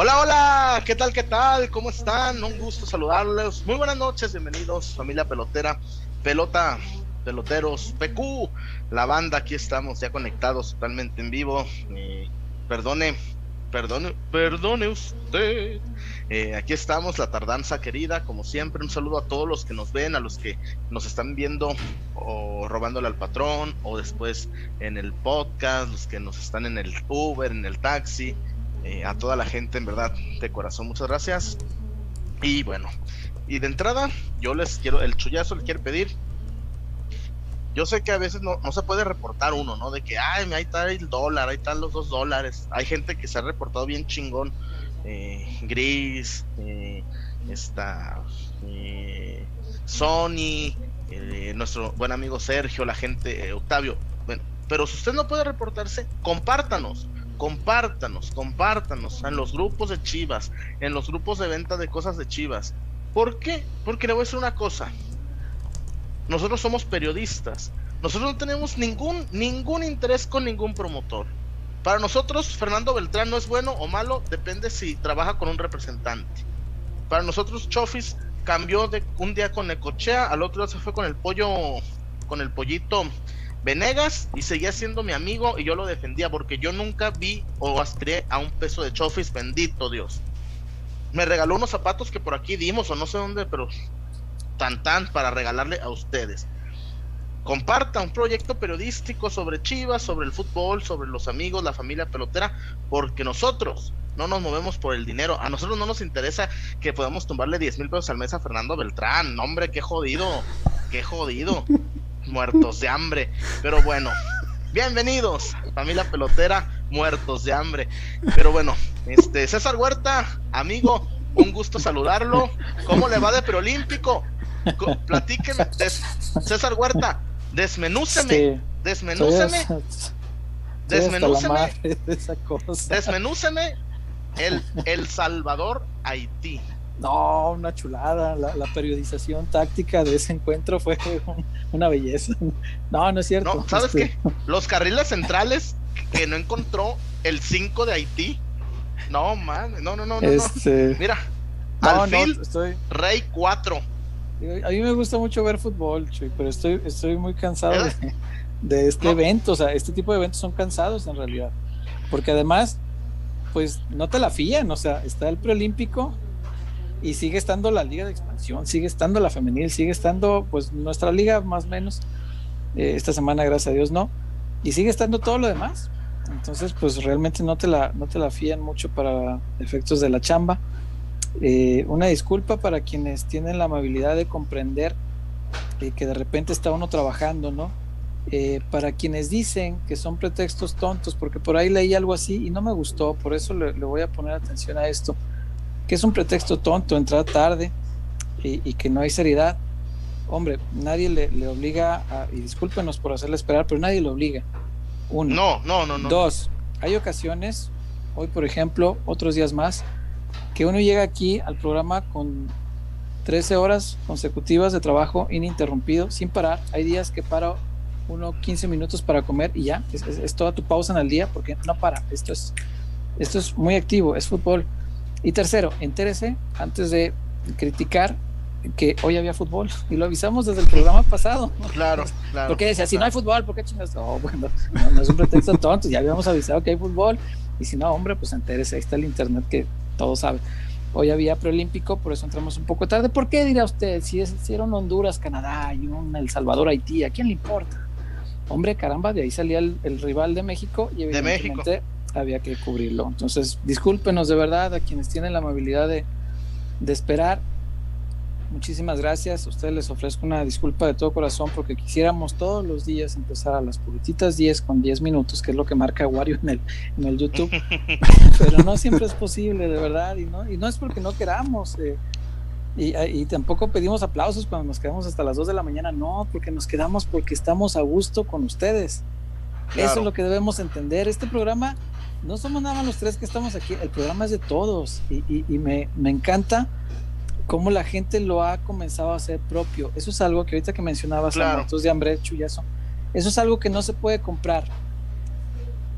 Hola, hola, ¿qué tal, qué tal? ¿Cómo están? Un gusto saludarles. Muy buenas noches, bienvenidos, familia pelotera, pelota, peloteros, PQ, la banda, aquí estamos ya conectados totalmente en vivo. Perdone, perdone, perdone usted. Eh, aquí estamos, la tardanza querida, como siempre, un saludo a todos los que nos ven, a los que nos están viendo o robándole al patrón, o después en el podcast, los que nos están en el Uber, en el taxi, eh, a toda la gente, en verdad, de corazón, muchas gracias. Y bueno, y de entrada, yo les quiero, el chullazo le quiero pedir. Yo sé que a veces no, se puede reportar uno, ¿no? De que, ay, ahí está el dólar, ahí están los dos dólares. Hay gente que se ha reportado bien chingón. Eh, Gris, eh, está Sony, nuestro buen amigo Sergio, la gente, Octavio. Bueno, pero si usted no puede reportarse, compártanos compártanos, compártanos en los grupos de Chivas, en los grupos de venta de cosas de Chivas. ¿Por qué? Porque le voy a decir una cosa. Nosotros somos periodistas. Nosotros no tenemos ningún, ningún interés con ningún promotor. Para nosotros, Fernando Beltrán no es bueno o malo, depende si trabaja con un representante. Para nosotros, Chofis cambió de un día con Ecochea, al otro día se fue con el pollo, con el pollito Venegas y seguía siendo mi amigo y yo lo defendía porque yo nunca vi o astré a un peso de Chofis, bendito Dios. Me regaló unos zapatos que por aquí dimos o no sé dónde, pero tan tan para regalarle a ustedes. Comparta un proyecto periodístico sobre Chivas, sobre el fútbol, sobre los amigos, la familia pelotera, porque nosotros no nos movemos por el dinero. A nosotros no nos interesa que podamos tumbarle 10 mil pesos al mes a Fernando Beltrán. hombre, qué jodido, qué jodido muertos de hambre. Pero bueno, bienvenidos, familia pelotera, muertos de hambre. Pero bueno, este César Huerta, amigo, un gusto saludarlo. ¿Cómo le va de preolímpico? Platíqueme, César Huerta, desmenúceme, desmenúceme, desmenúceme, desmenúceme el, el Salvador Haití. No, una chulada. La, periodización táctica de ese encuentro fue una belleza. No, no es cierto. No, ¿Sabes este, qué? Los carriles centrales que no encontró el 5 de Haití. No, man. No, no, no. no, este... Mira, Alfil, estoy... Rey 4. A mí me gusta mucho ver fútbol, Chuy, pero estoy, estoy muy cansado de, este evento. O sea, este tipo de eventos son cansados en realidad. Porque además, pues no te la fían. O sea, está el preolímpico y sigue estando la liga de expansión, sigue estando la femenil, sigue estando pues nuestra liga más o menos, eh, esta semana gracias a Dios no, y sigue estando todo lo demás. Entonces pues realmente no te la, no te la fían mucho para efectos de la chamba. Eh, una disculpa para quienes tienen la amabilidad de comprender eh, que de repente está uno trabajando, ¿no? para quienes dicen que son pretextos tontos, porque por ahí leí algo así y no me gustó, por eso le voy a poner atención a esto que es un pretexto tonto entrar tarde y, que no hay seriedad. Hombre, nadie le, obliga, a, y discúlpenos por hacerle esperar, pero nadie le obliga. Uno. No, no, no, no. Dos, hay ocasiones, hoy por ejemplo, otros días más, que uno llega aquí al programa con 13 horas consecutivas de trabajo ininterrumpido, sin parar. Hay días que para uno 15 minutos para comer y ya, es, es, toda tu pausa en el día porque no para. Esto es, esto es muy activo, es fútbol. Y tercero, entérese antes de criticar que hoy había fútbol y lo avisamos desde el programa pasado. Claro, claro. Porque decía, si no hay fútbol, ¿por qué chingas? Oh, bueno, no, es un pretexto tonto, ya habíamos avisado que hay fútbol y si no, hombre, pues entérese, ahí está el internet que todos saben. Hoy había preolímpico, por eso entramos un poco tarde. ¿Por qué dirá usted? Si, es, si Honduras, Canadá y un El Salvador, Haití, ¿a quién le importa? Hombre, caramba, de ahí salía el, rival de México y evidentemente de México había que cubrirlo. Entonces, discúlpenos de verdad a quienes tienen la amabilidad de, esperar. Muchísimas gracias. A ustedes les ofrezco una disculpa de todo corazón porque quisiéramos todos los días empezar a las purititas 10 con 10 minutos, que es lo que marca Wario en el, en el YouTube. Pero no siempre es posible, de verdad. Y no, y no es porque no queramos. Eh, y, y, tampoco pedimos aplausos cuando nos quedamos hasta las 2 de la mañana. No, porque nos quedamos porque estamos a gusto con ustedes. Eso es lo que debemos entender. Este programa no somos nada más los tres que estamos aquí, el programa es de todos y, me, encanta cómo la gente lo ha comenzado a hacer propio. Eso es algo que ahorita que mencionabas, claro. de hambre, chullazo, eso es algo que no se puede comprar.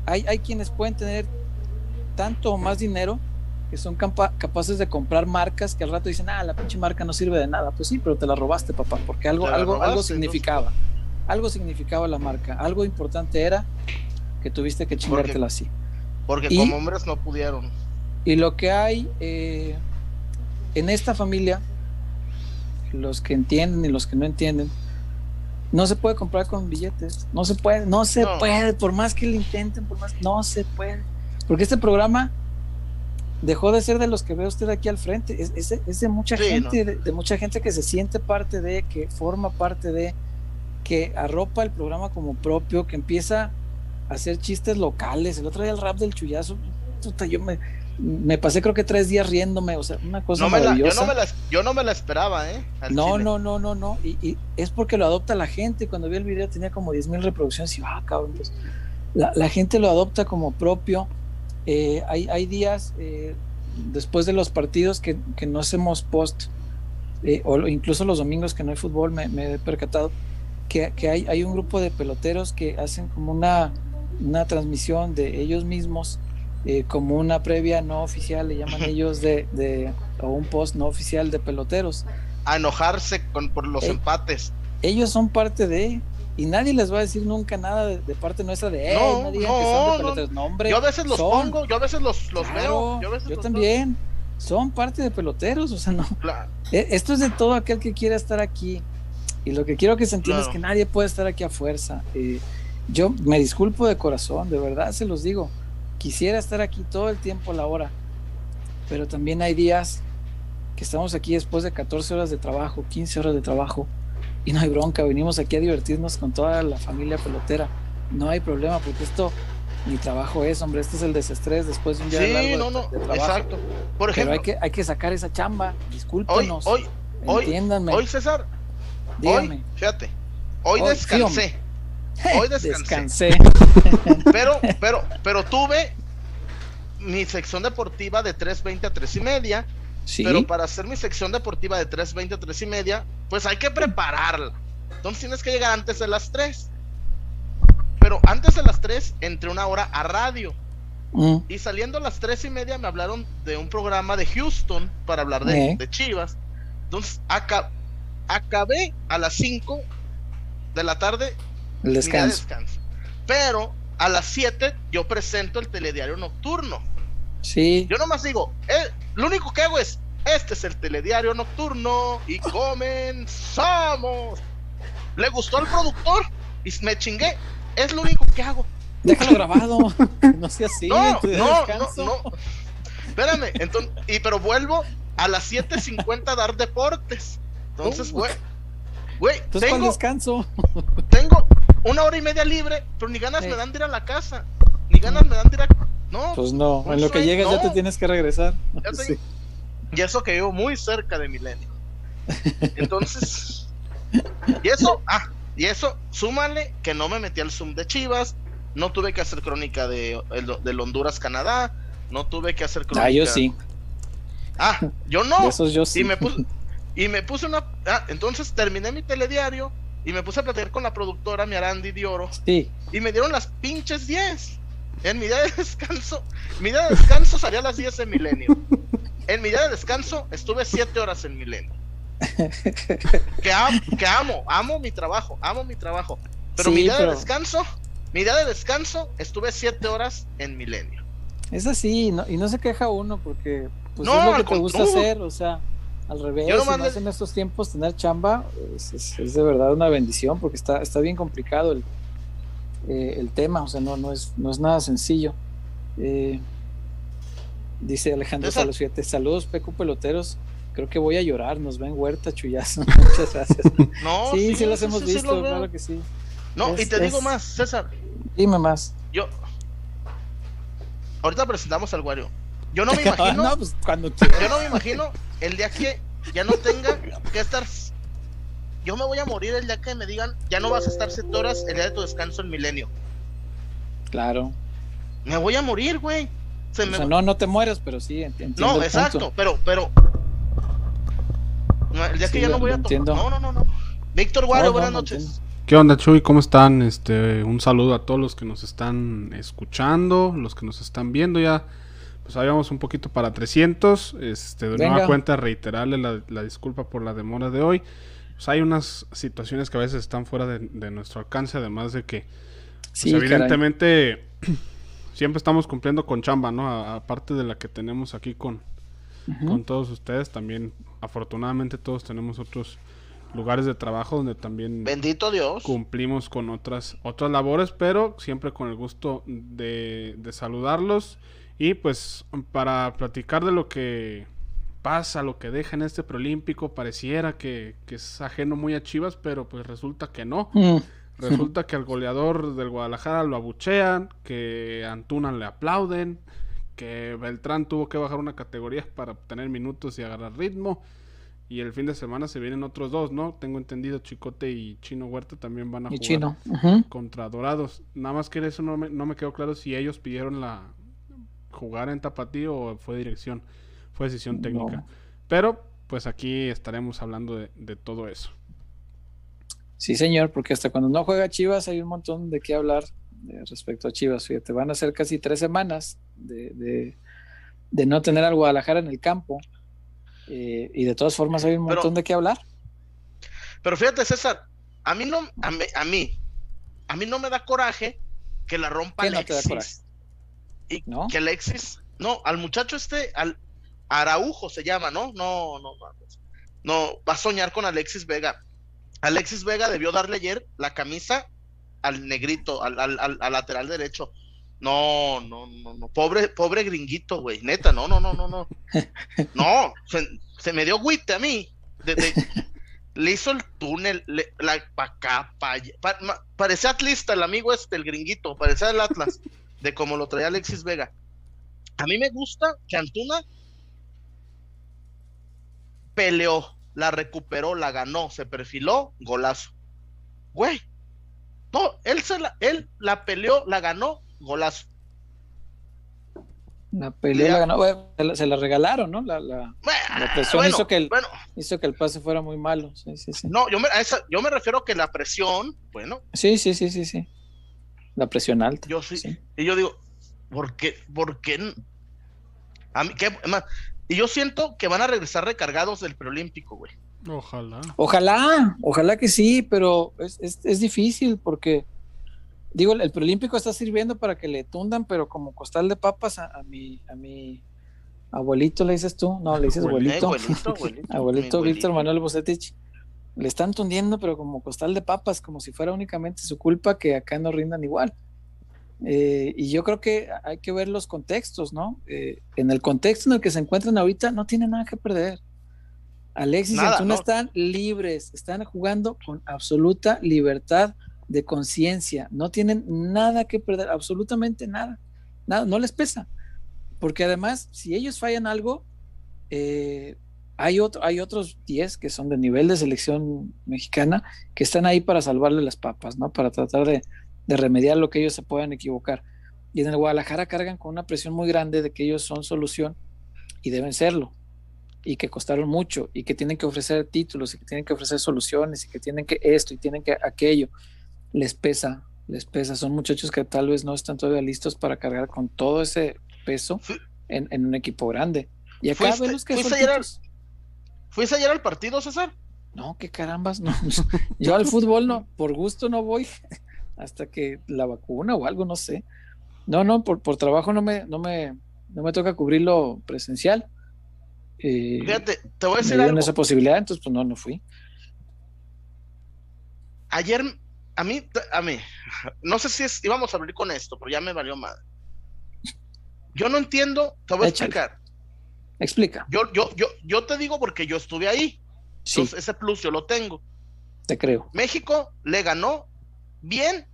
Hay, hay quienes pueden tener tanto o más dinero que son capaces de comprar marcas que al rato dicen, ah, la pinche marca no sirve de nada. Pues sí, pero te la robaste, papá, porque algo, algo, algo significaba. Algo significaba la marca. Algo importante era que tuviste que chingártela así. Porque como hombres no pudieron. Y lo que hay eh, en esta familia, los que entienden y los que no entienden, no se puede comprar con billetes. No se puede, no se puede, por más que lo intenten, por más, no se puede. Porque este programa dejó de ser de los que ve usted aquí al frente, es, es, de mucha gente, de, mucha gente que se siente parte de, que forma parte de, que arropa el programa como propio, que empieza a hacer chistes locales. El otro día el rap del chullazo, yo me, me pasé creo que tres días riéndome, o sea, una cosa maravillosa. yo, no me la, yo, no me la, esperaba, ¿eh? No, no, no, no, no, y, es porque lo adopta la gente. Cuando vi el video tenía como 10 mil reproducciones y, ah, cabrón, pues, la, la gente lo adopta como propio eh, hay, hay, días eh, después de los partidos que, no hacemos post, eh, o incluso los domingos que no hay fútbol, me, he percatado que, hay, hay, un grupo de peloteros que hacen como una, una transmisión de ellos mismos, como una previa no oficial, le llaman ellos de, de, o un post no oficial de peloteros. A enojarse con, por los empates. Ellos son parte de, y nadie les va a decir nunca nada de, parte nuestra de, no, no, que son de peloteros. yo a veces los pongo, yo a veces los, los veo. Yo, también. Son parte de peloteros, o sea, no. E, esto es de todo aquel que quiera estar aquí. Y lo que quiero que se entienda es que nadie puede estar aquí a fuerza. Eh, yo me disculpo de corazón, de verdad se los digo. Quisiera estar aquí todo el tiempo a la hora. Pero también hay días que estamos aquí después de 14 horas de trabajo, 15 horas de trabajo y no hay bronca, venimos aquí a divertirnos con toda la familia pelotera. No hay problema, porque esto mi trabajo es, hombre, este es el desestrés después de un día sí, no, no, Exacto. Por ejemplo, Pero hay que, hay que sacar esa chamba, discúlpenos. Hoy, hoy, entiéndanme. Hoy, César, Dígame. fíjate, hoy, descansé. Hoy descansé. descansé. pero, pero, pero tuve mi sección deportiva de 3.20 a 3 y media pero para hacer mi sección deportiva de 3.20 a 3 y media, pues hay que prepararla. Entonces tienes que llegar antes de las 3. Pero antes de las 3 entré una hora a radio. Mm. Y saliendo a las 3 y media me hablaron de un programa de Houston para hablar de, de Chivas. Entonces acabé a las 5 de la tarde. El descanso. Pero a las 7 yo presento el telediario nocturno. Sí. Yo nomás digo, eh, lo único que hago es, este es el telediario nocturno y comenzamos. ¿Le gustó al productor? Y me chingué. Es lo único que hago. Déjalo grabado. no sea así. No, no, no, Espérame, entonces, y pero vuelvo a las 7.50 a dar deportes. Entonces, güey, güey, tengo descanso. tengo una hora y media libre, pero ni ganas me dan de ir a la casa, ni ganas me dan de ir a no. Pues no, en lo que llegas ya te tienes que regresar. Y eso que vivo muy cerca de Milenio. Entonces, y eso, ah, y eso, súmale que no me metí al Zoom de Chivas, no tuve que hacer crónica de, del Honduras Canadá, no tuve que hacer crónica. Ah, yo sí. Ah, yo no. Eso yo sí. Y me puse, y me puse una. Ah, entonces terminé mi telediario y me puse a platicar con la productora, mi Arandi Dioro. Sí. Y me dieron las pinches 10. En mi día de descanso, mi día de descanso salía a las 10 en Milenio. En mi día de descanso estuve 7 horas en Milenio. Que, que amo, amo mi trabajo, amo mi trabajo. Pero mi día de descanso, mi día de descanso estuve 7 horas en Milenio. Es así, y no se queja uno porque pues es lo que te gusta hacer, o sea, al revés, en estos tiempos tener chamba es, es, de verdad una bendición porque está, está bien complicado el, eh, el tema, o sea, no, no, es, no es nada sencillo. Eh, dice Alejandro Salos, saludos, Peco Peloteros. Creo que voy a llorar, nos ven Huerta Chuyazo. Muchas gracias. No, sí, sí, los hemos visto, claro que sí. No, y te digo más, César. Dime más. Yo. Ahorita presentamos al Wario. Yo no me imagino. no, pues cuando Yo no me imagino el día que ya no tenga que estar yo me voy a morir el día que me digan, ya no vas a estar 7 horas el día de tu descanso en milenio. Claro. Me voy a morir, güey. o sea, no, no te mueres, pero sí, entiendo. No, exacto, pero, pero. el día que ya no voy a tocar. No, no, no, no. Víctor Guaro, buenas noches. ¿Qué onda, Chuy? ¿Cómo están? Este, un saludo a todos los que nos están escuchando, los que nos están viendo ya. Pues habíamos un poquito para 300. Este, de nueva cuenta, reiterarle la, disculpa por la demora de hoy. Pues hay unas situaciones que a veces están fuera de, nuestro alcance, además de que, pues, evidentemente, siempre estamos cumpliendo con chamba, ¿no? Aparte de la que tenemos aquí con, con todos ustedes, también, afortunadamente, todos tenemos otros lugares de trabajo donde también bendito Dios cumplimos con otras otras labores pero siempre con el gusto de, de saludarlos y pues para platicar de lo que pasa, lo que deja en este preolímpico, pareciera que, es ajeno muy a Chivas, pero pues resulta que no. Mm. Resulta que al goleador del Guadalajara lo abuchean, que Antuna le aplauden, que Beltrán tuvo que bajar una categoría para obtener minutos y agarrar ritmo. Y el fin de semana se vienen otros dos, ¿no? Tengo entendido, Chicote y Chino Huerta también van a jugar contra Dorados. Nada más que eso no me, no me quedó claro si ellos pidieron la, jugar en Tapatío o fue dirección, fue decisión técnica. Pero pues aquí estaremos hablando de, todo eso. Sí, señor, porque hasta cuando no juega Chivas hay un montón de qué hablar eh, respecto a Chivas. Fíjate, van a ser casi tres semanas de, no tener al Guadalajara en el campo. Eh, y de todas formas hay un montón de qué hablar. Pero fíjate, César, a mí no, a mí, a mí, no me da coraje que la rompa Alexis. Y ¿No? que Alexis, no, al muchacho este, al Araujo se llama, ¿no? No, no, no, no, va a soñar con Alexis Vega. Alexis Vega debió darle ayer la camisa al negrito, al, al, lateral derecho. No, no, no, no, pobre, pobre gringuito, güey, neta, no, no, no, no, no. No, se, me dio guite a mí. le hizo el túnel, la pa acá, pa parecía atlista el amigo este, el gringuito, parecía el Atlas de como lo traía Alexis Vega. A mí me gusta que Antuna peleó, la recuperó, la ganó, se perfiló, golazo. Güey, no, él, se la, él la peleó, la ganó, golazo. La peleó, la ganó, se, la, regalaron, ¿no? La, la, presión hizo, que el, hizo que el pase fuera muy malo. Sí, sí, sí. No, yo me, yo me refiero que la presión, bueno. Sí, sí, sí, sí, sí. La presión alta. Yo sí. Y yo digo, ¿por qué? ¿Por qué? A mí, ¿qué? Y yo siento que van a regresar recargados del preolímpico, güey. Ojalá. Ojalá, ojalá que sí, pero es, es, difícil porque, digo, el preolímpico está sirviendo para que le tundan, pero como costal de papas a, a mi, a mi abuelito le dices tú, no, le dices abuelito. Abuelito, abuelito, abuelito Víctor Manuel Bocetich le están tundiendo, pero como costal de papas, como si fuera únicamente su culpa que acá no rindan igual. Eh, y yo creo que hay que ver los contextos, ¿no? Eh, en el contexto en el que se encuentran ahorita, no tienen nada que perder. Alexis y Antuna están libres, están jugando con absoluta libertad de conciencia, no tienen nada que perder, absolutamente nada, nada, no les pesa, porque además, si ellos fallan algo, eh, hay, otro, hay otros 10 que son de nivel de selección mexicana que están ahí para salvarle las papas, ¿no? Para tratar de, remediar lo que ellos se puedan equivocar. Y en el Guadalajara cargan con una presión muy grande de que ellos son solución y deben serlo. Y que costaron mucho y que tienen que ofrecer títulos y que tienen que ofrecer soluciones y que tienen que esto y tienen que aquello. Les pesa, les pesa. Son muchachos que tal vez no están todavía listos para cargar con todo ese peso en, un equipo grande. Y acá vemos que ¿Fuiste ayer al partido, César? No, qué carambas, no. Yo al fútbol no, por gusto no voy hasta que la vacuna o algo, no sé. No, no, por, por trabajo no me, no me, no me toca cubrirlo presencial. Eh, Fíjate, te voy a decir algo. esa posibilidad, entonces pues no, no fui. Ayer, a mí, a mí, no sé si es, íbamos a abrir con esto, pero ya me valió madre. Yo no entiendo, te voy a explicar. Explica. Yo, yo, yo, yo te digo porque yo estuve ahí. ese plus yo lo tengo. Te creo. México le ganó bien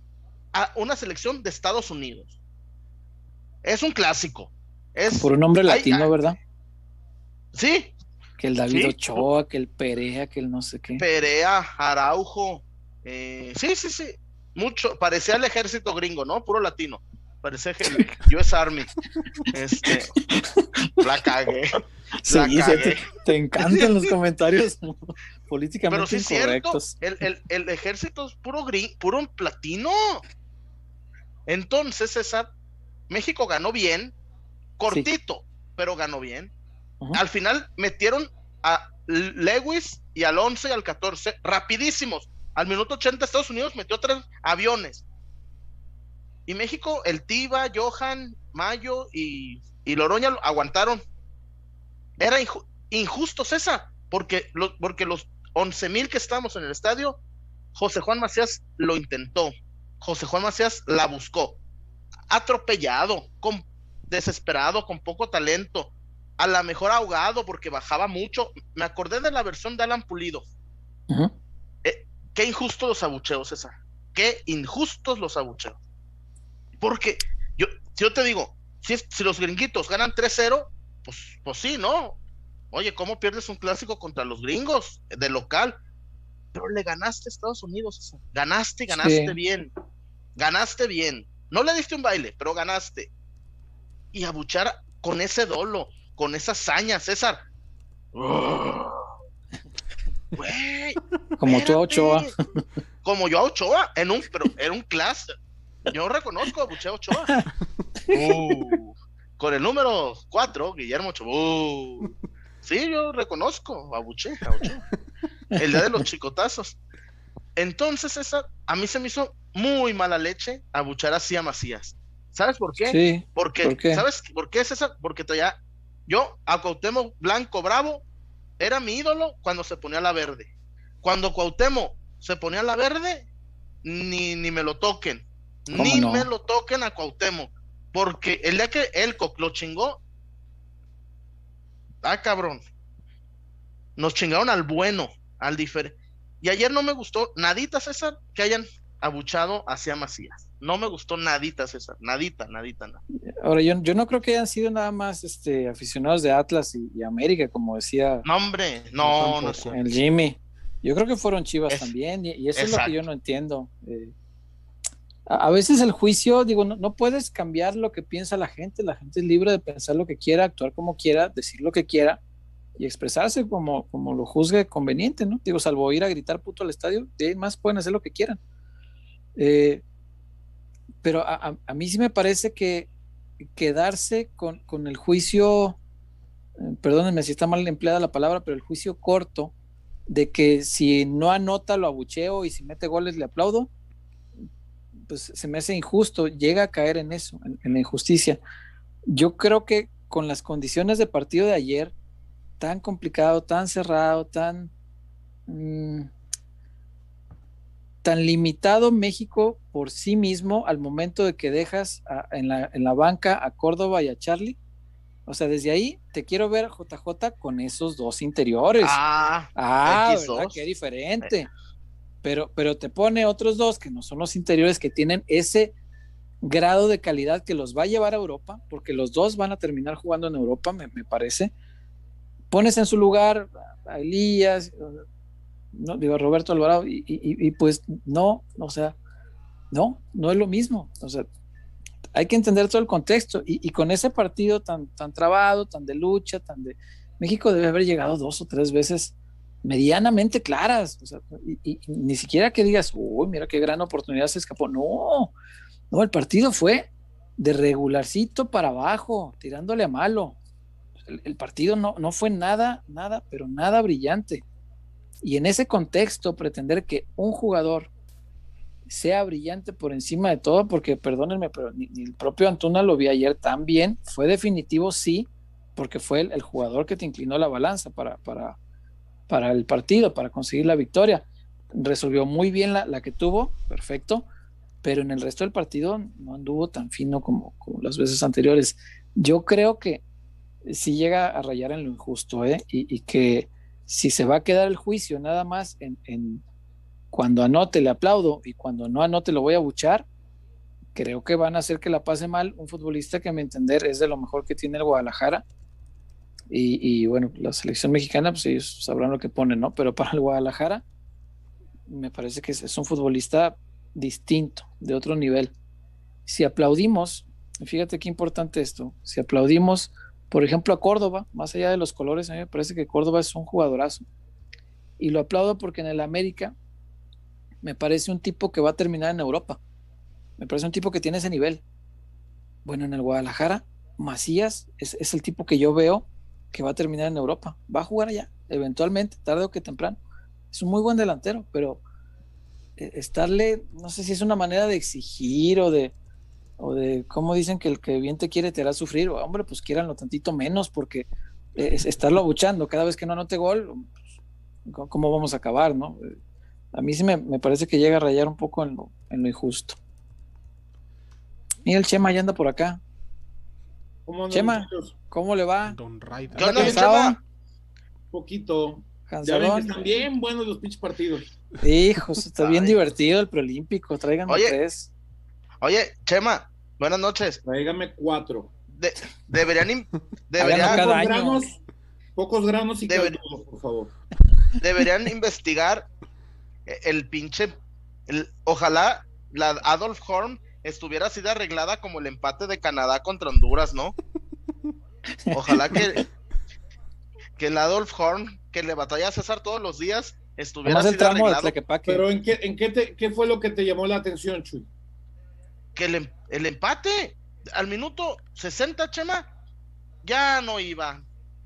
a una selección de Estados Unidos. Es un clásico. Es, Por un nombre latino, ¿verdad? Sí. Que el David Ochoa, que el Perea, que el no sé qué. Perea, Araujo. Eh, sí, sí, sí. Mucho. Parecía el ejército gringo, ¿no? Puro latino. Parece que el US Army. Este, la cagué. sí, Te, encantan los comentarios políticamente Pero sí incorrectos. Cierto, el, el, ejército es puro green, puro platino. Entonces, César, México ganó bien, cortito, pero ganó bien. Al final metieron a Lewis y al 11 y al 14 rapidísimos. Al minuto 80 Estados Unidos metió tres aviones. Y México, el Tiva, Johan, Mayo y, y Loroña aguantaron. Era injusto, César, porque, porque los 11 mil que estamos en el estadio, José Juan Macías lo intentó. José Juan Macías la buscó. Atropellado, con, desesperado, con poco talento. A la mejor ahogado porque bajaba mucho. Me acordé de la versión de Alan Pulido. Eh, qué injustos los abucheos, César. Qué injustos los abucheos. Porque yo, si yo te digo, si, si los gringuitos ganan 3-0, pues, pues sí, ¿no? Oye, ¿cómo pierdes un clásico contra los gringos de local? Pero le ganaste a Estados Unidos. Ganaste, ganaste bien. Ganaste bien. No le diste un baile, pero ganaste. Y abuchar con ese dolo, con esa hazaña, César. como tú a Ochoa. Como yo a Ochoa, en un, pero era un clase. Yo reconozco a Buche Ochoa. Uh, con el número 4, Guillermo Ochoa. Uh, sí, yo reconozco a Buche, a Ochoa. El día de los chicotazos. Entonces, esa, a mí se me hizo muy mala leche abuchar así a Macías. ¿Sabes por qué? Sí, Porque, ¿sabes por qué, César? Porque todavía, yo, a Cuauhtémoc Blanco Bravo, era mi ídolo cuando se ponía la verde. Cuando Cuauhtémoc se ponía la verde, ni, ni me lo toquen. Ni me lo toquen a Cuauhtémoc. Porque el día que el lo chingó, ah, cabrón. Nos chingaron al bueno, al diferente. Y ayer no me gustó nadita, César, que hayan abuchado hacia Macías. No me gustó nadita, César. Nadita, nadita, nada. Ahora, yo, yo no creo que hayan sido nada más este, aficionados de Atlas y, América, como decía. No, hombre, no, no, El Jimmy. Yo creo que fueron chivas también, y, eso es lo que yo no entiendo. Eh, a veces el juicio, digo, no, puedes cambiar lo que piensa la gente, la gente es libre de pensar lo que quiera, actuar como quiera, decir lo que quiera y expresarse como, como lo juzgue conveniente, ¿no? Digo, salvo ir a gritar puto al estadio, de más pueden hacer lo que quieran. Eh, pero a, mí sí me parece que quedarse con, con el juicio, eh, perdónenme si está mal empleada la palabra, pero el juicio corto de que si no anota lo abucheo y si mete goles le aplaudo, pues se me hace injusto, llega a caer en eso, en, la injusticia. Yo creo que con las condiciones de partido de ayer, tan complicado, tan cerrado, tan, mm, tan limitado México por sí mismo al momento de que dejas en, la, en, la, banca a Córdoba y a Charlie. O sea, desde ahí te quiero ver JJ con esos dos interiores. Ah, ah ¿verdad? Qué diferente pero, pero te pone otros dos que no son los interiores que tienen ese grado de calidad que los va a llevar a Europa, porque los dos van a terminar jugando en Europa, me, parece. Pones en su lugar a Elías, no, digo a Roberto Alvarado, y, pues no, o sea, no, no es lo mismo. O sea, hay que entender todo el contexto. Y, con ese partido tan, tan trabado, tan de lucha, tan de. México debe haber llegado dos o tres veces medianamente claras, ni siquiera que digas, uy, mira qué gran oportunidad se escapó. No, no, el partido fue de regularcito para abajo, tirándole a malo. El, partido no, no fue nada, nada, pero nada brillante. Y en ese contexto, pretender que un jugador sea brillante por encima de todo, porque perdónenme, pero ni, el propio Antuna lo vi ayer tan bien, fue definitivo, sí, porque fue el, el jugador que te inclinó la balanza para, para, para el partido, para conseguir la victoria. Resolvió muy bien la, que tuvo, perfecto, pero en el resto del partido no anduvo tan fino como, las veces anteriores. Yo creo que sí llega a rayar en lo injusto, ¿eh? y, que si se va a quedar el juicio nada más en, cuando anote le aplaudo y cuando no anote lo voy a buchar, creo que van a hacer que la pase mal un futbolista que a mi entender es de lo mejor que tiene el Guadalajara y, bueno, la selección mexicana, pues ellos sabrán lo que ponen, ¿no? Pero para el Guadalajara, me parece que es, un futbolista distinto, de otro nivel. Si aplaudimos, fíjate qué importante esto, si aplaudimos, por ejemplo, a Córdoba, más allá de los colores, a mí me parece que Córdoba es un jugadorazo. Y lo aplaudo porque en el América me parece un tipo que va a terminar en Europa. Me parece un tipo que tiene ese nivel. Bueno, en el Guadalajara Macías es, es, el tipo que yo veo que va a terminar en Europa. Va a jugar allá, eventualmente, tarde o que temprano. Es un muy buen delantero, pero eh, estarle, no sé si es una manera de exigir o de, o de cómo dicen que el que bien te quiere te hará sufrir. Hombre, pues quieranlo tantito menos, porque es estarlo abuchando cada vez que no anote gol, pues, ¿cómo vamos a acabar, no? A mí sí me, me parece que llega a rayar un poco en lo, en lo injusto. Mira, el Chema ya anda por acá. ¿Cómo Chema, muchachos? ¿Cómo le va? Don Raider. ¿Qué onda. Poquito. Ya ven que están bien buenos los pinches partidos. Hijos, está bien divertido el preolímpico. Tráiganme Oye. tres. Oye, Chema, buenas noches. Tráigame cuatro. De- deberían, deberían, cada pocos año. granos, pocos granos y Deber- por favor. deberían investigar el pinche. el- ojalá la Adolf Horn estuviera así de arreglada como el empate de Canadá contra Honduras, ¿no? Ojalá que, que el Adolf Horn, que le batalla a César todos los días, estuviera así el de tramo de arreglado. Tlaquepaque. Pero ¿en qué, en qué, te- qué fue lo que te llamó la atención, Chuy? Que el, em- el empate al minuto 60, Chema, ya no iba.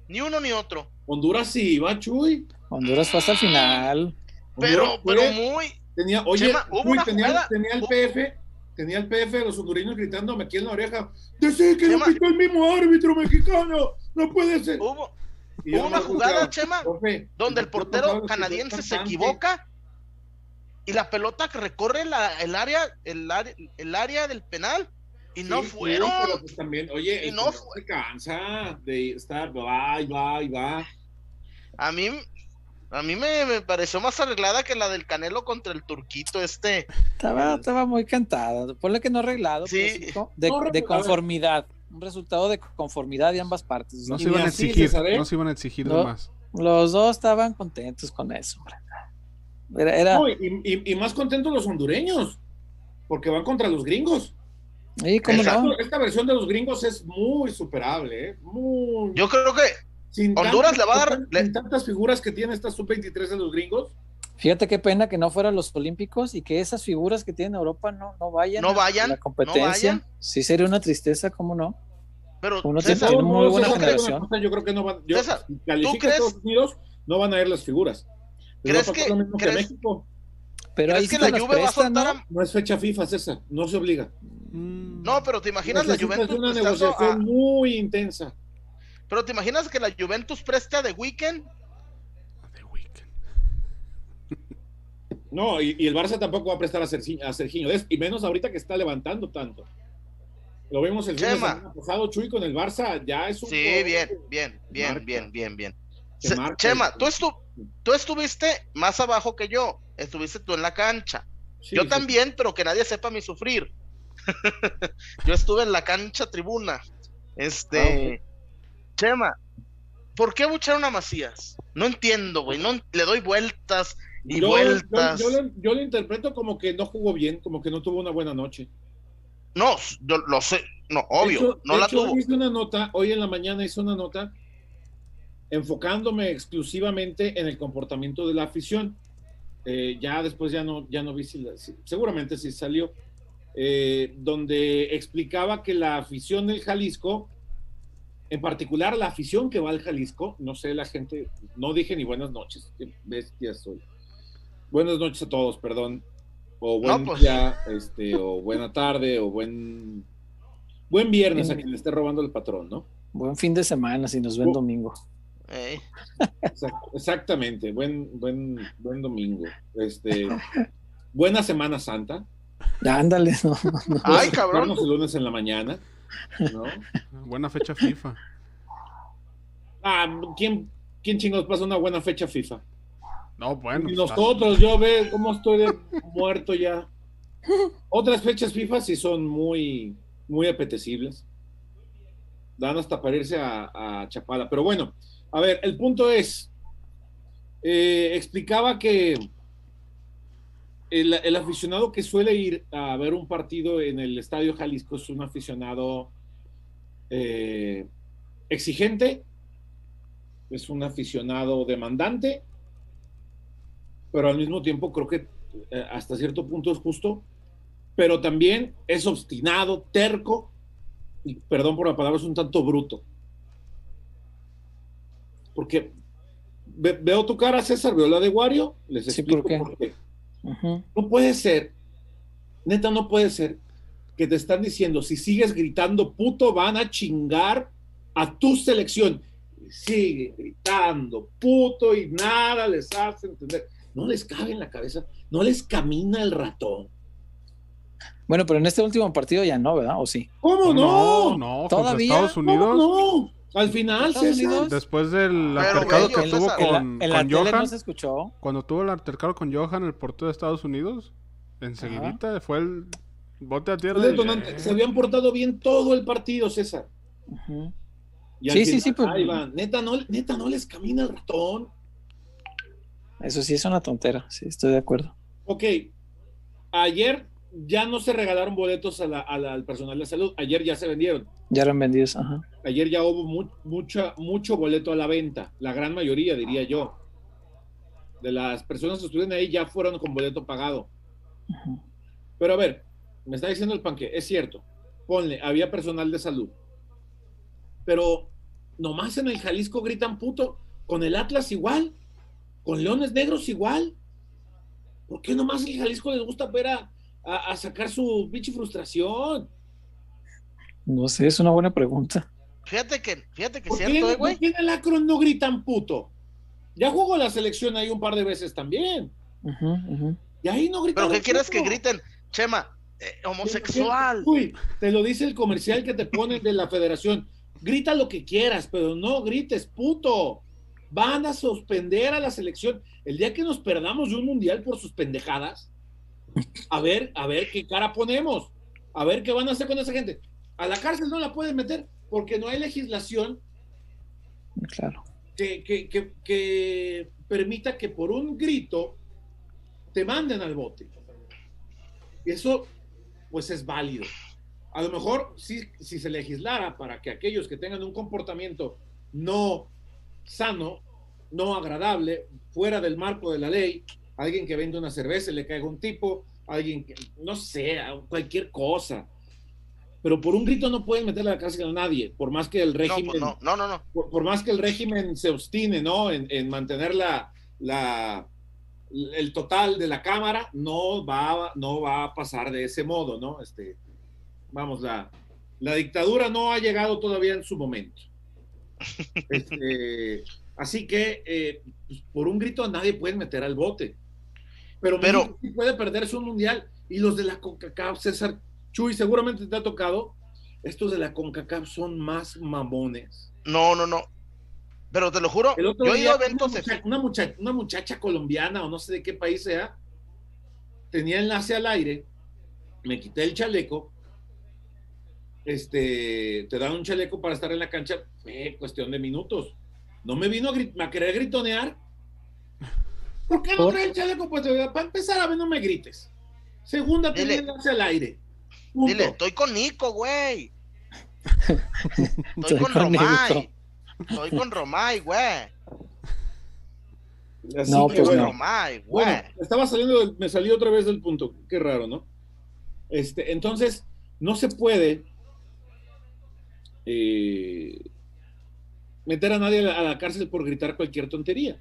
Ni uno ni otro. Honduras sí iba, Chuy. Honduras fue hasta el final. Pero, Honduras pero muy. tenía, oye, Chema, hubo Chuy, una tenía, jugada- tenía el hubo- PF, tenía el PF de los hondureños gritándome aquí en la oreja. Decir que Chema. lo quitó el mismo árbitro mexicano. No puede ser. Hubo, hubo una jugada, Chema, "Profe, donde el ¿por qué portero canadiense se bastante?" equivoca y la pelota que recorre la- el área el área el área del penal y no fueron. pero pues también, oye, Y no no fue- se cansa de estar, va y va y va. A mí a mí me, me pareció más arreglada que la del Canelo contra el turquito este. Estaba, estaba muy cantada. Ponle que no arreglado, Sí. pero sí co- de, No de arreglado. conformidad. Un resultado de conformidad de ambas partes. No se iban exigir, no se iban a exigir No. de más. Los dos estaban contentos con eso. hombre. Era, era- No, y, y- y más contentos los hondureños, porque van contra los gringos. ¿y cómo Exacto. no? Esta versión de los gringos es muy superable, ¿eh? Muy. Yo creo que sin Honduras le va a dar- Sin tantas figuras que tiene esta sub-23 de los gringos. Fíjate qué pena que no fueran los Olímpicos y que esas figuras que tienen Europa no, no vayan, No a- vayan, a la no competencia. vayan. Sí, sería una tristeza, ¿cómo no? pero Uno César, tiene muy buena César, generación. una cosa, Yo creo que no van. Yo, César, si califica crees- Estados Unidos, no van a ir las figuras. ¿Crees que- lo mismo que México. Pero ahí ¿crees sí que la Juve va a soltar ¿no? a- No es fecha FIFA, César. No se obliga. Mm. No, pero te imaginas la Juventus una prestando negociación a- muy intensa. Pero te imaginas que la Juventus preste a The Weeknd The Weeknd. No, y, y el Barça tampoco va a prestar a, Sergi- a Serginho, y menos ahorita que está levantando tanto. Lo vimos el de Chema. semana pasado, Chuy, con el Barça, ya es un... Sí, bien, bien, bien, bien, bien, bien. Chema, tú, estu- tú estuviste más abajo que yo, estuviste tú en la cancha. Sí, yo sí. también, pero que nadie sepa mi sufrir. yo estuve en la cancha tribuna. Este, Chema, ¿por qué bucharon a Macías? No entiendo, güey, no le doy vueltas y Yo, vueltas. yo- yo lo, yo lo interpreto como que no jugó bien, como que no tuvo una buena noche. No, yo lo sé, no, obvio, De hecho- no la hecho, tuvo. Hice una nota, hoy en la mañana hice una nota enfocándome exclusivamente en el comportamiento de la afición. Eh, ya después ya no, ya no vi si, la- si- seguramente sí salió, eh, donde explicaba que la afición del Jalisco, en particular la afición que va al Jalisco, no sé, la gente, no dije ni buenas noches, qué bestia soy. Buenas noches a todos, perdón. O buen No, pues. día, este, o buena tarde, o buen buen viernes a quien le esté robando el patrón, ¿no? Buen fin de semana si nos ven Oh. domingo. Exact- exactamente, buen, buen, buen domingo. Este, buena Semana Santa. Ándale, no, no, no. Ay, cabrón. Vernos el lunes en la mañana, ¿no? Buena fecha FIFA. Ah, ¿quién, quién chingados pasa una buena fecha FIFA? No, bueno. Y pues, nosotros, yo veo cómo estoy de muerto ya. Otras fechas FIFA sí son muy, muy apetecibles. Dan hasta para irse a, a Chapala. Pero bueno, a ver, el punto es, eh, explicaba que el, el aficionado que suele ir a ver un partido en el Estadio Jalisco es un aficionado eh, exigente, es un aficionado demandante, pero al mismo tiempo creo que eh, hasta cierto punto es justo, pero también es obstinado, terco y perdón por la palabra, es un tanto bruto. Porque ve- veo tu cara, César, veo la de Wario, les Sí, explico ¿por qué? por qué. No puede ser, neta, no puede ser que te están diciendo, si sigues gritando puto, van a chingar a tu selección. Sigue gritando puto y nada les hace entender. No les cabe en la cabeza, no les camina el ratón. Bueno, pero en este último partido ya no, ¿verdad? ¿O sí? ¿Cómo no? no, no, ¿Todavía? ¿Cómo no? Al final, ¿Estados César. Después del Pero altercado bello, que tuvo César. En la, con, en Johan, no se escuchó. cuando tuvo el altercado con Johan, el portero de Estados Unidos, enseguidita fue el bote a tierra. Detonante. Se habían portado bien todo el partido, César. Y al Sí, sí, final, sí, pues- ahí van. Neta, no, neta, no les camina el ratón. Eso sí es una tontera, sí, estoy de acuerdo. Ok, ayer ya no se regalaron boletos a la- a la- al personal de salud, ayer ya se vendieron. Ya eran vendidos, ajá. Ayer ya hubo mu- mucha, mucho boleto a la venta, la gran mayoría, diría yo. De las personas que estuvieron ahí ya fueron con boleto pagado. Pero a ver, me está diciendo el panque, es cierto, ponle, había personal de salud. Pero nomás en el Jalisco gritan puto, con el Atlas igual, con Leones Negros igual. ¿Por qué nomás el Jalisco les gusta ver a, a- a sacar su pinche frustración? No sé, es una buena pregunta. Fíjate que, fíjate que es ¿Por qué, cierto, eh, por güey. qué en el Akron no gritan puto? Ya jugó la selección ahí un par de veces también. Y ahí no gritan. Pero ¿qué quieres que griten? Chema, eh, homosexual. Uy, te lo dice el comercial que te ponen de la federación. Grita lo que quieras, pero no grites, puto. Van a suspender a la selección. El día que nos perdamos de un mundial por sus pendejadas, a ver, a ver qué cara ponemos. A ver qué van a hacer con esa gente. A la cárcel no la pueden meter porque no hay legislación Claro. que, que- que- que permita que por un grito te manden al bote. Y eso, pues es válido. A lo mejor, si, si se legislara para que aquellos que tengan un comportamiento no sano, no agradable, fuera del marco de la ley, alguien que vende una cerveza y le caiga un tipo, alguien que, no sé, cualquier cosa. Pero por un grito no pueden meterle a la cárcel a nadie, por más que el No, régimen pues no, no, no, no. por, por más que el régimen se obstine, ¿no? En, en mantener la, la- el total de la cámara, no va, no va a pasar de ese modo, ¿no? Este, vamos, la, la dictadura no ha llegado todavía en su momento. Este, así que eh, pues, por un grito a nadie pueden meter al bote. Pero, Pero- sí puede perderse un mundial y los de la CONCACAF, César Chuy, seguramente te ha tocado. Estos de la CONCACAF son más mamones. No, no, no. Pero te lo juro, yo día, ido a una, mucha- una, mucha- una muchacha colombiana o no sé de qué país sea, tenía enlace al aire, me quité el chaleco, este, te dan un chaleco para estar en la cancha, fue cuestión de minutos. No me vino a, a querer gritonear. ¿Por qué no ¿Por? trae el chaleco? Pues para empezar, a ver, no me grites. Segunda, Dile. enlace al aire. Punto. Dile, estoy con Nico, güey. Estoy Estoy con con Nico. Romay. Estoy con Romay, güey. Así No, pues no. Romay, güey. Bueno, estaba saliendo, del- me salió otra vez del punto. Qué raro, ¿no? Este, entonces, no se puede eh, meter a nadie a la, a la cárcel por gritar cualquier tontería.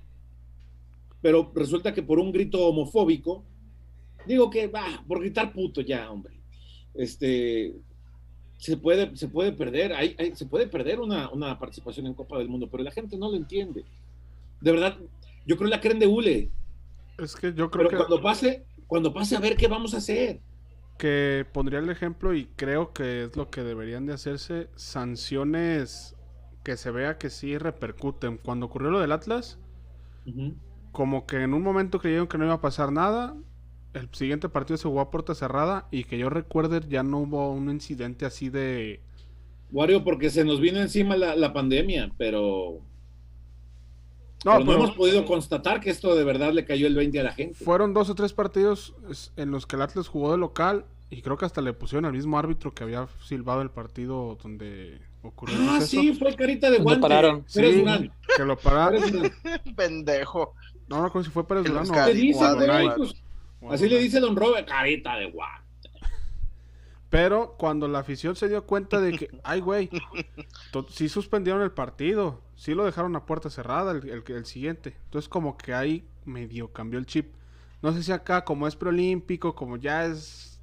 Pero resulta que por un grito homofóbico, digo que va, por gritar puto ya, hombre. Este se puede, se puede perder, hay- hay- se puede perder una, una participación en Copa del Mundo, pero la gente no lo entiende. De verdad, yo creo que la creen de hule. Es que yo creo Pero que, cuando pase, cuando pase a ver qué vamos a hacer. que pondría el ejemplo y creo que es lo que deberían de hacerse sanciones que se vea que sí repercuten. Cuando ocurrió lo del Atlas, como que en un momento creyeron que no iba a pasar nada. El siguiente partido se jugó a puerta cerrada y que yo recuerde ya no hubo un incidente así de... Wario, porque se nos vino encima la, la pandemia, pero No, pero no pero hemos podido constatar que esto de verdad le cayó el 20 a la gente. fueron dos o tres partidos en los que el Atlas jugó de local y creo que hasta le pusieron al mismo árbitro que había silbado el partido donde ocurrió el Ah, sí, fue carita de Lo guante. pararon. Sí, que lo para... Pérez Durán. Pendejo. No, no recuerdo si fue Pérez Durán o- dice, pues, así le dice Don Robert, carita de guante. Pero cuando la afición se dio cuenta de que, ay, güey, sí suspendieron el partido, sí lo dejaron a puerta cerrada el, el, el, siguiente. Entonces, como que ahí medio cambió el chip. No sé si acá, como es preolímpico, como ya es.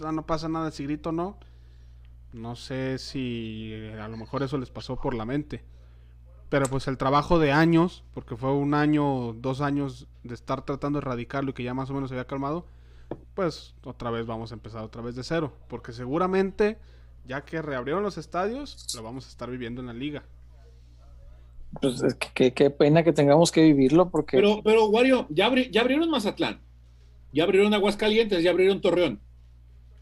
O no pasa nada si grito o no. No sé si a lo mejor eso les pasó por la mente. Pero pues el trabajo de años, porque fue un año, dos años de estar tratando de erradicarlo y que ya más o menos se había calmado, pues otra vez vamos a empezar otra vez de cero. Porque seguramente, ya que reabrieron los estadios, lo vamos a estar viviendo en la liga. Pues qué, qué pena que tengamos que vivirlo porque... Pero, pero Wario, ya, abri ya abrieron Mazatlán, ya abrieron Aguascalientes, ya abrieron Torreón,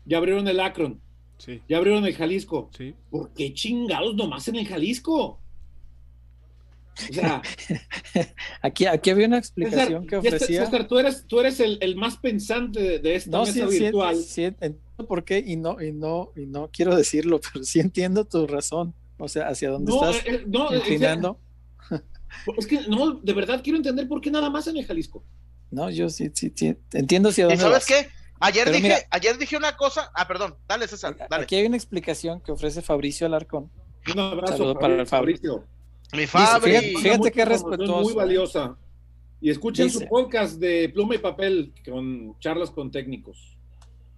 ya abrieron el Akron, sí. ya abrieron el Jalisco. Sí. ¿Por qué chingados nomás en el Jalisco? O sea, aquí, aquí había una explicación César, que ofrecía. César, tú eres, tú eres el, el más pensante de, de esta no, mesa sí, virtual. Sí, sí, entiendo por qué y no, y no, y no quiero decirlo, pero sí entiendo tu razón. O sea, hacia dónde no, estás eh, no, inclinando. Es que no, de verdad quiero entender por qué nada más en el Jalisco. No, yo sí, sí, sí entiendo hacia dónde ¿Y sabes vas. qué? Ayer Pero dije, mira- ayer dije una cosa. Ah, perdón, dale, César, dale. Aquí hay una explicación que ofrece Fabricio Alarcón. Un abrazo Saludo para el Fabri. Fabricio. Mi Fabri. fíjate- fíjate información respetuoso. Muy valiosa. Y escuchen Dice. su podcast de pluma y papel con charlas con técnicos.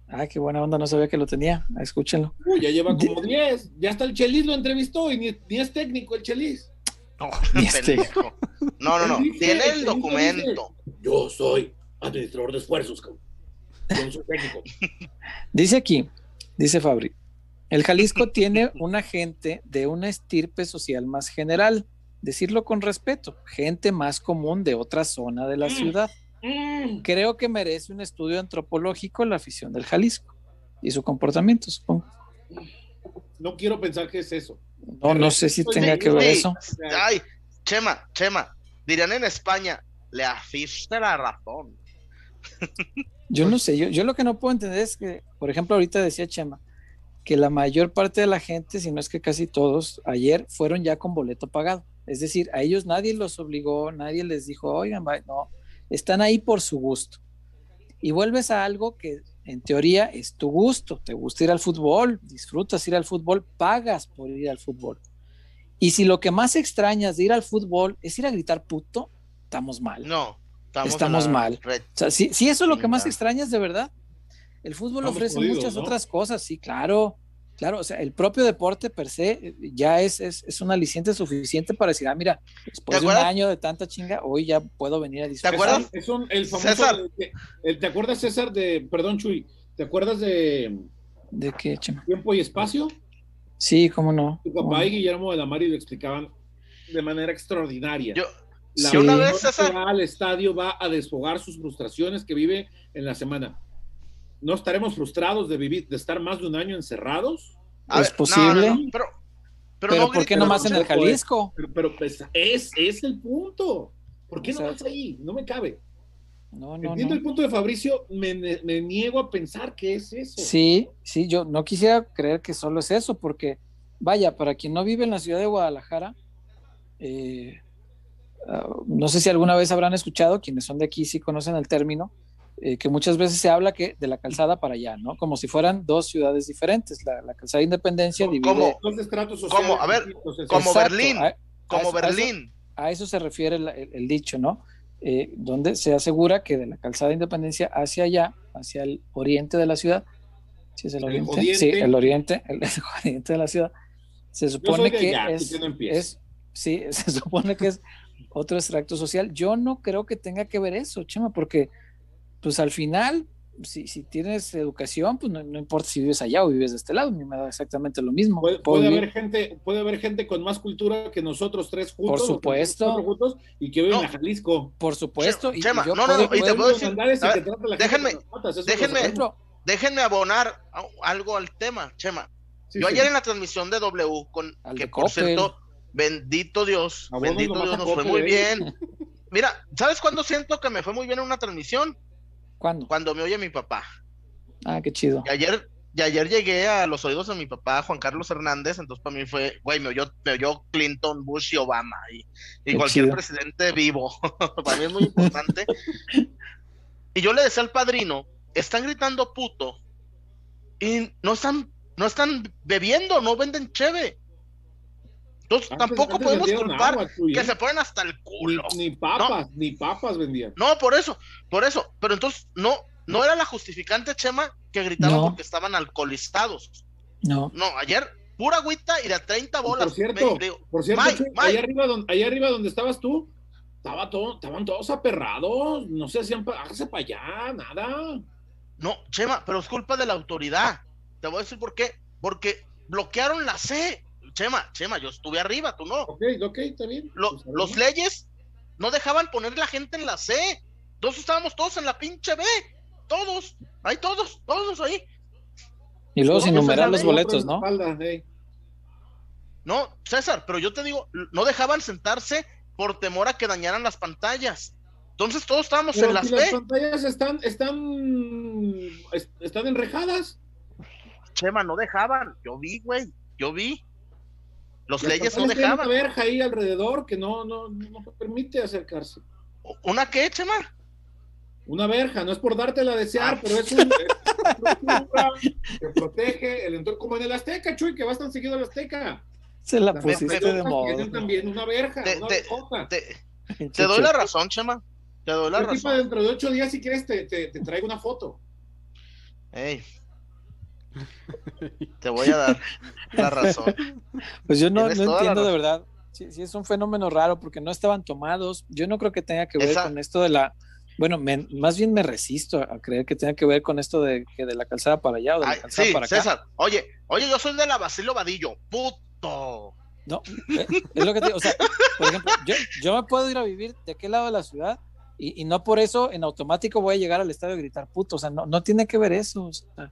Ah, qué buena onda, no sabía que lo tenía. Escúchenlo. Uy, ya lleva como 10. Ya hasta el Chelis lo entrevistó y ni, ni es técnico el Chelis. No, Este. pendejo. no, no, no. Tiene el documento. Yo soy administrador de esfuerzos, cabrón. Yo no soy técnico. Dice aquí, dice Fabri, el Jalisco tiene una gente de una estirpe social más general, decirlo con respeto, gente más común de otra zona de la Mm. ciudad. Mm. Creo que merece un estudio antropológico la afición del Jalisco y su comportamiento, supongo. No quiero pensar que es eso. No, no sé si tenga que ver Sí. eso. Ay, Chema, Chema. Dirían en España, le asiste la razón. Yo no sé, yo, yo lo que no puedo entender es que, por ejemplo, ahorita decía Chema, que la mayor parte de la gente, si no es que casi todos, ayer fueron ya con boleto pagado. Es decir, a ellos nadie los obligó, nadie les dijo, oigan, va", no, están ahí por su gusto. Y vuelves a algo que en teoría es tu gusto, te gusta ir al fútbol, disfrutas ir al fútbol, pagas por ir al fútbol. Y si lo que más extrañas de ir al fútbol es ir a gritar puto, estamos mal. No, estamos, mal. red. O sea, si, si eso es lo que más extrañas de verdad, el fútbol Estamos ofrece jodidos, muchas ¿no? otras cosas, sí, claro, claro, o sea, el propio deporte per se eh, ya es, es, es un aliciente suficiente para decir, ah, mira, después de un año de tanta chinga, hoy ya puedo venir a disfrutar. acuerdas? Es un- el famoso. César. el- ¿Te acuerdas, César, de. Perdón, Chuy. ¿Te acuerdas de ¿De qué, Chema? Tiempo y Espacio? Sí, cómo no. Tu ¿Cómo papá y? Guillermo de la Mari lo explicaban de manera extraordinaria. Yo, La Sí. una vez, que César, va al estadio va a desfogar sus frustraciones que vive en la semana. ¿No estaremos frustrados de vivir, de estar más de un año encerrados? ¿Es posible? no, no, no, pero, pero, Pero, no ¿por qué nomás en el Jalisco? Pero, pero, pues, es, es el punto. ¿Por qué O sea, no vas ahí? No me cabe. No, no, Entiendo no. el punto de Fabricio, me, me niego a pensar que es eso. Sí, sí, yo no quisiera creer que solo es eso, porque vaya, para quien no vive en la ciudad de Guadalajara, eh, ah, no sé si alguna vez habrán escuchado, quienes son de aquí sí conocen el término, eh, que muchas veces se habla que de la calzada para allá, ¿no? Como si fueran dos ciudades diferentes. La, la calzada de Independencia divide. ¿Cómo? Dos estratos sociales ¿Cómo? A ver, como Exacto, Berlín, a- Como a eso- a eso- Berlín. a eso se refiere el, el- el dicho, ¿no? Eh, donde se asegura que de la calzada de Independencia hacia allá, hacia el oriente de la ciudad, ¿sí es el El oriente? Sí, el oriente, el, el oriente de la ciudad, se supone que allá, es, no es, sí, se supone que es otro extracto social. Yo no creo que tenga que ver eso, Chema, porque pues al final, si, si tienes educación, pues no, no importa si vives allá o vives de este lado, a mí me da exactamente lo mismo. Puede, haber gente, puede haber gente con más cultura que nosotros tres juntos. Por supuesto. juntos, y que viven No. en Jalisco. Por supuesto, y, Chema, y yo no, no, puedo- no, y te puedo- decir- a ver, déjenme- déjenme- Déjenme abonar algo al tema, Chema. Sí, Yo sí. ayer en la transmisión de W, con Al que por Coppel. cierto, bendito Dios, Abono bendito Dios, nos fue muy ¿eh? bien. Mira, ¿sabes cuándo siento que me fue muy bien en una transmisión? ¿Cuándo? Cuando me oye mi papá. Ah, qué chido. Y ayer, y ayer llegué a los oídos de mi papá, Juan Carlos Hernández, entonces para mí fue, güey, me oyó, me oyó Clinton, Bush y Obama, y, cualquier chido. presidente vivo. para mí es muy importante. y yo le decía al padrino, están gritando puto y no están, no están bebiendo, no venden cheve. Entonces Antes- tampoco antes podemos culpar agua, que se ponen hasta el culo. ni papas, ni papas vendían. No, por eso, por eso. Pero entonces no, no era la justificante, Chema, que gritaban No. porque estaban alcoholizados. No. No, ayer pura agüita y de 30 bolas. Por cierto, Me- digo, por cierto, ahí arriba, donde, ahí arriba donde estabas tú, estaba todo, estaban todos aperrados, no se hacían, pa- hágase para allá, nada. No, Chema, pero es culpa de la autoridad. Te voy a decir por qué. Porque bloquearon la C. Chema, Chema, yo estuve arriba, tú no. Ok, ok, está bien. Lo- Pues, los leyes no dejaban poner la gente en la C. Entonces estábamos todos en la pinche B. Todos, ahí todos, todos ahí. Y luego sin numerar los boletos, ¿no? espalda. No, César, pero yo te digo, no dejaban sentarse por temor a que dañaran las pantallas. Entonces todos estábamos Pero en las si las B. pantallas están, están, es- están enrejadas. Chema, no dejaban. Yo vi, güey, yo vi. Los Las leyes no dejaban. una verja ahí alrededor que no, no, no permite acercarse. ¿Una qué, Chema? Una verja, no es por dártela a desear, Ah. pero es un, que protege el entorno, como en el Azteca, Chuy, que vas tan seguido al Azteca. Se la pusiste de modo. Tienen también una verja, Te- una te-. Te, te doy la razón, Chema. Te doy la razón. dentro de ocho días, si quieres, te, te, te traigo una foto. Ey. Te voy a dar la razón. Pues yo no, entiendo de verdad. Sí, sí, es un fenómeno raro porque no estaban tomados. Yo no creo que tenga que ver Esa- con esto de la. Bueno, me- más bien me resisto a creer que tenga que ver con esto de que de la calzada para allá o de la Ay, calzada sí, para acá. César. Oye, oye, yo soy de la Basilio Vadillo. Puto. No, eh, es lo que te digo. O sea, por ejemplo, yo, yo me puedo ir a vivir de aquel lado de la ciudad y, y no por eso en automático voy a llegar al estadio a gritar puto. O sea, no, no tiene que ver eso. o sea.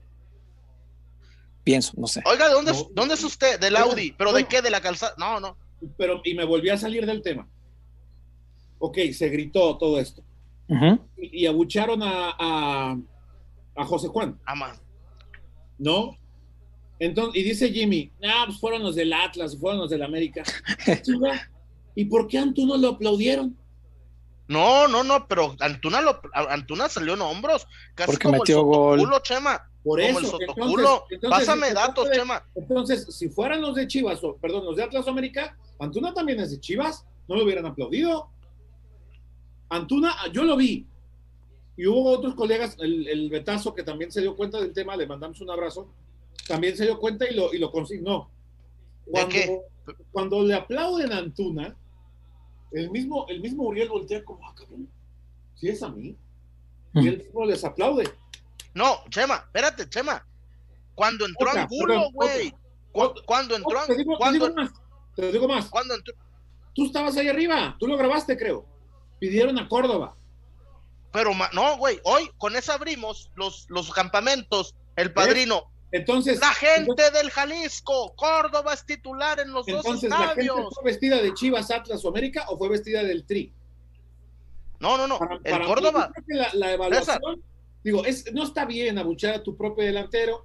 Pienso, no sé. Oiga, ¿de dónde, es- No. dónde es usted? Del Audi. ¿Pero de qué? ¿De la calzada? No, no. Pero, y me volví a salir del tema. Ok, se gritó todo esto. Ujú. Y, y abucharon a, a, a José Juan, Ama. ¿no? Entonces, y dice Jimmy, ah, pues fueron los del Atlas, fueron los del América. ¿Y por qué a Antuna lo aplaudieron? No, no, no, pero Antuna, lo, Antuna salió en hombros. Casi Porque como metió el gol. sotoculo, Chema. Por Como eso. el Entonces, sotoculo. entonces, Pásame datos, Chema. Entonces, si fueran los de Chivas, o perdón, los de Atlas América, Antuna también es de Chivas, no lo hubieran aplaudido. Antuna, yo lo vi. Y hubo otros colegas, el, el Betazo, que también se dio cuenta del tema, le mandamos un abrazo, también se dio cuenta y lo, y lo consignó. Cuando, qué? cuando le aplauden a Antuna, el mismo, el mismo Uriel voltea como, ah, cabrón, si es a mí. Y él mismo les aplaude. No, Chema, espérate, Chema. Cuando entró Otra, Angulo, güey. Cu- Cuando entró, te, digo, te cuando, digo más, te digo más. cuando entró, Tú estabas ahí arriba, tú lo grabaste, creo. Pidieron a Córdoba. pero no, güey, hoy con eso abrimos los, los campamentos, el padrino, Entonces, la gente del Jalisco, Córdoba es titular en los entonces dos la gente estadios. fue vestida de Chivas, Atlas o América o fue vestida del Tri. No, no, no, Para- el para mí, Córdoba, yo creo que la, la evaluación, digo, es, no está bien abuchar a tu propio delantero,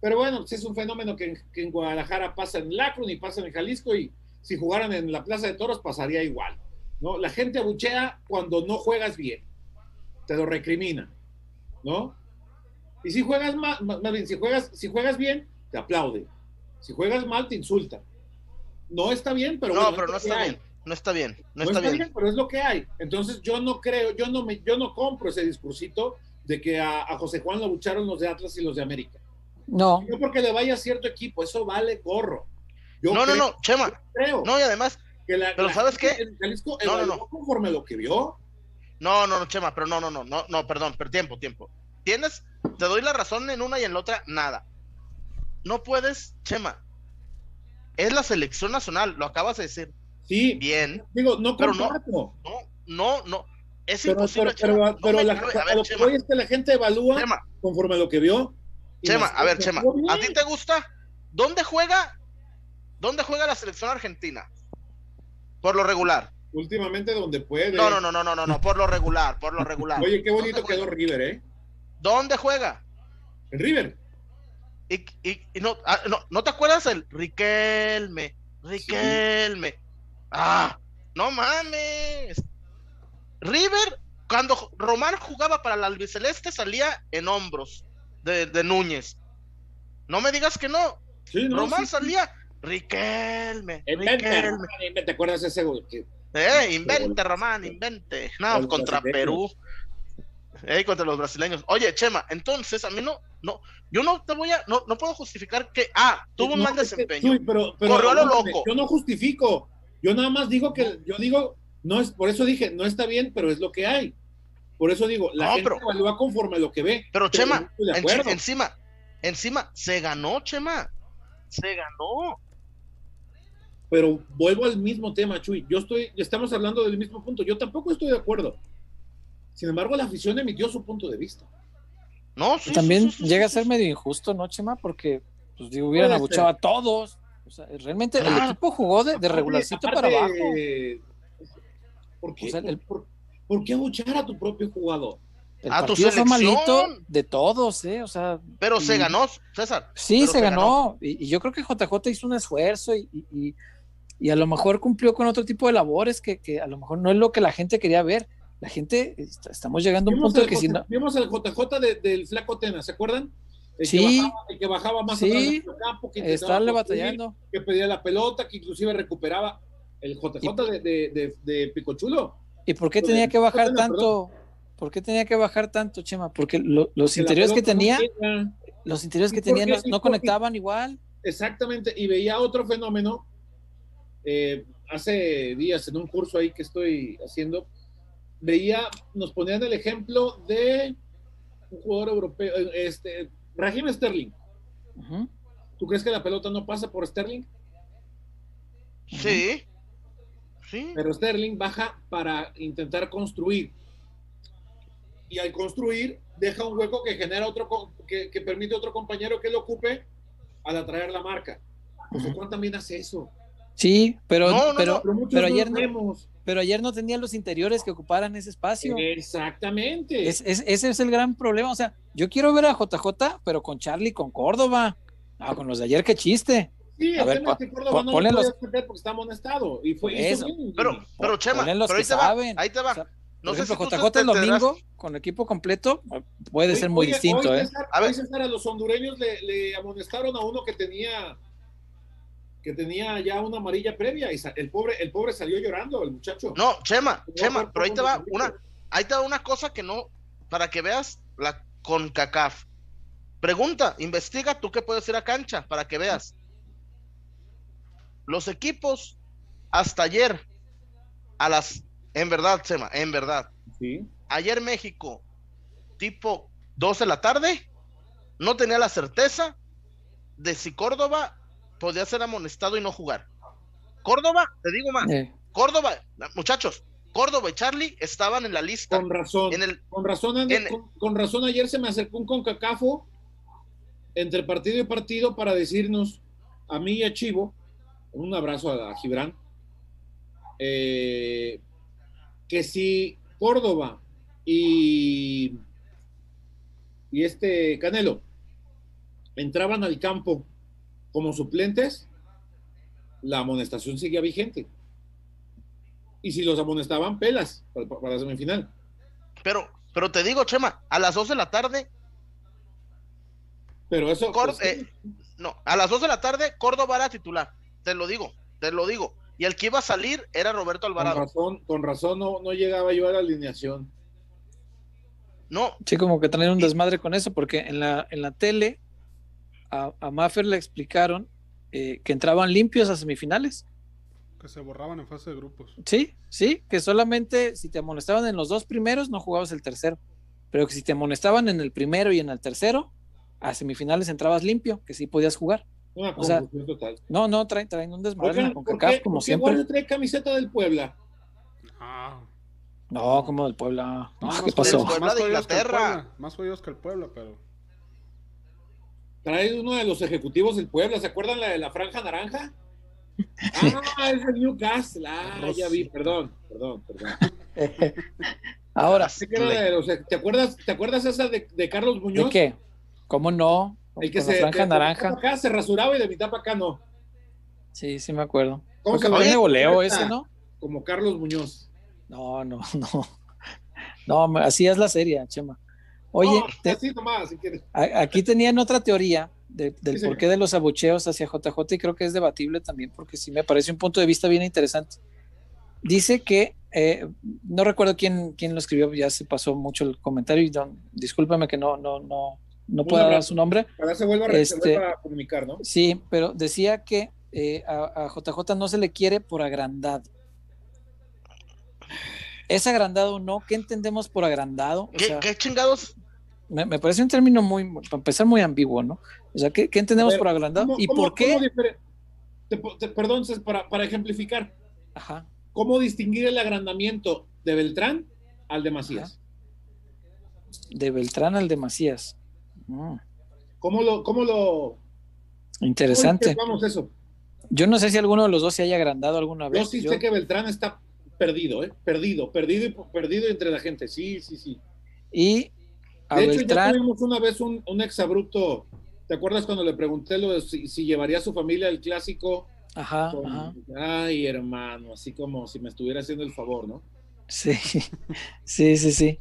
pero bueno, pues es un fenómeno que, en- que en Guadalajara pasa en Lacron y pasa en Jalisco y si jugaran en la Plaza de Toros pasaría igual. ¿no? La gente abuchea cuando no juegas bien, te lo recrimina, ¿no? Y si juegas mal, más bien, si juegas, si juegas bien, te aplaude. Si juegas mal, te insulta. No está bien, pero no, bueno, pero no está hay. bien, no está bien, no, No está, bien. pero es lo que hay. Entonces yo no creo, yo no me, yo no compro ese discursito de que a, a José Juan lo bucharon los de Atlas y los de América. No, No porque le vaya a cierto equipo, eso vale gorro. Yo No, no, creo, no, Chema, creo no, y además, que la, pero la ¿sabes qué? en Jalisco No, no, no. conforme lo que vio. no, no, no, Chema, pero no, no, no, no, no, perdón, pero tiempo, tiempo. Tienes, te doy la razón en una y en la otra, nada. No puedes, Chema. Es la selección nacional, lo acabas de decir. Sí, Bien, digo, no Pero no. no, no, no. Es Pero, imposible, pero, pero, la, a que voy es que la gente evalúa Chema, conforme a lo que vio. Chema, a ver, Chema, ¿a ti te gusta? ¿Dónde juega? ¿Dónde juega la selección argentina? Por lo regular. Últimamente donde puede. No, no, no, no, no, no, no, por lo regular, por lo regular. Oye, qué bonito ¿Dónde quedó juega? River, ¿eh? ¿Dónde juega? En River. Y, y- y no, ah, no, ¿no te acuerdas el Riquelme? Riquelme. Ah, no mames. River, cuando Román jugaba para la albiceleste, salía en hombros de, de Núñez. No me digas que no. Sí, no, Román sí, sí. salía. Riquelme. Riquelme. ¿te acuerdas de ese? Que- Eh, invente, Román, invente. No, contra Perú. Eh, contra los brasileños. Oye, Chema, entonces a mí no, no, yo no te voy a, no, no puedo justificar que, ah, tuvo un mal es que- desempeño. Uy, pero, pero Corrió a lo loco. Yo no justifico. Yo nada más digo que, yo digo, no es, por eso dije, no está bien, pero es lo que hay. Por eso digo, la No, gente pero- evalúa conforme a lo que ve. Pero Chema, no en- encima, encima, se ganó, Chema. Se ganó. Pero vuelvo al mismo tema, Chuy. Yo estoy, estamos hablando del mismo punto. Yo tampoco estoy de acuerdo. Sin embargo, la afición emitió su punto de vista. No, sí, También sí, sí, sí, llega a sí, ser sí. medio injusto, ¿no, Chema? Porque pues, digo, hubieran abuchado ser. a todos. O sea, realmente el equipo jugó de, de regularcito aparte, para abajo. ¿Por qué, O sea, el- por, por qué abuchar a tu propio jugador? El a tu selección. malito de todos, ¿eh? O sea, Pero se y- ganó, César. Sí, Pero se ganó. Y, y yo creo que JJ hizo un esfuerzo y, y- y- y a lo mejor cumplió con otro tipo de labores que, que a lo mejor no es lo que la gente quería ver. La gente, est- estamos llegando a un punto al que si no. Vimos al JJ de- del Flaco Tena, ¿se acuerdan? El Sí. Que bajaba, el que bajaba más Sí. atrás del campo, que Estarle batallando. que pedía la pelota, que inclusive recuperaba el JJ de, de, de, de Picochulo. ¿Y por qué tenía que bajar tanto? ¿Por qué tenía que bajar tanto, Chema? Porque lo- los interiores que no tenía, los interiores ¿Y que tenía no, conectaban igual. Exactamente, y veía otro fenómeno. eh, hace días en un curso ahí que estoy haciendo, veía, nos ponían el ejemplo de un jugador europeo, eh, este, Raheem Sterling. ¿Tú crees que la pelota no pasa por Sterling? Sí. Sí. Pero Sterling baja para intentar construir. Y al construir, deja un hueco que genera otro, que, que permite a otro compañero que lo ocupe al atraer la marca. José Ujú. Juan también hace eso. Sí, pero, No, no, pero, no, Pero, muchos pero no ayer no- pero ayer no tenía los interiores que ocuparan ese espacio. Exactamente. Es- es- ese es el gran problema. O sea, yo quiero ver a JJ, pero con Charlie, y con Córdoba. Ah, con los de ayer, qué chiste. Sí, a el ver, tema es po- que Córdoba po- no ponle lo podía los- porque está amonestado. Y fue eso. bien. Pero, pero Chema, pero ahí te va, ahí te va. O sea, no Por sé ejemplo, JJ el domingo, con equipo completo, puede ser muy distinto, hoy, ¿eh? César, A ver. César, a los hondureños le, le amonestaron a uno que tenía que tenía ya una amarilla previa y el pobre el pobre salió llorando el muchacho No, Chema, No, Chema, pero ahí te va una, ahí te va una cosa que no, para que veas la CONCACAF. Pregunta, investiga tú que puedes ir a cancha para que veas. Los equipos hasta ayer a las, en verdad, Chema, en verdad, sí ayer México, tipo 2 de la tarde, no tenía la certeza de si Córdoba podía ser amonestado y no jugar. Córdoba, te digo más, Eh, Córdoba, muchachos, Córdoba y Charlie estaban en la lista. con razón En el, con razón Andy, en- con, con razón ayer se me acercó un concacafo entre partido y partido para decirnos a mí y a Chivo un abrazo a, a Gibran eh, que si Córdoba y y este Canelo entraban al campo como suplentes, la amonestación seguía vigente. Y si los amonestaban, pelas para, para la semifinal. pero, pero te digo, Chema, a las 2 de la tarde, Pero eso. Pues, eh, no, a las 2 de la tarde, Córdoba era titular. Te lo digo, te lo digo. Y el que iba a salir era Roberto con Alvarado. razón, con razón no, no llegaba yo a la alineación. No, sí, como que traen un desmadre con eso, porque en la, en la tele a, a Maffer le explicaron eh, que entraban limpios a semifinales. Que se borraban en fase de grupos. Sí, sí, que solamente si te amonestaban en los dos primeros, no jugabas el tercero. Pero que si te amonestaban en el primero y en el tercero, a semifinales entrabas limpio, que sí podías jugar. Una O sea, total. No, no, traen, traen un desmadre en la ¿por CONCACAF, como por qué siempre. Guardia trae camiseta del Puebla? Ah, No, como del Puebla. no, No, más ¿Qué pasó? Del Puebla Más de jodidos que el Inglaterra. Puebla, Más jodidos que el Puebla, pero. Trae uno de los ejecutivos del Puebla. ¿Se acuerdan la de la franja naranja? Ah, es el Newcastle. Ah, ya vi, perdón, perdón, perdón. Ahora, ¿Te acuerdas, ¿te acuerdas esa de, de Carlos Muñoz? ¿de qué? ¿Cómo no? El que se la franja de- naranja. acá se rasuraba y de mitad para acá no. Sí, sí me acuerdo. ¿Cómo se Oye, ese, ¿no? Como Carlos Muñoz. No, no, no. No, así es la serie, Chema. Oye, No, te- así nomás, si quieres. a- aquí tenían otra teoría del porqué de los abucheos hacia JJ y creo que es debatible también porque sí me parece un punto de vista bien interesante. Dice que, eh, no recuerdo quién, quién lo escribió, ya se pasó mucho el comentario y don, discúlpame que no, no, no, no puedo dar su nombre. Para se vuelva, este, a comunicar, ¿no? Sí, pero decía que eh, a, JJ no se le quiere por agrandado. ¿Es agrandado o no? ¿Qué entendemos por agrandado? ¿Qué, chingados? Me, parece un término muy, para empezar, muy ambiguo, ¿no? O sea, ¿qué, entendemos por agrandado? ¿Y por qué? perdón, para, para ejemplificar. Ajá. ¿Cómo distinguir el agrandamiento de Beltrán al de Macías? De Beltrán al de Macías. ¿Cómo lo, cómo lo... Interesante. Vamos eso. Yo no sé si alguno de los dos se haya agrandado alguna vez. Yo sí sé que Beltrán está perdido, ¿eh? Perdido, perdido y perdido entre la gente. Sí, sí, sí. Y a de hecho, ya tuvimos una vez un, un exabrupto. ¿Te acuerdas cuando le pregunté lo de si, si llevaría a su familia al clásico Ajá, Ay, hermano, así como si me estuviera haciendo el favor, ¿no? Sí, sí, sí, sí.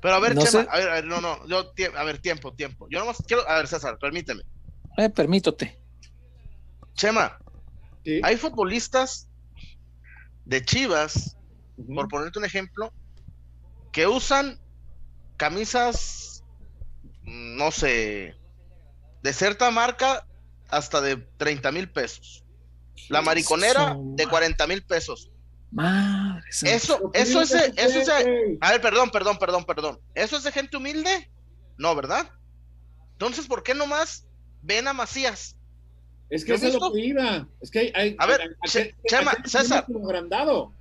Pero a ver, Chema, a, ver, a ver, no, no, yo, a ver, tiempo, tiempo. Yo nomás quiero, a ver, César, permíteme. Eh, permítote. Chema, hay futbolistas de Chivas, por ponerte un ejemplo, que usan camisas, no sé, de cierta marca hasta de 30 mil pesos. La mariconera de 40 mil pesos. Madre eso, eso es, eso es, a ver, perdón, perdón, perdón, perdón. ¿Eso es de gente humilde? No, ¿verdad? Entonces, ¿por qué nomás ven a Macías? Es que eso es lo que iba. Es que hay, a ver, Chema, César. Agrandado.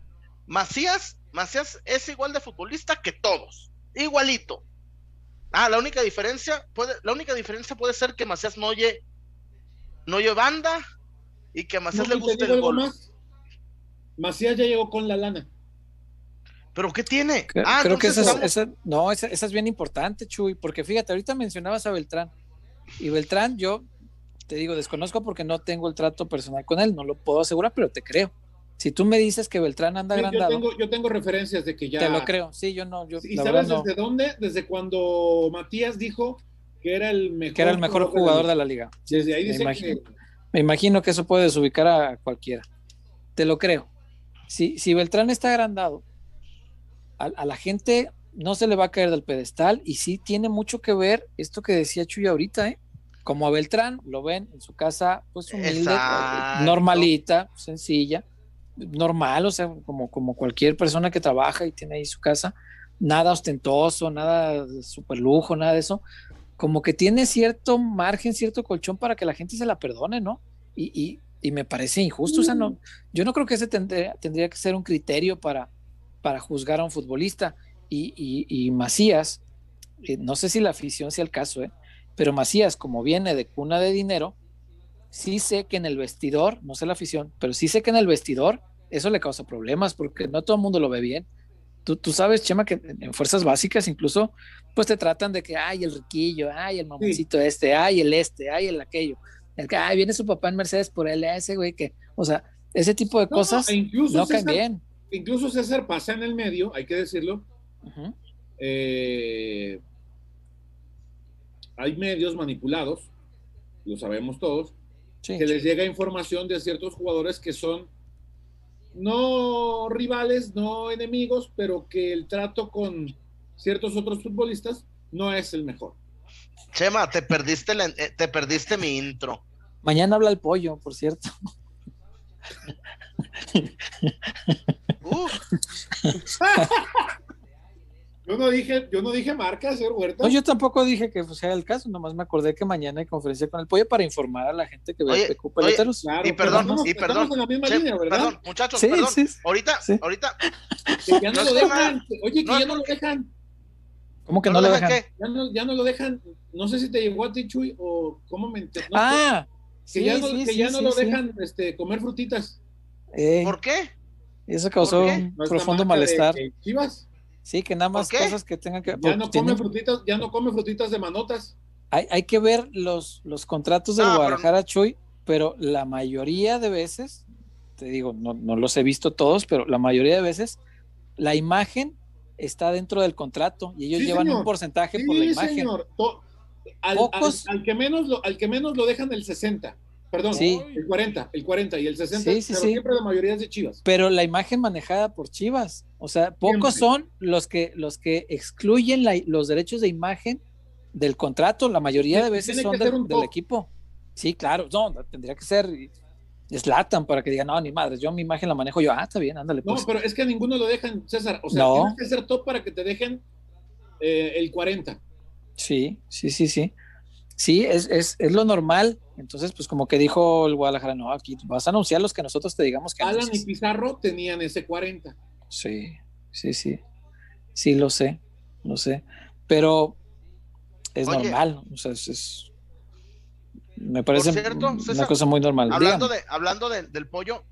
Macías, Macías es igual de futbolista que todos. Igualito. Ah, la única diferencia puede, la única diferencia puede ser que Macías no oye, no oye banda, y que a Macías le guste el gol. Macías ya llegó con la lana. ¿Pero qué tiene? ah, creo que esa, no, esa, es bien importante, Chuy, porque fíjate, ahorita mencionabas a Beltrán. Y Beltrán, yo te digo, desconozco porque no tengo el trato personal con él, no lo puedo asegurar, pero te creo. Si tú me dices que Beltrán anda agrandado. Yo tengo, yo tengo referencias de que ya. Te lo creo, sí, yo no. Yo, ¿Y sabes desde dónde? Desde cuando Matías dijo que era el mejor, que era el mejor jugador, de, la... liga. Desde ahí dice que me imagino que eso puede desubicar a cualquiera. Te lo creo. Si, si Beltrán está agrandado, a, la gente no se le va a caer del pedestal y sí tiene mucho que ver esto que decía Chuy ahorita, ¿eh? Como a Beltrán lo ven en su casa, pues humilde, normalita, sencilla, normal, o sea, como, como cualquier persona que trabaja y tiene ahí su casa, nada ostentoso, nada de super lujo, nada de eso, como que tiene cierto margen, cierto colchón para que la gente se la perdone, ¿no? Y, me parece injusto, o sea, no, yo no creo que ese tendría, tendría que ser un criterio para, para juzgar a un futbolista. Y, Macías, eh, no sé si la afición sea el caso, ¿eh? pero Macías, como viene de cuna de dinero, sí sé que en el vestidor, no sé la afición, pero sí sé que en el vestidor eso le causa problemas porque no todo el mundo lo ve bien. Tú, sabes, Chema, que en fuerzas básicas incluso, pues te tratan de que, ay, el riquillo, ay, el mamoncito este, ay, el este, ay, el aquello. El que, ay, viene su papá en Mercedes por él, ese güey que, o sea, ese tipo de cosas e no caen bien. Incluso César pasa en el medio, hay que decirlo. Eh, hay medios manipulados, lo sabemos todos, que les llega información de ciertos jugadores que son no rivales, no enemigos, pero que el trato con ciertos otros futbolistas no es el mejor. Chema, te perdiste, eh, te perdiste mi intro. Mañana habla el pollo, por cierto. Yo no dije, yo no dije marca, señor Huerta. No, yo tampoco dije que sea el caso, nomás me acordé que mañana hay conferencia con el pollo para informar a la gente que ve PQ Peloteros. y perdón, y perdón, en la misma línea, perdón, muchachos, perdón. ahorita, ahorita. Que ya no, lo dejan. Oye, que ya no lo dejan. ¿Cómo que no, lo dejan? Ya no, ya no lo dejan. No sé si te llegó a ti, Chuy, o cómo me enteré. ah, que ya no, que ya no lo dejan este, comer frutitas. Eh, ¿Por qué? Eso causó un profundo malestar. Chivas? Sí, que nada más cosas que tengan que. Ya no come frutitas, ya no come frutitas de manotas. Hay, hay que ver los, los contratos del Guadalajara, Chuy, pero la mayoría de veces, te digo, no, no los he visto todos, pero la mayoría de veces, la imagen está dentro del contrato y ellos llevan un porcentaje por la imagen. Señor. Al, Pocos. al- al que menos lo, al que menos lo dejan el 60. Perdón, Sí. el 40, el 40 y el 60, Sí, sí, pero siempre la mayoría es de Chivas. pero la imagen manejada por Chivas. O sea, pocos Siempre. son los que, los que excluyen la- los derechos de imagen del contrato. La mayoría de veces son del, equipo. Sí, claro. No, tendría que ser Slatan para que digan, no, ni madres, yo mi imagen la manejo yo. Ah, está bien, ándale. No, Pues. pero es que a ninguno lo dejan, César. O sea, No. tienes que ser top para que te dejen eh, el 40. Sí, sí, sí, sí. Sí, es, es, es lo normal. Entonces, pues como que dijo el Guadalajara, no, aquí vas a anunciar los que nosotros te digamos que Alan y. Pizarro tenían ese 40. Sí, sí, sí. Sí, lo sé, lo sé. Pero es Oye. normal. O sea, es, es- me parece cierto, una cosa muy normal. Hablando, Dígame. de, hablando de- del pollo,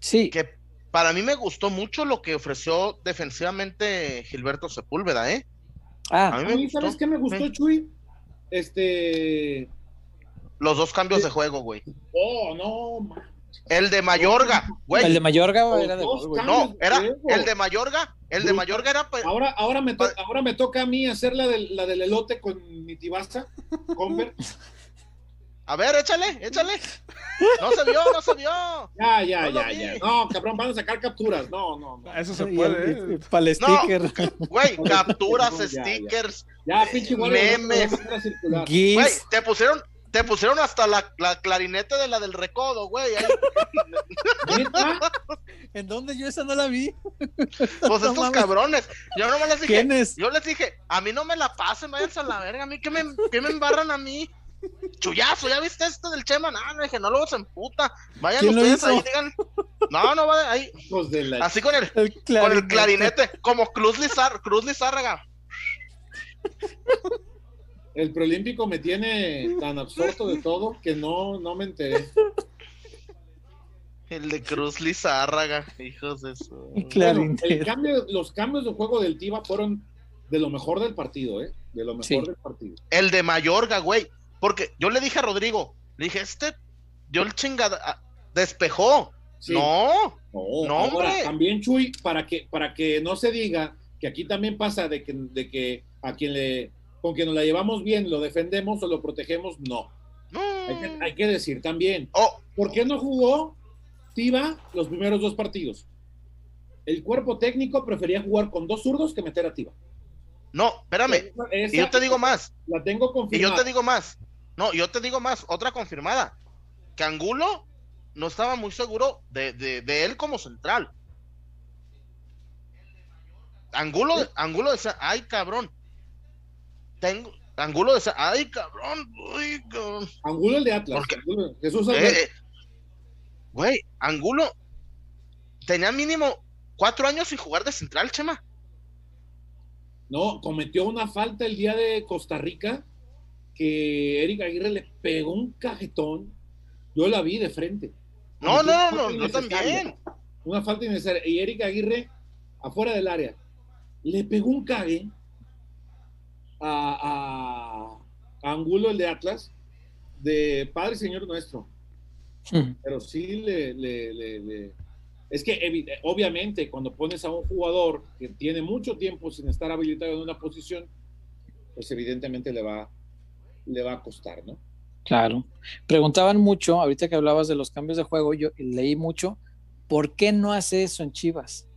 Sí, que para mí me gustó mucho lo que ofreció defensivamente Gilberto Sepúlveda, ¿eh? A ah, mí A mí, gustó. ¿sabes qué me gustó, Sí. Chuy? Este. Los dos cambios de juego, güey. Oh, no, El de Mayorga, güey. el de Mayorga Los era de gol, güey. No, era el de Mayorga. El de. Mayorga era. pues, Ahora, ahora, me to- ahora me toca a mí hacer la del, la del elote con mi tibasa, Conver. A ver, échale, échale. No se vio, no se vio. Ya, ya, No ya, vi. ya. No, cabrón, van a sacar capturas. No, no, no. Eso se Y puede, ¿eh? Para el sticker. Güey, capturas, Ya, ya. stickers. Ya, pinche Memes. Güey, te pusieron, te pusieron hasta la, la clarinete de la del recodo, güey. ¿En dónde yo esa no la vi? Pues No estos mames. cabrones. Yo no me les dije. ¿Quién es? Yo les dije, a mí no me la pasen, váyanse a la verga. A mí que me, que me embarran a mí. Chuyazo, ¿ya viste esto del Chema? No, no dije, no luego se emputa. Vayan ¿Quién lo ustedes ahí, digan. No, no va ahí. De la Así con el, El con el clarinete, como Cruz, Lizar, Cruz Lizárraga. El preolímpico me tiene tan absorto de todo que no, no me enteré. El de Cruz Lizárraga, hijos de su. El cambio, los cambios de juego del Tiva fueron de lo mejor del partido, ¿eh? De lo mejor Sí. del partido. El de Mayorga, güey. Porque yo le dije a Rodrigo, le dije, este dio el chingada. ah, Despejó. Sí. No. No, No, ahora, hombre. también Chuy, para que, para que no se diga que aquí también pasa de que, de que a quien le, con quien nos la llevamos bien lo defendemos o lo protegemos, no. No. Hay que, hay que decir también, Oh, ¿por qué no jugó Tiva los primeros dos partidos? El cuerpo técnico prefería jugar con dos zurdos que meter a Tiva. no, espérame. Esa- Y yo te digo más. La tengo Y confirmada. yo te digo más. No, yo te digo más. Otra confirmada. Que Angulo no estaba muy seguro de, de- de él como central. Angulo, Angulo decía, ay cabrón. Tengo, Angulo decía, ay cabrón, uy, cabrón. Angulo el de Atlas. ¿Por qué? Angulo- Jesús Eh, eh, Güey, Angulo tenía mínimo cuatro años sin jugar de central, Chema. No, cometió una falta el día de Costa Rica que Eric Aguirre le pegó un cajetón. Yo la vi de frente. No, no, no, falta yo también. Una falta innecesaria. Y Eric Aguirre, afuera del área, le pegó un cague a, a- a Angulo, el de Atlas, de Padre y Señor nuestro. Pero sí le, le- le- le- Es que obviamente cuando pones a un jugador que tiene mucho tiempo sin estar habilitado en una posición, pues evidentemente le va, le va a costar, ¿no? Claro. Preguntaban mucho, ahorita que hablabas de los cambios de juego, yo leí mucho, ¿por qué no hace eso en Chivas?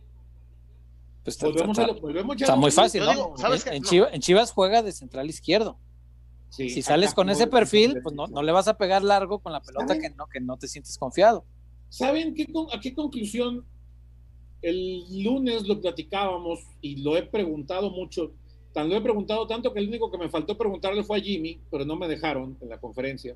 Pues está, Volvemos a está- lo- volvemos ya está a lo muy fácil, ¿no? digo, ¿sabes en, qué? en No. Chivas, en Chivas juega de central izquierdo. Sí, si sales con ese es- perfil, pues no, no le vas a pegar largo con la pelota ¿Saben? que no, que no te sientes confiado. ¿Saben qué, con- a qué conclusión? El lunes lo platicábamos y lo he preguntado mucho. Tan lo he preguntado tanto que el único que me faltó preguntarle fue a Jimmy, pero no me dejaron en la conferencia.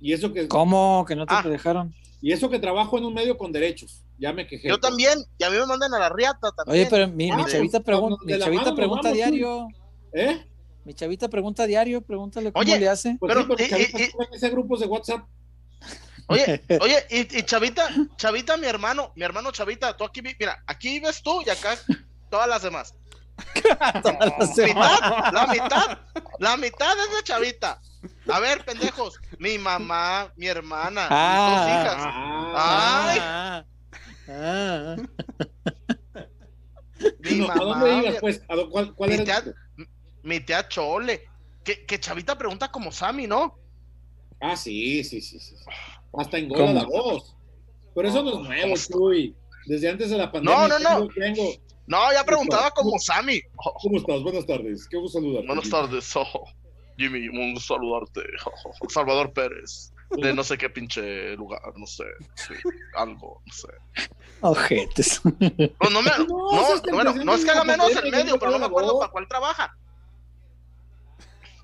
Y eso que, ¿Cómo que no te Ah. dejaron? y eso que trabajo en un medio con derechos. Ya me quejé. Yo también, y a mí me mandan a la riata también. Oye, pero mi, mi Ah, chavita, pregun- mi chavita pregunta vamos, diario. ¿Eh? Mi chavita pregunta diario, pregúntale cómo Oye, le hace. Pues Pero, sí, pero y- Chavita y- en ese grupos de WhatsApp. Oye, oye, y, y Chavita, Chavita, mi hermano, mi hermano Chavita, tú aquí, vi- mira, aquí ves tú y acá todas las demás. mitad, la mitad, la mitad es de Chavita. A ver, pendejos, mi mamá, mi hermana, Ah, mis dos hijas. Ay. Ah, ah, Mi No, ¿A mamá, dónde mi, ibas, pues? ¿A ¿Cuál, cuál mi era? tía, mi tía Chole, que, que Chavita pregunta como Sammy, ¿no? Ah, sí, sí, sí, sí. Hasta engola la voz. Pero eso no es nuevo, Chuy. Desde antes de la pandemia. No, no, no. Tengo... No, ya preguntaba como Sammy. ¿Cómo estás? Buenas tardes. Qué gusto saludarte. Buenas tardes, oh, Jimmy. Un gusto saludarte. Salvador Pérez. De no sé qué pinche lugar, no sé. Sí, algo, no sé. Ojetes. No, no, me, no, no, bueno, no es que haga menos el medio, pero no me acuerdo para cuál trabaja.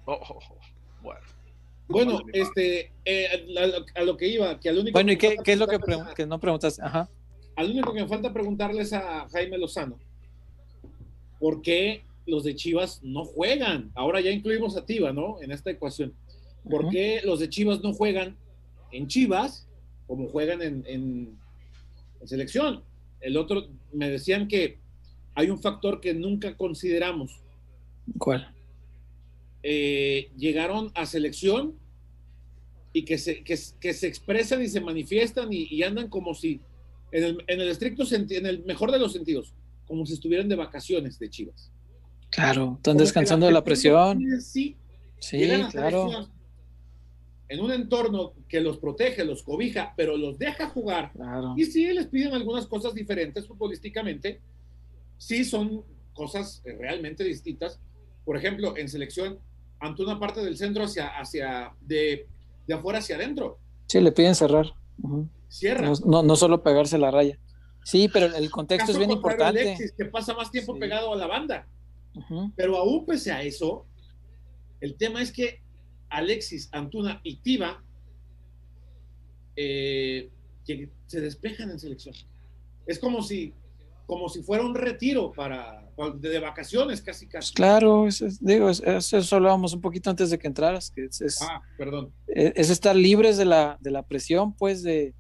Oh, oh, oh, bueno. Bueno, este, eh, a, a, lo que iba, que al único. Bueno, ¿y qué, qué es lo que, que no preguntas? Ajá. Al único que me falta preguntarles a Jaime Lozano, ¿por qué los de Chivas no juegan? Ahora ya incluimos a Tiva, ¿no? En esta ecuación. ¿Por qué los de Chivas no juegan en Chivas como juegan en, en, en, selección? El otro, me decían que hay un factor que nunca consideramos. ¿Cuál? Eh, llegaron a selección y que se, que, que se expresan y se manifiestan y, y andan como si, en el, en el, estricto sentido, en el mejor de los sentidos, como si estuvieran de vacaciones de Chivas. Claro, están descansando de la presión. Sí, sí claro. En un entorno que los protege, los cobija, pero los deja jugar. Claro. Y sí, les piden algunas cosas diferentes futbolísticamente. Sí, son cosas realmente distintas. Por ejemplo, en selección, ante una parte del centro hacia, hacia de, de afuera hacia adentro. Sí, le piden cerrar. Uh -huh. Cierra. No, no, no, solo pegarse la raya. Sí, pero el contexto Caso es bien importante. Alexis, que pasa más tiempo Sí. pegado a la banda. Uh -huh. Pero aún pese a eso, el tema es que Alexis, Antuna y Tiva eh, que se despejan en selección. Es como si, como si fuera un retiro para, de, vacaciones casi casi. Pues claro, es, es, digo, es, eso hablábamos un poquito antes de que entraras, que es, es, ah, perdón. es estar libres de la, de la presión, pues de,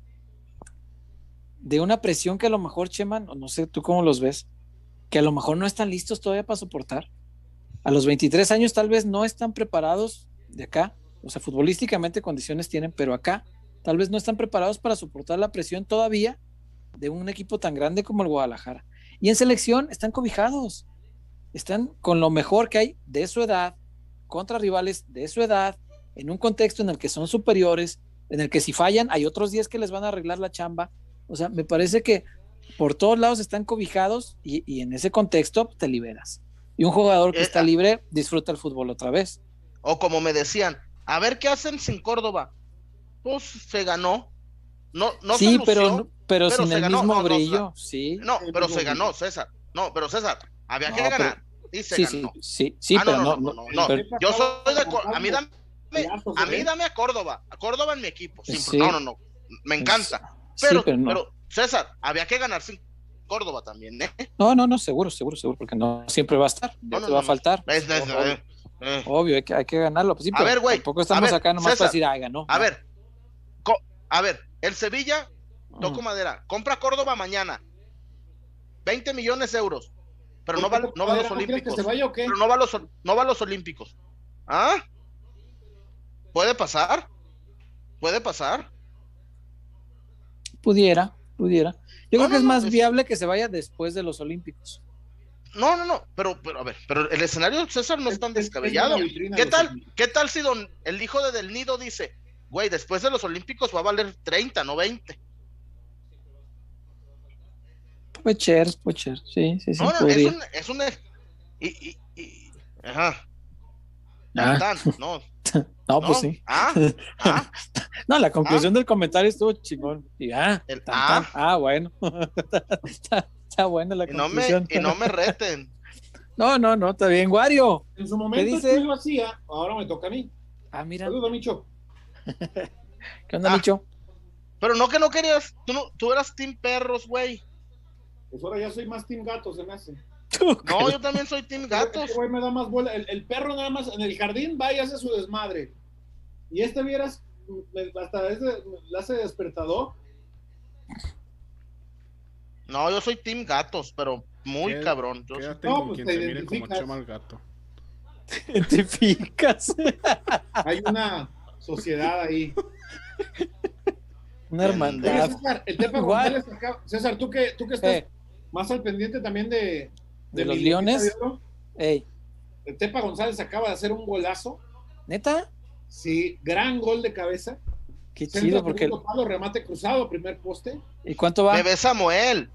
de una presión que a lo mejor, Cheman, o no sé tú cómo los ves, que a lo mejor no están listos todavía para soportar. A los 23 años tal vez no están preparados de acá, o sea, futbolísticamente condiciones tienen, pero acá tal vez no están preparados para soportar la presión todavía de un equipo tan grande como el Guadalajara. Y en selección están cobijados, están con lo mejor que hay de su edad, contra rivales de su edad, en un contexto en el que son superiores, en el que si fallan hay otros días que les van a arreglar la chamba. O sea, me parece que por todos lados están cobijados y, y en ese contexto te liberas. Y un jugador que Eh, está ah. libre disfruta el fútbol otra vez. O como me decían, a ver qué hacen sin Córdoba. Pues se ganó. No, no sí, se pero, lució, pero, pero sin se el ganó. mismo No, no, brillo, sí. No, pero se ganó, César. No, pero César, había No, que pero- ganar. Y se Sí, sí, ganó. sí, sí, Ah, pero no, no, no, no, no, no, pero- Yo soy de Córdoba. A mí dame, a mí ¿eh? dame a Córdoba. A Córdoba en mi equipo. sin- Sí. No, no, no. Me encanta. Sí, Pero, pero no. pero, César, había que ganar sin Córdoba también, ¿eh? no, no, no, seguro, seguro, seguro, porque no siempre va a estar, No, no, te va a faltar. Es- es- obvio, eh, eh. obvio, hay que, hay que ganarlo. Pues sí, A pero ver, güey, Tampoco a estamos ver, acá nomás César, para decir, ay, ganó. A No. ver, a ver, el Sevilla, toco Mm. madera, compra Córdoba mañana. 20 millones de euros. Pero no ¿Por va, no va a los ¿No quieres olímpicos. que se vaya o qué? Pero no va a los, no va a los olímpicos. ¿Ah? ¿Puede pasar? ¿Puede pasar? Pudiera, pudiera. Yo No, creo que no, es más es- viable que se vaya después de los Olímpicos. No, no, no, pero, pero a ver, pero el escenario César no es tan Es- es descabellado. ¿Qué de tal, qué tal si don, el hijo de Del Nido dice, güey, después de los Olímpicos va a valer 30, no 20? Puede ser, puede ser, sí, sí, sí, No, no, es un, es un, y, y, y- ajá, Ah, tan, no, no, no, pues sí. ah, ah, No, la conclusión del comentario estuvo chingón. Y ah, El tan, ah. tan. ah, bueno. está, está buena la y no me, conclusión. y no me reten. no, no, no, está bien. Wario. En su momento dice? yo lo hacía, ahora me toca a mí. Ah, mira. Saludos, Micho. ¿Qué onda, Ah. Micho? Pero no que no querías, tú, no, tú eras Team Perros, güey. Pues ahora ya soy más Team Gato, se me hace. No, yo también soy Team Gatos. Este güey me da más bola. El, el perro nada más en el jardín va y hace su desmadre. Y este vieras, hasta es de- le hace despertador. No, yo soy Team Gatos, pero muy Qué- cabrón. Yo Quédate No, pues quien te te mire como. Chema el gato. Identificas. Hay una sociedad ahí. Una Oye, hermandad. El Igual. César, tú que, tú que estás Eh, más al pendiente también de, ¿De los Leones? Ey, Tepa González acaba de hacer un golazo ¿Neta? Sí, gran gol de cabeza. Qué Centro, chido, porque. segundo palo, remate cruzado, primer poste. ¿Y cuánto va? Bebé Samuel.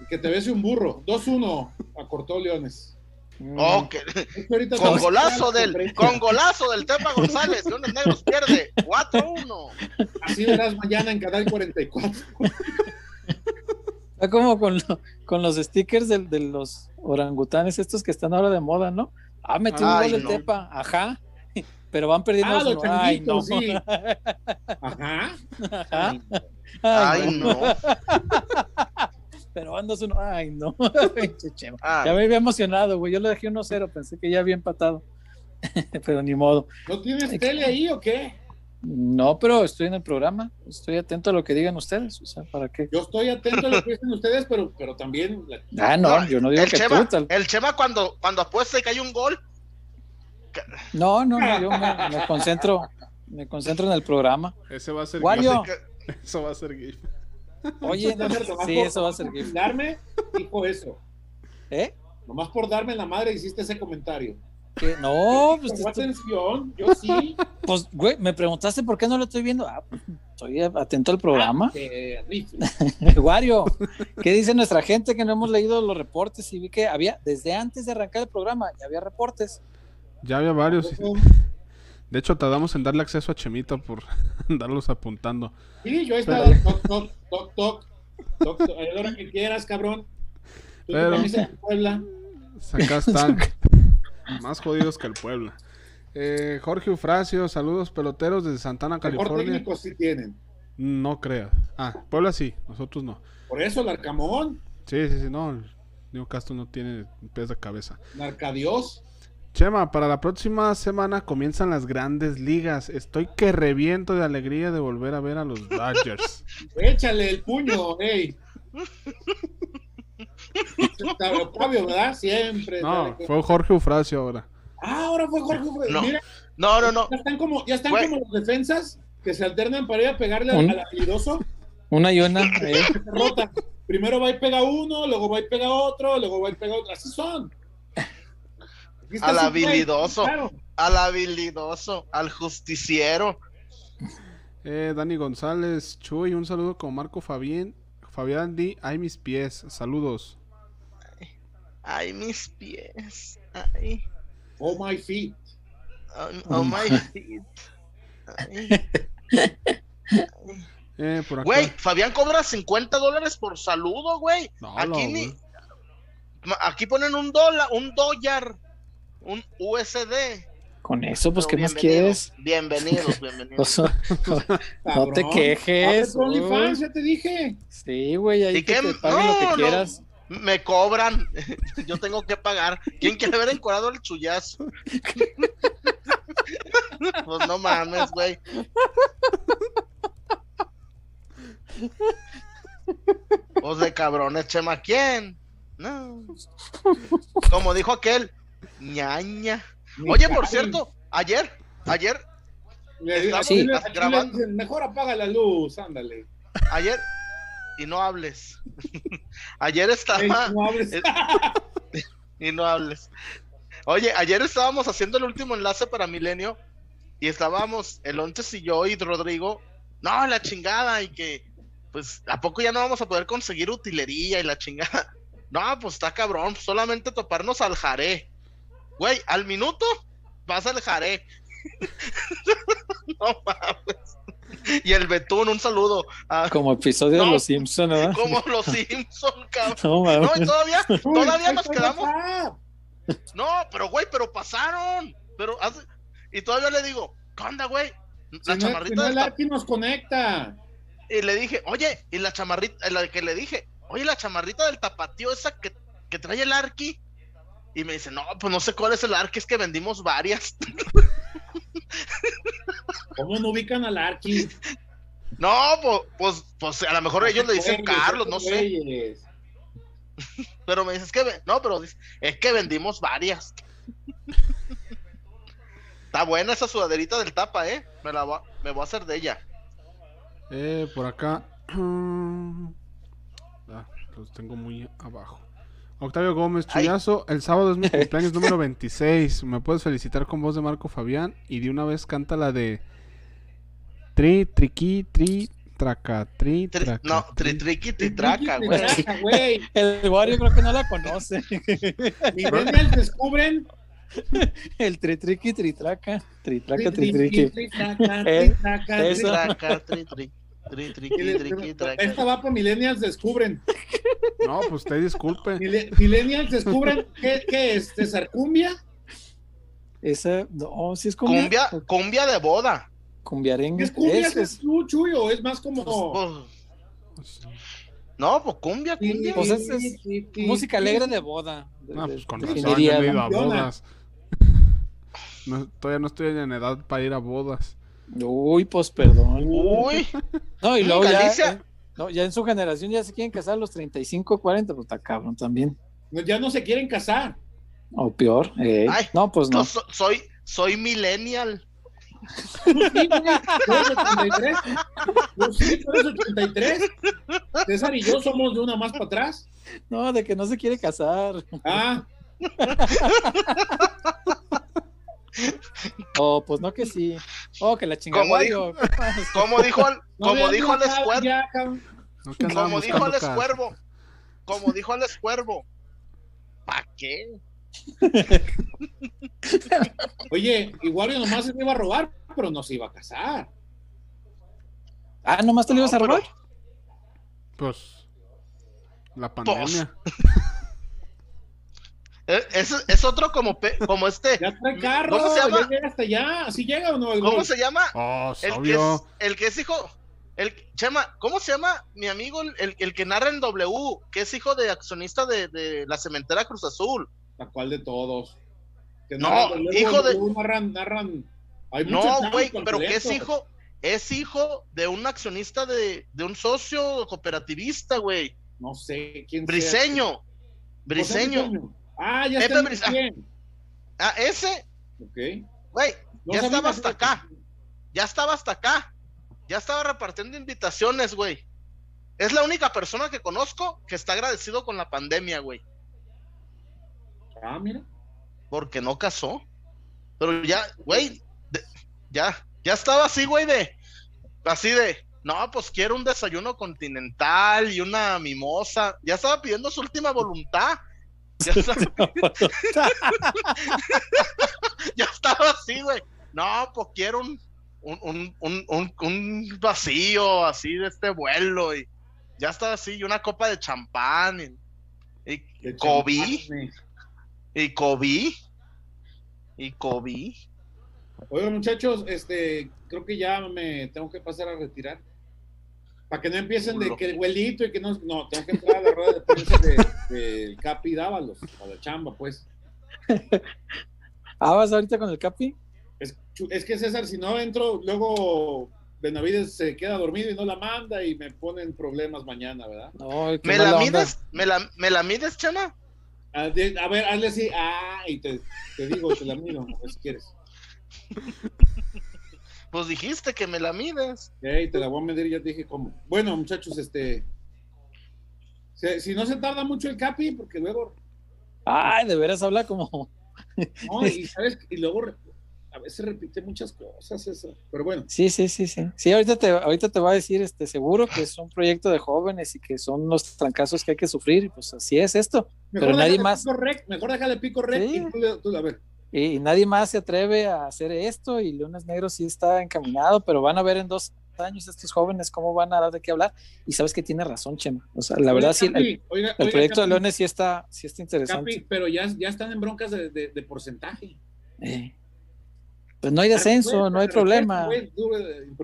Y que te bese un burro. 2-1 acortó Leones. Mm. Oh, que- Es que ahorita con golazo del, con golazo del Tepa González. Leones Negros pierde 4-1. Así verás mañana en Canal 44. Está como con, lo- con los stickers de, los orangutanes, estos que están ahora de moda, ¿no? Ah, metió un gol el no. Tepa, ajá. Pero van perdiendo. Ah, los. Ay, no. sí. Ajá. Ajá. Ay, no. no. Pero andas uno. Ay, no. Ah, Ya me había emocionado, güey. Yo lo dejé 1-0, pensé que ya había empatado. pero ni modo. ¿No tienes tele ahí o qué? No, pero estoy en el programa. Estoy atento a lo que digan ustedes. O sea, ¿para qué? Yo estoy atento a lo que dicen ustedes, pero, pero también la- Ah, no, No, yo no digo el que Chema, tú. tal- el Chema cuando, cuando apuesta y que hay un gol, No, no, no, yo me, me concentro. Me concentro en el programa. Ese va a ser Wario. GIF. Eso va a ser GIF. Oye, no, sí, eso va a ser GIF. Darme dijo eso. ¿Eh? Nomás por darme la madre hiciste ese comentario. ¿Qué? No, pues, Pongo esto- atención, yo sí. pues, güey, me preguntaste por qué no lo estoy viendo. Ah, pues, estoy atento al programa. Eh, rifle. Wario, ¿qué dice nuestra gente que no hemos leído los reportes? Y vi que había, desde antes de arrancar el programa, ya había reportes. Ya había varios. De hecho, tardamos en darle acceso a Chemita por andarlos apuntando. Sí, yo he estado toc, toc, toc, toc, toc, toc, a la hora que quieras, cabrón. Tú Pero- Puebla. Acá están. Más jodidos que el Puebla. Eh, Jorge Ufracio, saludos peloteros desde Santana, California. técnicos sí tienen. No creas. Ah, Puebla sí, nosotros no. Por eso el Arcamón, Sí, sí, sí, no. Newcastle no tiene pies de cabeza. Narcadios. Chema, para la próxima semana comienzan las grandes ligas. Estoy que reviento de alegría de volver a ver a los Dodgers. Échale el puño, ey. Octavio, ¿verdad? Siempre. No, fue Jorge Ufracio ahora. Ah, ahora fue Jorge. fue- No. Mira, no, no, no. ya están como, ya están como los defensas que se alternan para ir a pegarle al, Un- al habilidoso. Una y una. ¿eh? rotan. Primero va y pega uno, luego va y pega otro, luego va y pega otro. Así son. Al habilidoso. claro. Al habilidoso, al justiciero. Eh, Dani González, Chuy, un saludo con Marco Fabián. Fabián Di, ay mis pies, saludos. Ay, mis pies. Ay, Oh my feet. oh, Oh oh my feet. Ay. Eh, por acá. Güey, Fabián cobra 50 dólares por saludo, güey. No, Aquí no, ni. Aquí ponen un dólar, un dólar, un USD. Con eso, pues, ¿qué más quieres? Bienvenidos, bienvenidos. Sea, no te quejes. OnlyFans, ya te dije. Sí, güey, ahí te paguen lo que no. quieras. Me cobran. Yo tengo que pagar. ¿Quién quiere ver encuadrado el chullazo? Pues no mames, güey. Pues de cabrones, Chema, ¿quién? No. Como dijo aquel, ñaña. Oye, por cierto, ayer, ayer, grabando. Mejor apaga la luz, ándale. ayer, y no hables. Ayer estaba, no eh, y no hables. Oye, ayer estábamos haciendo el último enlace para Milenio y estábamos el Ontes y yo y Rodrigo, no, la chingada y que, pues, ¿a poco ya no vamos a poder conseguir utilería y la chingada? No, pues está cabrón, solamente toparnos al jaré. Güey, al minuto vas al jaré. no mames. Y el Betún, un saludo. a- Como episodio de No. Los Simpsons, ¿verdad? como los Simpson, cabrón. No, y todavía, todavía nos quedamos. No, pero güey, pero pasaron. Pero hace- y todavía le digo, ¿qué onda, güey? La Si no, si chamarrita no, del Arqui nos conecta. Y le dije, oye, y la chamarrita, la que le dije, oye, la chamarrita del tapatío esa que, que trae el arqui. Y me dice, no, pues no sé cuál es el arqui, es que vendimos varias. ¿Cómo no ubican al Arqui? no, pues, pues, pues a lo mejor ellos le dicen Carlos, no sé. Pero me dices que, no, pero es que vendimos varias. Está buena esa sudaderita del tapa, ¿eh? Me, la voy a- me voy a hacer de ella. Eh, por acá. Ah, los tengo muy abajo. Octavio Gómez Ay. Chuyazo, el sábado es mi cumpleaños número 26. ¿Me puedes felicitar con voz de Marco Fabián? Y de una vez canta la de Tri, triqui, tri, traca, tri, Tri- traca. no, tri. tritriqui, tritraca, güey. Tritraca, güey. El Wario creo que no la conoce. Millennials descubren El tritriqui tritraca. Tritraca tri- tri- tritriqui. tritraca, Eh, tritraca, eso. Tritraca, tri, tri, tri, triqui, triqui, tritraca. traca. Esta va para Millennials descubren. No, pues usted disculpe. Mille- Millennials descubren qué, qué es César Cumbia. Esa, no, sí es cumbia. Cumbia, cumbia de boda. Cumbiarengue. ¿Es cumbia es es. tú, Chuy, o es más como Pues, no, pues cumbia, cumbia. Pues es- es Música alegre de boda. No, pues con razón, yo no he ido a bodas. No, todavía no estoy en edad para ir a bodas. Uy, pues perdón. Uy, No, y luego ya, eh, no, ya en su generación ya se quieren casar a los 35, 40, pues está cabrón también. No, ya no se quieren casar. O peor. eh. Ay, no, pues no. so- soy, soy millennial. Tú sí, güey, tú eres 83. Tú sí, tú eres 83. César y yo somos de una más para atrás. No, de que no se quiere casar. Ah, Oh, pues no que sí. Oh, que la chingada. Como Wario. Como dijo, no como dijo Alex cara Cuervo. No como dijo Alex casa. Cuervo, como dijo Alex Cuervo, ¿para qué? Oye, igual nomás se iba a robar, pero no se iba a casar. Ah, nomás te lo ibas a robar. pero- Pues la pandemia. Eh, Es, es otro como, pe- como este, Ya trae carro, ¿Cómo se llama? ya llega hasta allá. ¿Así llega o no? El ¿cómo se llama? Oh, El que es, el que es hijo, el Chema, ¿cómo se llama mi amigo el, el- que narra en W, que es hijo de accionista de, de la cementera Cruz Azul? ¿La cual de todos? Que No, luego- hijo de- Narran, narran. Hay No, güey, pero que es hijo, es hijo de un accionista de, de un socio cooperativista, güey. No sé quién sea. Briseño. Briseño. Ah, ya Pepe está bien. Ah, ese, Ok. güey, No ya estaba hasta acá. Ya estaba hasta acá. Ya estaba repartiendo invitaciones, güey. Es la única persona que conozco que está agradecido con la pandemia, güey. Ah, mira. Porque no casó. Pero ya, güey, de- ya, ya estaba así, güey, de, así de, no, pues quiero un desayuno continental y una mimosa. Ya estaba pidiendo su última voluntad. Ya estaba, ya estaba así, güey. No, pues quiero un, un, un, un, vacío así de este vuelo. Y ya estaba así, y una copa de champán. Y, y champán, y COVID. Y COVID. Oigan, muchachos, este, creo que ya me tengo que pasar a retirar. Para que no empiecen de que el güelito y que no. No, tengo que entrar a la rueda de prensa de- del Capi Dávalos, a la chamba, pues. Ah, vas ahorita con el Capi. Es, es que César, si no entro, luego Benavides se queda dormido y no la manda y me ponen problemas mañana, ¿verdad? No, ¿Me la mides? ¿Me la, ¿Me la mides, Chema? A, de- a ver, hazle así, ah, y te, te digo, te la miro, a ver si quieres. Pues dijiste que me la mides. Ok, te la voy a medir, ya te dije cómo. Bueno, muchachos, este. Si, si no se tarda mucho el Capi, porque luego. Ay, de veras habla como. No, y sabes, y luego a veces repite muchas cosas, eso. Pero bueno, Sí, sí, sí, sí. Sí, ahorita te, ahorita te va a decir, este, seguro que es un proyecto de jóvenes y que son los trancazos que hay que sufrir. y Pues así es esto. mejor Pero nadie más. Pico rec, mejor déjale pico rec Sí. y tú, le- tú- a ver. Y, nadie más se atreve a hacer esto. Y Leones Negros sí está encaminado, pero van a ver en dos años estos jóvenes cómo van a dar de qué hablar. Y sabes que tiene razón, Chema. O sea, la verdad, sí, el, Capi, oiga- el oiga, proyecto de Leones sí está, sí está interesante. Capi, pero ya, ya están en broncas de, de- de porcentaje. Eh, Pues no hay descenso, no hay problema.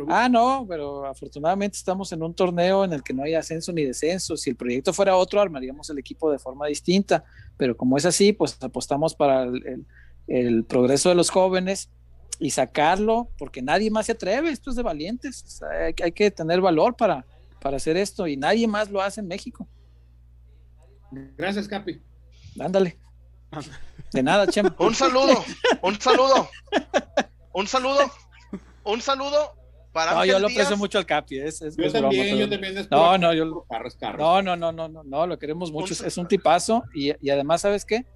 Ah, no, pero afortunadamente estamos en un torneo en el que no hay ascenso ni descenso. Si el proyecto fuera otro, armaríamos el equipo de forma distinta. Pero como es así, pues apostamos para el, el- el progreso de los jóvenes y sacarlo, porque nadie más se atreve. Esto es de valientes. O sea, hay, hay que tener valor para, para hacer esto y nadie más lo hace en México. Gracias, Capi. Ándale. De nada, Chema. Un saludo, un saludo, un saludo, un saludo para No, yo lo aprecio mucho al Capi. Es, es, Yo es broma, también, yo también. Es No, no, yo- por carros, carros. No, no, no, no, no, no, lo queremos mucho. Un- Es un tipazo y, y además, ¿sabes qué?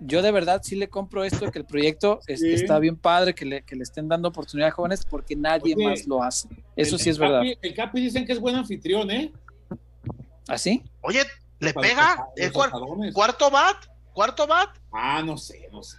Yo de verdad sí le compro esto, que el proyecto es- Sí. está bien padre, que le, que le estén dando oportunidad a jóvenes porque nadie Oye, más lo hace. Eso El- sí es el verdad. Capi- el Capi dicen que es buen anfitrión, ¿eh? ¿Así? Oye, le Para pega, los el cuarto bat, cuarto bat. Ah, no sé, no sé.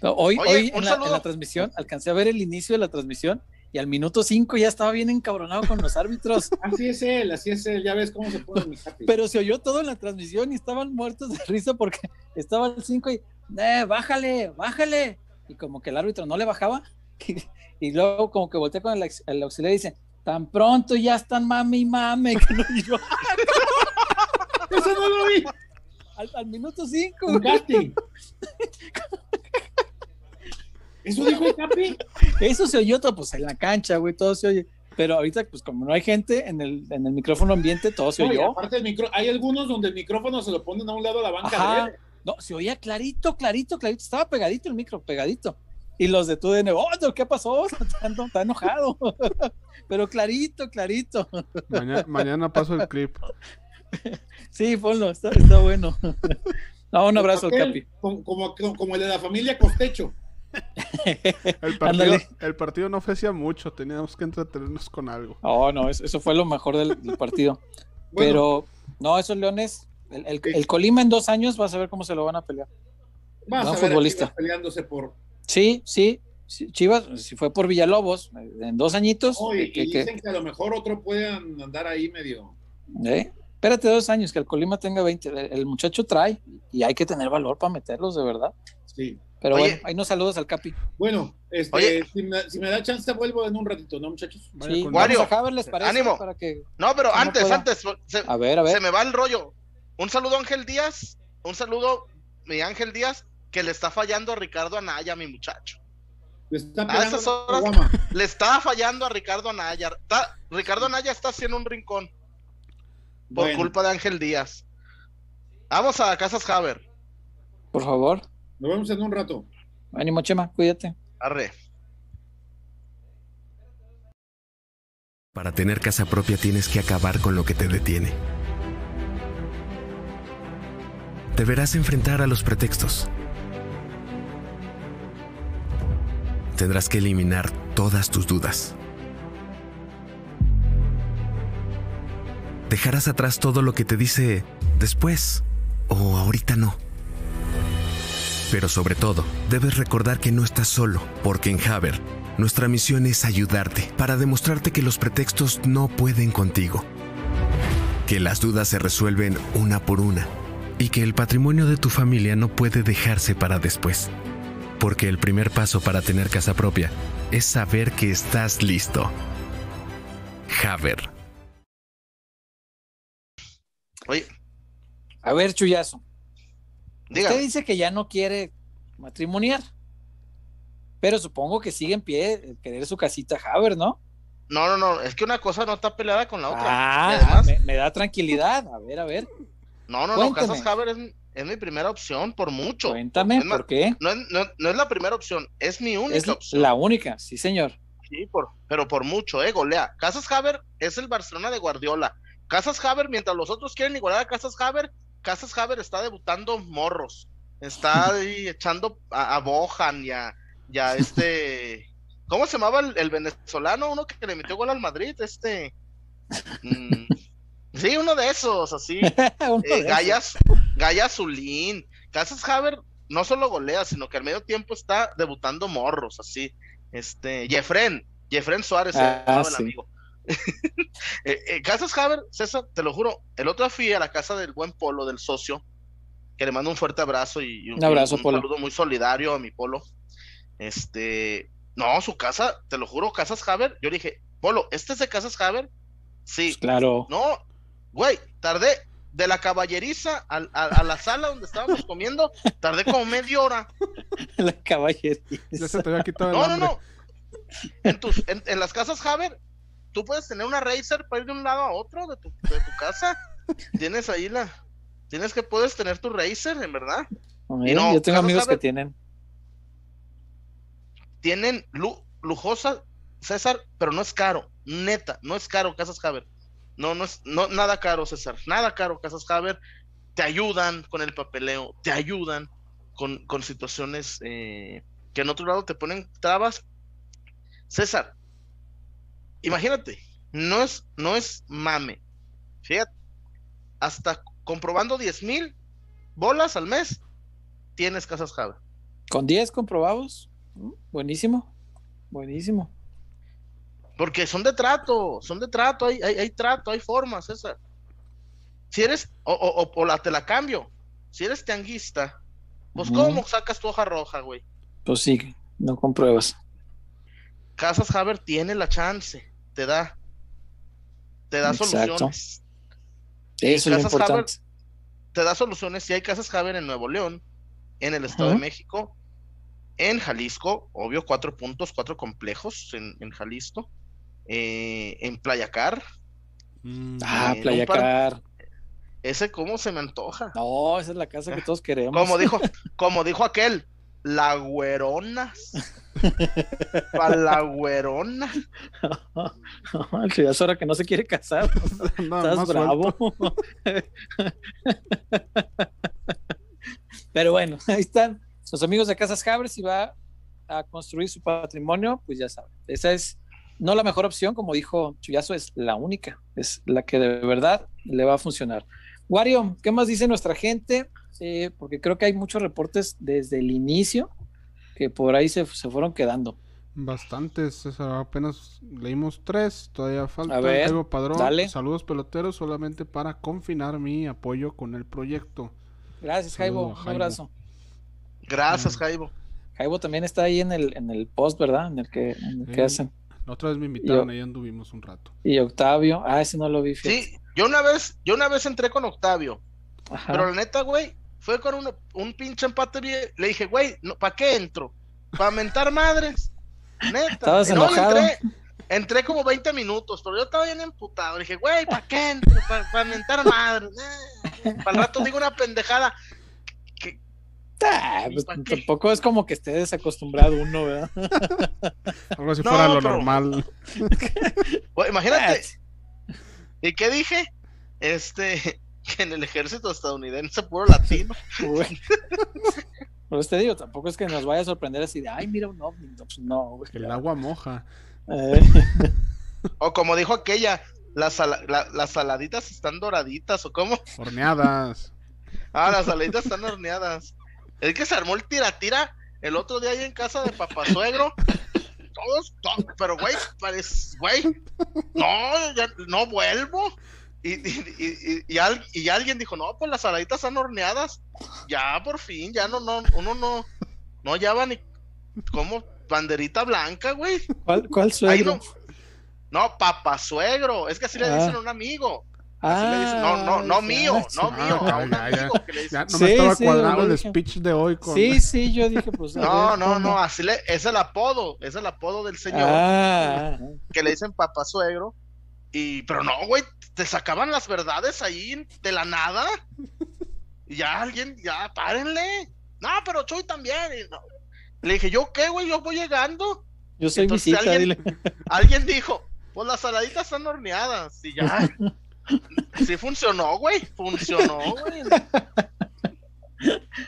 No, Hoy, Oye, hoy en, la, en saludo. la transmisión alcancé a ver el inicio de la transmisión y al minuto 5 ya estaba bien encabronado con los árbitros. Así es él, así es él. Ya ves cómo se pone mi Capi. Pero se oyó todo en la transmisión y estaban muertos de risa porque estaba el 5 y, eh, bájale, bájale. Y como que el árbitro no le bajaba. Y, y luego como que volteé con el, auxiliar y dice, tan pronto ya están mame y mame. Que no, yo, Eso no lo vi. al, al minuto 5. ¿Eso dijo el Capi? Eso se oyó todo, pues en la cancha, güey, todo se oye. Pero ahorita, pues como no hay gente en el, en el micrófono ambiente, todo se No, oyó. aparte el micro, hay algunos donde el micrófono se lo ponen a un lado de la banca. Ajá. de. No, se oía clarito, clarito, clarito. Estaba pegadito el micro, pegadito. Y los de TUDN, oh, ¿qué pasó? Está, eno- está enojado. Pero clarito, clarito. Mañana, mañana paso el clip. Sí, ponlo, está, está bueno. No, un abrazo al Capi. Como, como, como el de la familia Costecho. El partido, el partido no ofrecía mucho, teníamos que entretenernos con algo. Oh, no, eso, eso fue lo mejor del, del partido. Bueno, Pero, no, esos Leones, el, el- el Colima en dos años vas a ver cómo se lo van a pelear. vas a ver a. Chivas peleándose por. Sí, sí. sí, Chivas, si fue por Villalobos, en dos añitos. Que- y que- dicen que a lo mejor otro puedan andar ahí medio. ¿Eh? Espérate dos años, que el Colima tenga 20. El, el muchacho trae y hay que tener valor para meterlos, de verdad. Sí. Pero Oye. bueno, ahí nos saludos al Capi. Bueno, este, Oye. si, me, si me da chance, vuelvo en un ratito, ¿no, muchachos? Sí, Wario, ¿les parece? ánimo. Para que... No, pero antes, pueda. antes, se, A ver, a se ver. me va el rollo. Un saludo Ángel Díaz, un saludo mi Ángel Díaz, que le está fallando a Ricardo Anaya, mi muchacho. Le está A esas horas-. Le está fallando a Ricardo Anaya. Está- Ricardo Anaya está haciendo un rincón por Bueno, culpa de Ángel Díaz. Vamos a Casas Haber. Por favor. Nos vemos en un rato. Ánimo, Chema, cuídate. Arre. Para tener casa propia tienes que acabar con lo que te detiene. Deberás enfrentar a los pretextos. Tendrás que eliminar todas tus dudas. Dejarás atrás todo lo que te dice después o ahorita no. Pero sobre todo, debes recordar que no estás solo, porque en Haber, nuestra misión es ayudarte para demostrarte que los pretextos no pueden contigo. Que las dudas se resuelven una por una y que el patrimonio de tu familia no puede dejarse para después. Porque el primer paso para tener casa propia es saber que estás listo. Haber. Oye, A ver, Chuyazo. Usted dice que ya no quiere matrimoniar. Pero supongo que sigue en pie querer su casita Haber, ¿no? No, no, no, es que una cosa no está peleada con la otra. Ah, además- me, me da tranquilidad. A ver, a ver. No, no, no. Casas Haber es, mi- es mi primera opción por mucho. Cuéntame, Es más, ¿por qué? No es, no- no es la primera opción, es mi única Es opción. la única, sí, señor. Sí, por, pero por mucho, eh, golea. Casas Haber es el Barcelona de Guardiola. Casas Haber, mientras los otros quieren igualar a Casas Haber, Casas Haber está debutando morros. Está ahí echando a, a Bojan y a, y a este. ¿Cómo se llamaba el, el venezolano? Uno que le metió gol al Madrid, este. mm, sí, uno de esos, así. Eh. Gallas, Gaya Zulín. Casas Haber no solo golea, sino que al medio tiempo está debutando morros, así. Este, Jefren, Jefren Suárez, Ah, el sí. amigo. Eh, eh, Casas Haber, César, te lo juro, el otro día fui a la casa del buen Polo, del socio, que le mando un fuerte abrazo y, y Un abrazo, un Polo. saludo muy solidario a mi Polo. Este, no, su casa, te lo juro, Casas Haber, yo le dije, Polo, ¿este es de Casas Haber? Sí, Pues claro. no, güey, tardé de la caballeriza al- a, a la sala donde estábamos comiendo, tardé como media hora. La caballería. Ya se te había quitado el No, no, no. En, tus, en, en las casas Haber, tú puedes tener una Racer para ir de un lado a otro de tu, de tu casa. Tienes ahí la. Tienes que puedes tener tu Racer, en verdad. No, yo tengo amigos que tienen. Tienen lu- lujosa César, pero no es caro, neta, no es caro Casas Haber. No, no es no, nada caro, César, nada caro Casas Haber. Te ayudan con el papeleo, te ayudan con, con situaciones eh, que en otro lado te ponen trabas. César, imagínate, no es, no es mame. Fíjate, hasta comprobando 10 mil bolas al mes, tienes Casas Haber. Con 10 comprobados, buenísimo, buenísimo. Porque son de trato, son de trato, hay, hay, hay trato, hay formas, César. Si eres, o, o, o, la, te la cambio, si eres tianguista, pues Ujú. ¿cómo sacas tu hoja roja, güey? Pues sí, no compruebas. Casas Haber tiene la chance, te da, te da Exacto. soluciones. Eso es lo Haber- importante. te da soluciones si hay casas Haber en Nuevo León, en el Estado Ajá. de México, en Jalisco, obvio, cuatro puntos, cuatro complejos en, en Jalisco, eh, en Playa Car, Mm, Ah, en un Playa par- Car. ese cómo se me antoja. No, esa es la casa que todos queremos. Como dijo, como dijo aquel, la güeronas. Pa' la güerona. El Chivas ahora que no se quiere casar. Estás bravo. Pero bueno, ahí están los amigos de Casas Haber. Si va a construir su patrimonio, pues ya saben. Esa es no la mejor opción, como dijo Chuyazo, es la única. Es la que de verdad le va a funcionar. Wario, ¿qué más dice nuestra gente? Eh, porque creo que hay muchos reportes desde el inicio que por ahí se, se fueron quedando. Bastantes, César. Apenas leímos tres. Todavía falta. A ver, Jairo Padrón. dale. Saludos peloteros. Solamente para confinar mi apoyo con el proyecto. Gracias, Jaibo. Un abrazo. Gracias, Mm. Jaibo. Jaibo también está ahí en el, en el post, ¿verdad? En el que, en el que Sí. hacen. La otra vez me invitaron, Yo- ahí anduvimos un rato. Y Octavio, ah, ese no lo vi. fíjate. Sí, yo una vez, yo una vez entré con Octavio, Ajá. pero la neta, güey, fue con una- un pinche empate bien. Le dije, güey, no, ¿para qué entro? ¿Para mentar madres? Neta. Estabas Y no, y enojado. entré, entré como 20 minutos, pero yo estaba bien emputado. Le dije, güey, ¿para qué entro? ¿Para mentar madres? Para el rato digo una pendejada. Que, Ah, ¿Y pues, tampoco es como que esté desacostumbrado uno, ¿verdad? Algo si No, fuera lo pero- normal. imagínate. ¿Y qué dije? Este, que en el ejército estadounidense puro latino. Güey. Por eso te digo, tampoco es que nos vaya a sorprender así de, ay, mira un ovni. No, pues no, güey. El agua moja. Eh, O como dijo aquella, las, la- las saladitas están doraditas, o cómo. Horneadas. Ah, las saladitas están horneadas. Es que se armó el tira-tira el otro día ahí en casa de papá suegro. Todos, to- pero güey, parece, güey, no, ya no vuelvo. Y, y, y, y- y al- y alguien dijo, no, pues las saladitas están horneadas. Ya, por fin, ya no, no, uno no, no ya va ni como banderita blanca, güey. ¿Cuál, cuál Ahí suegro? no, no, papá suegro, es que así le Ah. dicen a un amigo. Así le dicen, no, no, no Ah, mío, no mío, a un Ah, ya, ya. amigo que le dicen. Ya no Sí, me estaba sí, cuadrando el speech de hoy con. Sí, sí, yo dije, pues. No, ver, no, no, así le, es el apodo, es el apodo del señor Ah, que le dicen papá suegro. Y, pero no, güey, te sacaban las verdades ahí de la nada. Y ya alguien, ya, párenle. No, pero Chuy también. y no. Le dije, ¿yo qué, güey? Yo voy llegando. yo soy Entonces, visita, alguien- dile. Alguien dijo, pues las saladitas están horneadas. Y ya. Sí funcionó, güey. Funcionó, güey.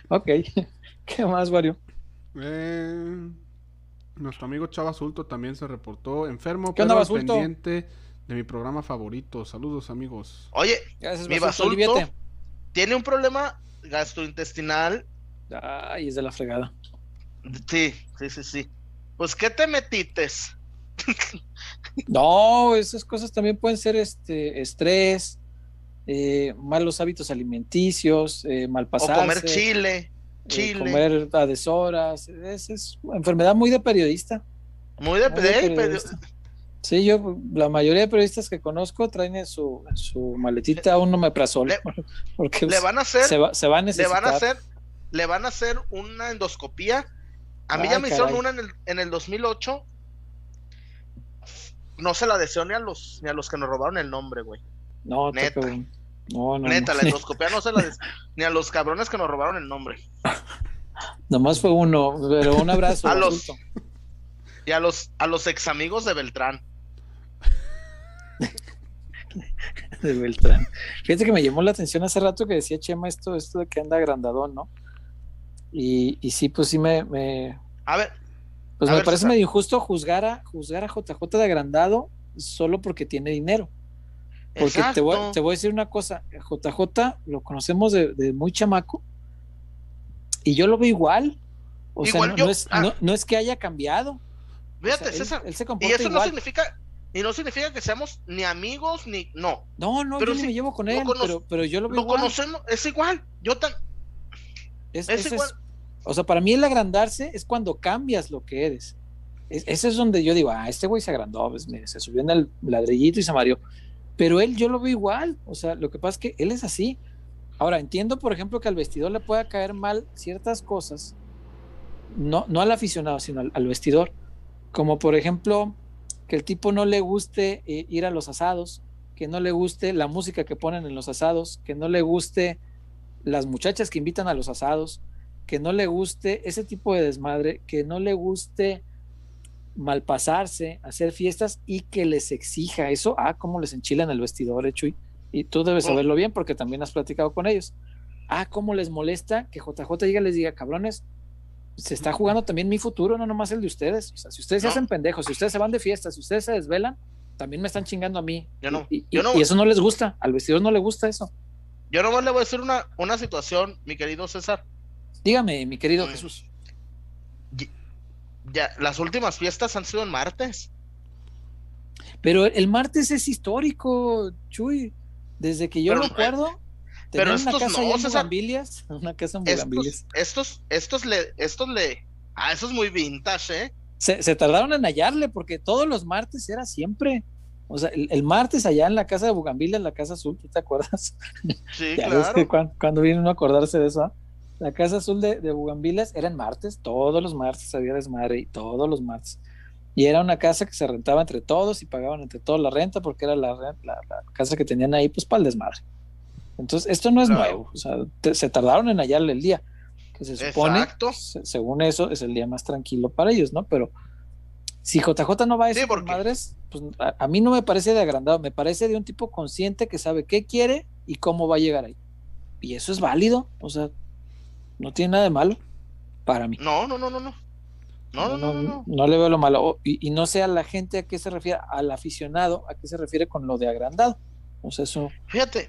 Ok. ¿Qué más, Wario? Eh, nuestro amigo Chava Sulto también se reportó enfermo, ¿Qué onda, pero Basulto? pendiente de mi programa favorito. Saludos, amigos. Oye, Gracias, Mi Basulto, basulto. aliviate. tiene un problema gastrointestinal. Ay, es de la fregada. Sí, sí, sí, sí. Pues, ¿qué te metites? No, esas cosas también pueden ser este estrés, eh, malos hábitos alimenticios, eh, O malpasarse, comer chile. eh, Chile. comer a deshoras. Es, es una enfermedad muy de periodista. Muy de, muy periodista. Sí, yo, la mayoría de periodistas que conozco traen en su, su maletita un omeprazol. Le- porque le van a hacer, se, va, se va a le van a hacer, le van a hacer una endoscopía. A mí Ay, ya me hicieron una en el, en el 2008. No se la deseo ni a los ni a los que nos robaron el nombre, güey. No, Neta. no, no, Neta, no. la endoscopía no se la des- ni a los cabrones que nos robaron el nombre. Nomás fue uno, pero un abrazo. A los-. Y a los, a los ex amigos de Beltrán. de Beltrán. Fíjate que me llamó la atención hace rato que decía Chema esto, esto de que anda agrandadón, ¿no? Y, y sí, pues sí me, me A ver, pues A me ver, parece César. medio injusto juzgar a, juzgar a JJ de agrandado solo porque tiene dinero. Porque te voy, te voy a decir una cosa, JJ lo conocemos de, de muy chamaco y yo lo veo igual. O Igual sea, no, yo- no es, ah. no, no es que haya cambiado. Fíjate, O sea, él- César. él se Y eso no igual. significa, y no significa que seamos ni amigos ni. No. No, no, pero yo me llevo con él, pero, pero yo lo veo Lo igual. conocemos, es igual. Yo tan. Es- igual. es- o sea, para mí el agrandarse es cuando cambias lo que eres. Es- ese es donde yo digo, ah, este güey se agrandó, pues, mire, se subió en el ladrillito y se mareó. Pero él yo lo veo igual. O sea, lo que pasa es que él es así. Ahora, entiendo, por ejemplo, que al vestidor le pueda caer mal ciertas cosas, no, no al aficionado, sino al, al vestidor. Como por ejemplo, que el tipo no le guste eh, ir a los asados, que no le guste la música que ponen en los asados, que no le guste las muchachas que invitan a los asados, que no le guste ese tipo de desmadre, que no le guste malpasarse, hacer fiestas y que les exija eso, ah, cómo les enchila en el vestidor, eh, Chuy. Y tú debes Oh. saberlo bien porque también has platicado con ellos. Ah, cómo les molesta que JJ llegue y les diga, cabrones, se está jugando también mi futuro, no nomás el de ustedes. O sea, si ustedes se hacen pendejos, si ustedes se van de fiesta, si ustedes se desvelan, también me están chingando a mí. Yo no, Y, y- yo no. y eso no les gusta, al vestidor no le gusta eso. Yo nomás le voy a decir una, una situación, mi querido César. Dígame, mi querido Mm. Jesús. Ya, las últimas fiestas han sido en martes. Pero el martes es histórico, Chuy. Desde que yo Pero, me eh, pero tenían una estos casa no, en César. Bugambilias, una casa en. Estos, estos, estos le, estos le. Ah, eso es muy vintage, ¿eh? Se, se tardaron en hallarle porque todos los martes era siempre. O sea, el, el martes allá en la casa de Bugambilias, la casa azul, ¿tú te acuerdas? Sí, claro. que cuando, viene uno a acordarse de eso, ¿ah? La casa azul de, de Bugambilias era en martes, todos los martes había desmadre y todos los martes. Y era una casa que se rentaba entre todos y pagaban entre todos la renta porque era la, re- la- la casa que tenían ahí pues para el desmadre. Entonces, esto no es nuevo, o sea, te- se tardaron en hallarle el día, que se supone, Exacto. se- según eso, es el día más tranquilo para ellos, ¿no? Pero si JJ no va a Sí, esas porque- madres, pues a, a mí no me parece de agrandado, me parece de un tipo consciente que sabe qué quiere y cómo va a llegar ahí. Y eso es válido, o sea, no tiene nada de malo para mí. No, no, no, no, no. No, no, no, no. no. no le veo lo malo. O- Y, y no sé a la gente a qué se refiere, al aficionado, a qué se refiere con lo de agrandado. O sea, eso Fíjate,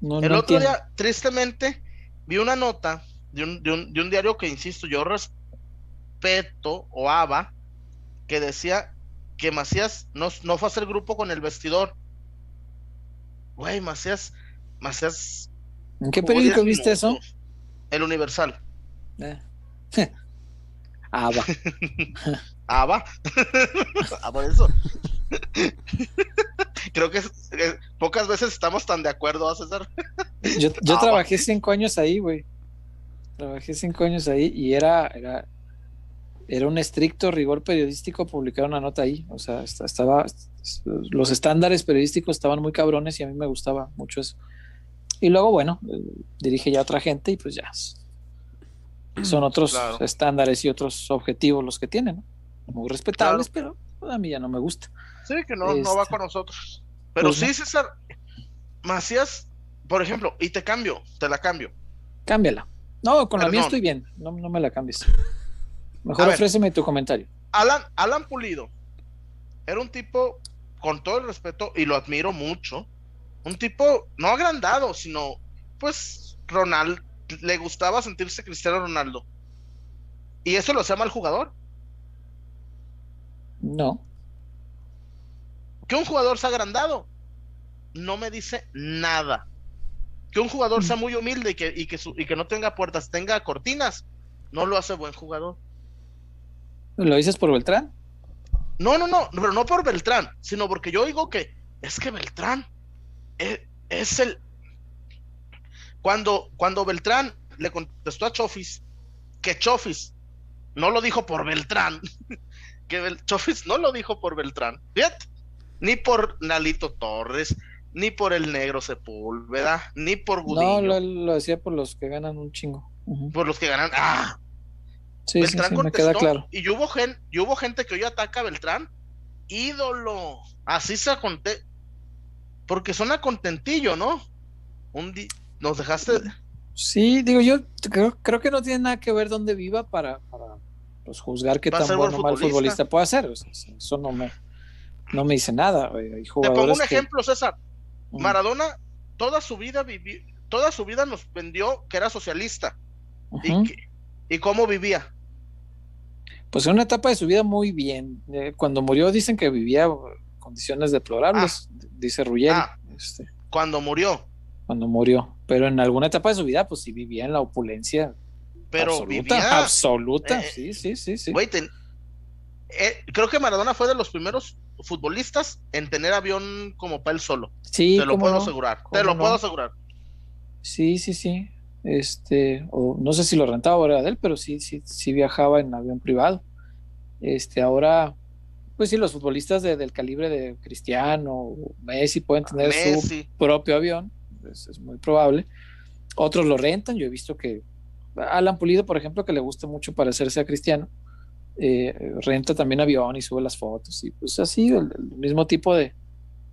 no, el no otro entiendo. día, tristemente, vi una nota de un, de un, de un diario que, insisto, yo respeto o aba, que decía que Macías no, no fue a hacer grupo con el vestidor. Güey, Macías, Macías. ¿En qué periódico 10 viste eso? El Universal. Eh. ah, va. Ah, por eso. Creo que es- pocas veces estamos tan de acuerdo, ¿ah, César. Yo, yo trabajé cinco años ahí, güey. Trabajé cinco años ahí y era, era, era un estricto rigor periodístico publicar una nota ahí. O sea, esta- estaba, los estándares periodísticos estaban muy cabrones y a mí me gustaba mucho eso. Y luego, bueno, eh, dirige ya otra gente y pues ya. Son otros Claro. estándares y otros objetivos los que tienen, ¿no? Muy respetables, pero a mí ya no me gusta. Sí, que no, no va Este. con nosotros. Pero Pues sí, no. César, Macías, por ejemplo, y te cambio, te la cambio. Cámbiala. No, con la mía estoy bien. No, no me la cambies. Mejor A ver. ofréceme tu comentario. Alan, Alan Pulido era un tipo, con todo el respeto, y lo admiro mucho, un tipo no agrandado, sino, pues, Ronald, le gustaba sentirse Cristiano Ronaldo. Y eso lo llama el jugador. No. Que un jugador sea agrandado no me dice nada. Que un jugador sea muy humilde y que, y que, su- y que no tenga puertas, tenga cortinas, no lo hace buen jugador. ¿Lo dices por Beltrán? No, no, no, pero no por Beltrán, sino porque yo digo que es que Beltrán es, es el. Cuando, cuando Beltrán le contestó a Chofis que Chofis no lo dijo por Beltrán, que Bel- Chofis no lo dijo por Beltrán, fíjate, ni por Nalito Torres, ni por el negro Sepúlveda, ni por No, Gudiño, lo, lo decía por los que ganan un chingo. Por los que ganan. ¡Ah! Sí, Beltrán sí, me queda claro. Y hubo, gen, y hubo gente que hoy ataca a Beltrán, ídolo. Así se conté. Porque suena contentillo, ¿no? Un nos dejaste. Sí, digo, yo creo, creo que no tiene nada que ver dónde viva para, pues, juzgar qué tan bueno o mal futbolista puede ser. eso no me, no me dice nada. Te pongo un ejemplo, César. Maradona toda su vida vivió, toda su vida nos vendió que era socialista. y, ¿Y cómo vivía? Pues en una etapa de su vida muy bien. Eh, cuando murió dicen que vivía condiciones deplorables, ah. dice Ruggeri. Ah. este, cuando murió. Cuando murió. Pero en alguna etapa de su vida, pues sí vivía en la opulencia. Pero absoluta, absoluta, eh, sí, sí, sí, sí. Eh, creo que Maradona fue de los primeros futbolistas en tener avión como para él solo. Sí, te lo puedo asegurar. Te lo puedo asegurar. Sí, sí, sí. Este, o no sé si lo rentaba o era de él, pero sí, sí, sí viajaba en avión privado. Este, ahora, pues sí, los futbolistas del calibre de Cristiano o Messi pueden tener su propio avión, es muy probable. Otros lo rentan, yo he visto que Alan Pulido, por ejemplo, que le gusta mucho parecerse a Cristiano, eh, renta también avión y sube las fotos y pues así, el, mismo tipo de,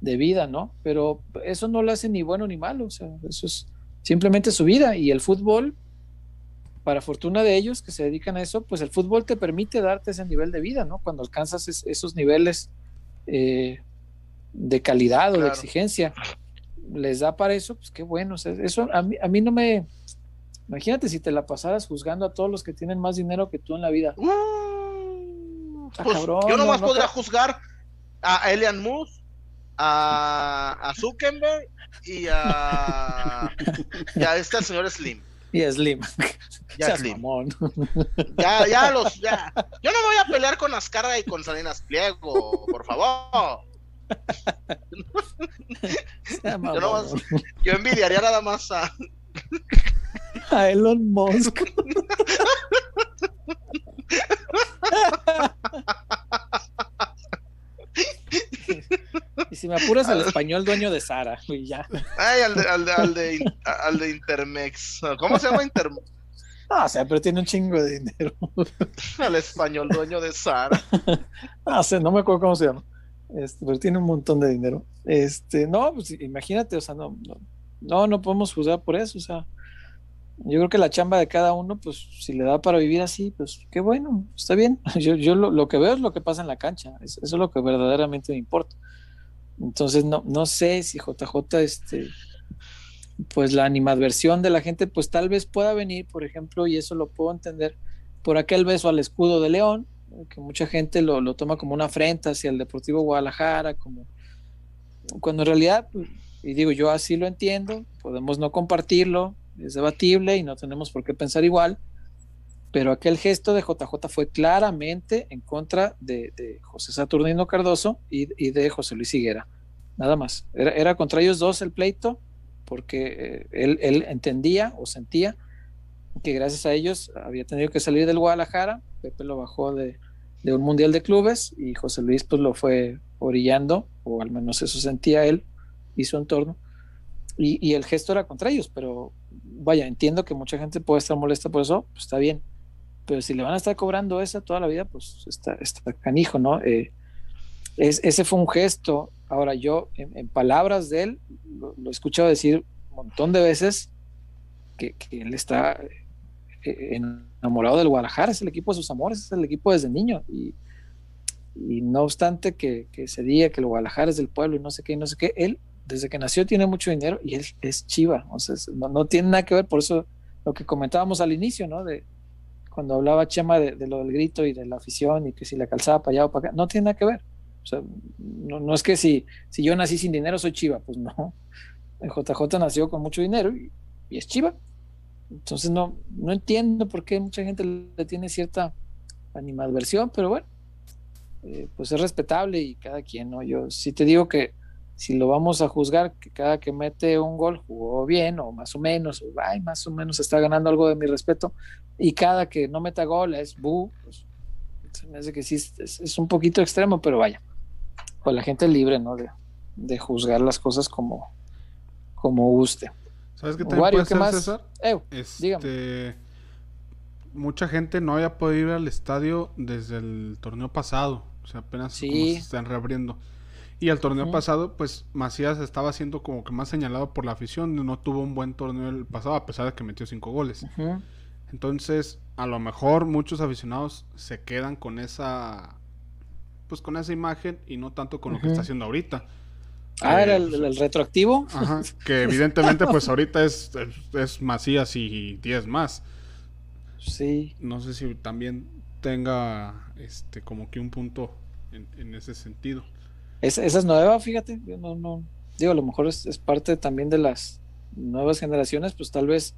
vida, ¿no? Pero eso no lo hace ni bueno ni malo, o sea, eso es simplemente su vida y el fútbol, para fortuna de ellos que se dedican a eso, pues el fútbol te permite darte ese nivel de vida, ¿no? Cuando alcanzas esos niveles eh, de calidad o de exigencia, les da para eso, pues qué bueno, eso a mí, a mí no me... Imagínate si te la pasaras juzgando a todos los que tienen más dinero que tú en la vida. Pues, yo nomás podría juzgar a Elian Moose, a, a Zuckerberg y a, y a este señor Slim. Y Slim. Ya Slim. Ya, ya los, ya. Yo no voy a pelear con Ascarga y con Salinas Pliego, por favor. Yo, yo envidiaría nada más a, a Elon Musk. y si me apuras al español dueño de Sara, y ya. Ay, al de, al de, al de, al de Intermex. ¿Cómo se llama Intermex? Ah, o sea, pero tiene un chingo de dinero. Al español dueño de Sara. Ah, sé, no me acuerdo cómo se llama. Este, pero tiene un montón de dinero. Este, no, pues imagínate, o sea, no, no, no, no podemos juzgar por eso, o sea, yo creo que la chamba de cada uno, pues si le da para vivir así, pues qué bueno, está bien. Yo, yo lo, que veo es lo que pasa en la cancha, eso, es lo que verdaderamente me importa. Entonces, no, no sé si JJ, este, pues la animadversión de la gente, pues tal vez pueda venir, por ejemplo, y eso lo puedo entender, por aquel beso al escudo de León, que mucha gente lo, lo toma como una afrenta hacia el Deportivo Guadalajara, como cuando en realidad, y digo, yo así lo entiendo, podemos no compartirlo, es debatible y no tenemos por qué pensar igual, pero aquel gesto de JJ fue claramente en contra de, José Saturnino Cardoso y, de José Luis Higuera, nada más. Era, contra ellos dos el pleito, porque eh, él, entendía o sentía que gracias a ellos había tenido que salir del Guadalajara, Pepe lo bajó de, de un Mundial de Clubes y José Luis pues lo fue orillando, o al menos eso sentía él y su entorno. Y, el gesto era contra ellos, pero vaya, entiendo que mucha gente puede estar molesta por eso, pues está bien. Pero si le van a estar cobrando esa toda la vida, pues está, está canijo, ¿no? Eh, es, ese fue un gesto. Ahora, yo, en, palabras de él, lo, he escuchado decir un montón de veces que, él está eh, enamorado del Guadalajara, es el equipo de sus amores, es el equipo desde niño. Y, no obstante que, que, se diga que el Guadalajara es del pueblo y no sé qué, no sé qué, él desde que nació tiene mucho dinero y él es chiva, o sea, no, tiene nada que ver, por eso lo que comentábamos al inicio, ¿no? De cuando hablaba Chema de, lo del grito y de la afición y que si la calzaba para allá o para acá, no tiene nada que ver. O sea, no, es que si, si yo nací sin dinero soy chiva, pues no. El JJ nació con mucho dinero y, es chiva. Entonces no, no entiendo por qué mucha gente le tiene cierta animadversión, pero bueno, eh, pues es respetable y cada quien, ¿no? Yo sí te digo que si lo vamos a juzgar que cada que mete un gol jugó bien o más o menos, o ay, más o menos está ganando algo de mi respeto, y cada que no meta gol es bu, pues se me hace que sí es, un poquito extremo, pero vaya, pues la gente es libre, ¿no? De, juzgar las cosas como, como guste. ¿Sabes qué también puede ser, César? este, mucha gente no había podido ir al estadio desde el torneo pasado. O sea, apenas Sí. como se están reabriendo. Y el torneo pasado, pues Macías estaba siendo como que más señalado por la afición. No tuvo un buen torneo el pasado, a pesar de que metió cinco goles. Entonces, a lo mejor muchos aficionados se quedan con esa. Pues con esa imagen y no tanto con lo que está haciendo ahorita. Ah, Eh, era el, el retroactivo. Ajá, que evidentemente pues ahorita es, es, es Macías y 10 más. Sí. No sé si también tenga este como que un punto en, en ese sentido. Es- esa es nueva, fíjate. Yo no, no. Digo, a lo mejor es, es parte también de las nuevas generaciones, pues tal vez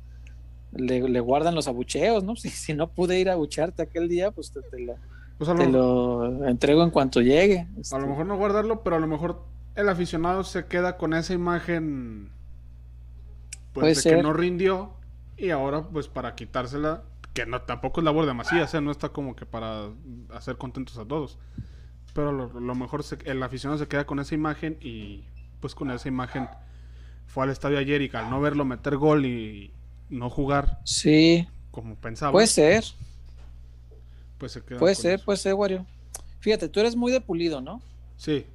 le, le guardan los abucheos, ¿no? Si, si no pude ir a abuchearte aquel día, pues te, te lo, Pues lo, te lo entrego en cuanto llegue. a lo mejor no guardarlo, pero a lo mejor el aficionado se queda con esa imagen pues, Puede de ser. que no rindió y ahora pues para quitársela, que no tampoco es labor de Macías, ¿eh? no está como que para hacer contentos a todos. Pero lo, lo mejor se- el aficionado se queda con esa imagen y pues con esa imagen fue al estadio ayer y al no verlo meter gol y no jugar Sí, como pensaba, puede ser, pues se queda puede ser, eso. puede ser, Wario. Fíjate, tú eres muy de Pulido, ¿no? Sí,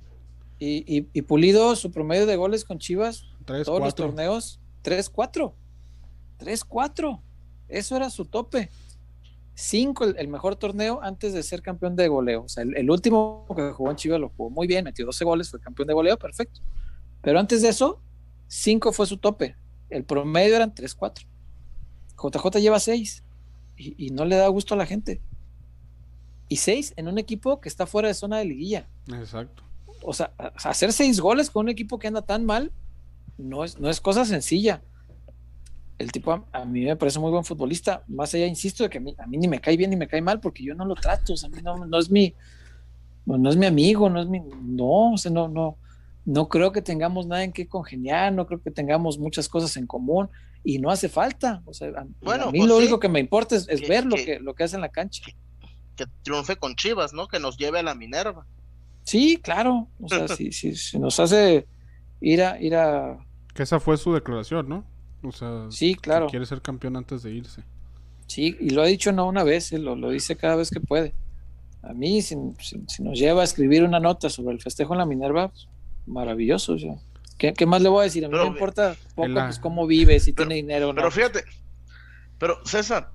Y, y, y Pulido, su promedio de goles con Chivas, tres, todos los cuatro. torneos, 3-4. 3-4. Eso era su tope. 5 el, el mejor torneo antes de ser campeón de goleo. O sea, el, el último que jugó en Chivas lo jugó muy bien, metió 12 goles, fue campeón de goleo, perfecto. Pero antes de eso, 5 fue su tope. El promedio eran 3-4. JJ lleva 6 y, y no le da gusto a la gente. Y 6 en un equipo que está fuera de zona de liguilla Exacto. o sea, hacer seis goles con un equipo que anda tan mal no es, no es cosa sencilla. El tipo a, a mí me parece muy buen futbolista, más allá, insisto, de que a mí, a mí ni me cae bien ni me cae mal porque yo no lo trato, o sea, a mí no, no es mi, no, no es mi amigo, no es mi, no, o sea, no, no, no creo que tengamos nada en qué congeniar, no creo que tengamos muchas cosas en común y no hace falta, o sea, a, Bueno, a mí pues lo sí. único que me importa es, es Que- ver lo que- que, lo que hace en la cancha. Que triunfe con Chivas, ¿no? Que nos lleve a la Minerva. Sí, claro, o sea, si, si, si nos hace ir a, ir a, Que esa fue su declaración, ¿no? O sea, sí, claro. quiere ser campeón antes de irse. Sí, y lo ha dicho no una vez, él lo, lo dice cada vez que puede. A mí, si, si- si nos lleva a escribir una nota sobre el festejo en la Minerva, pues, maravilloso. o sea, ¿Qué, qué más le voy a decir? A mí Pero, me importa poco la- pues, cómo vive, si pero- tiene dinero o no. Pero fíjate, pero César,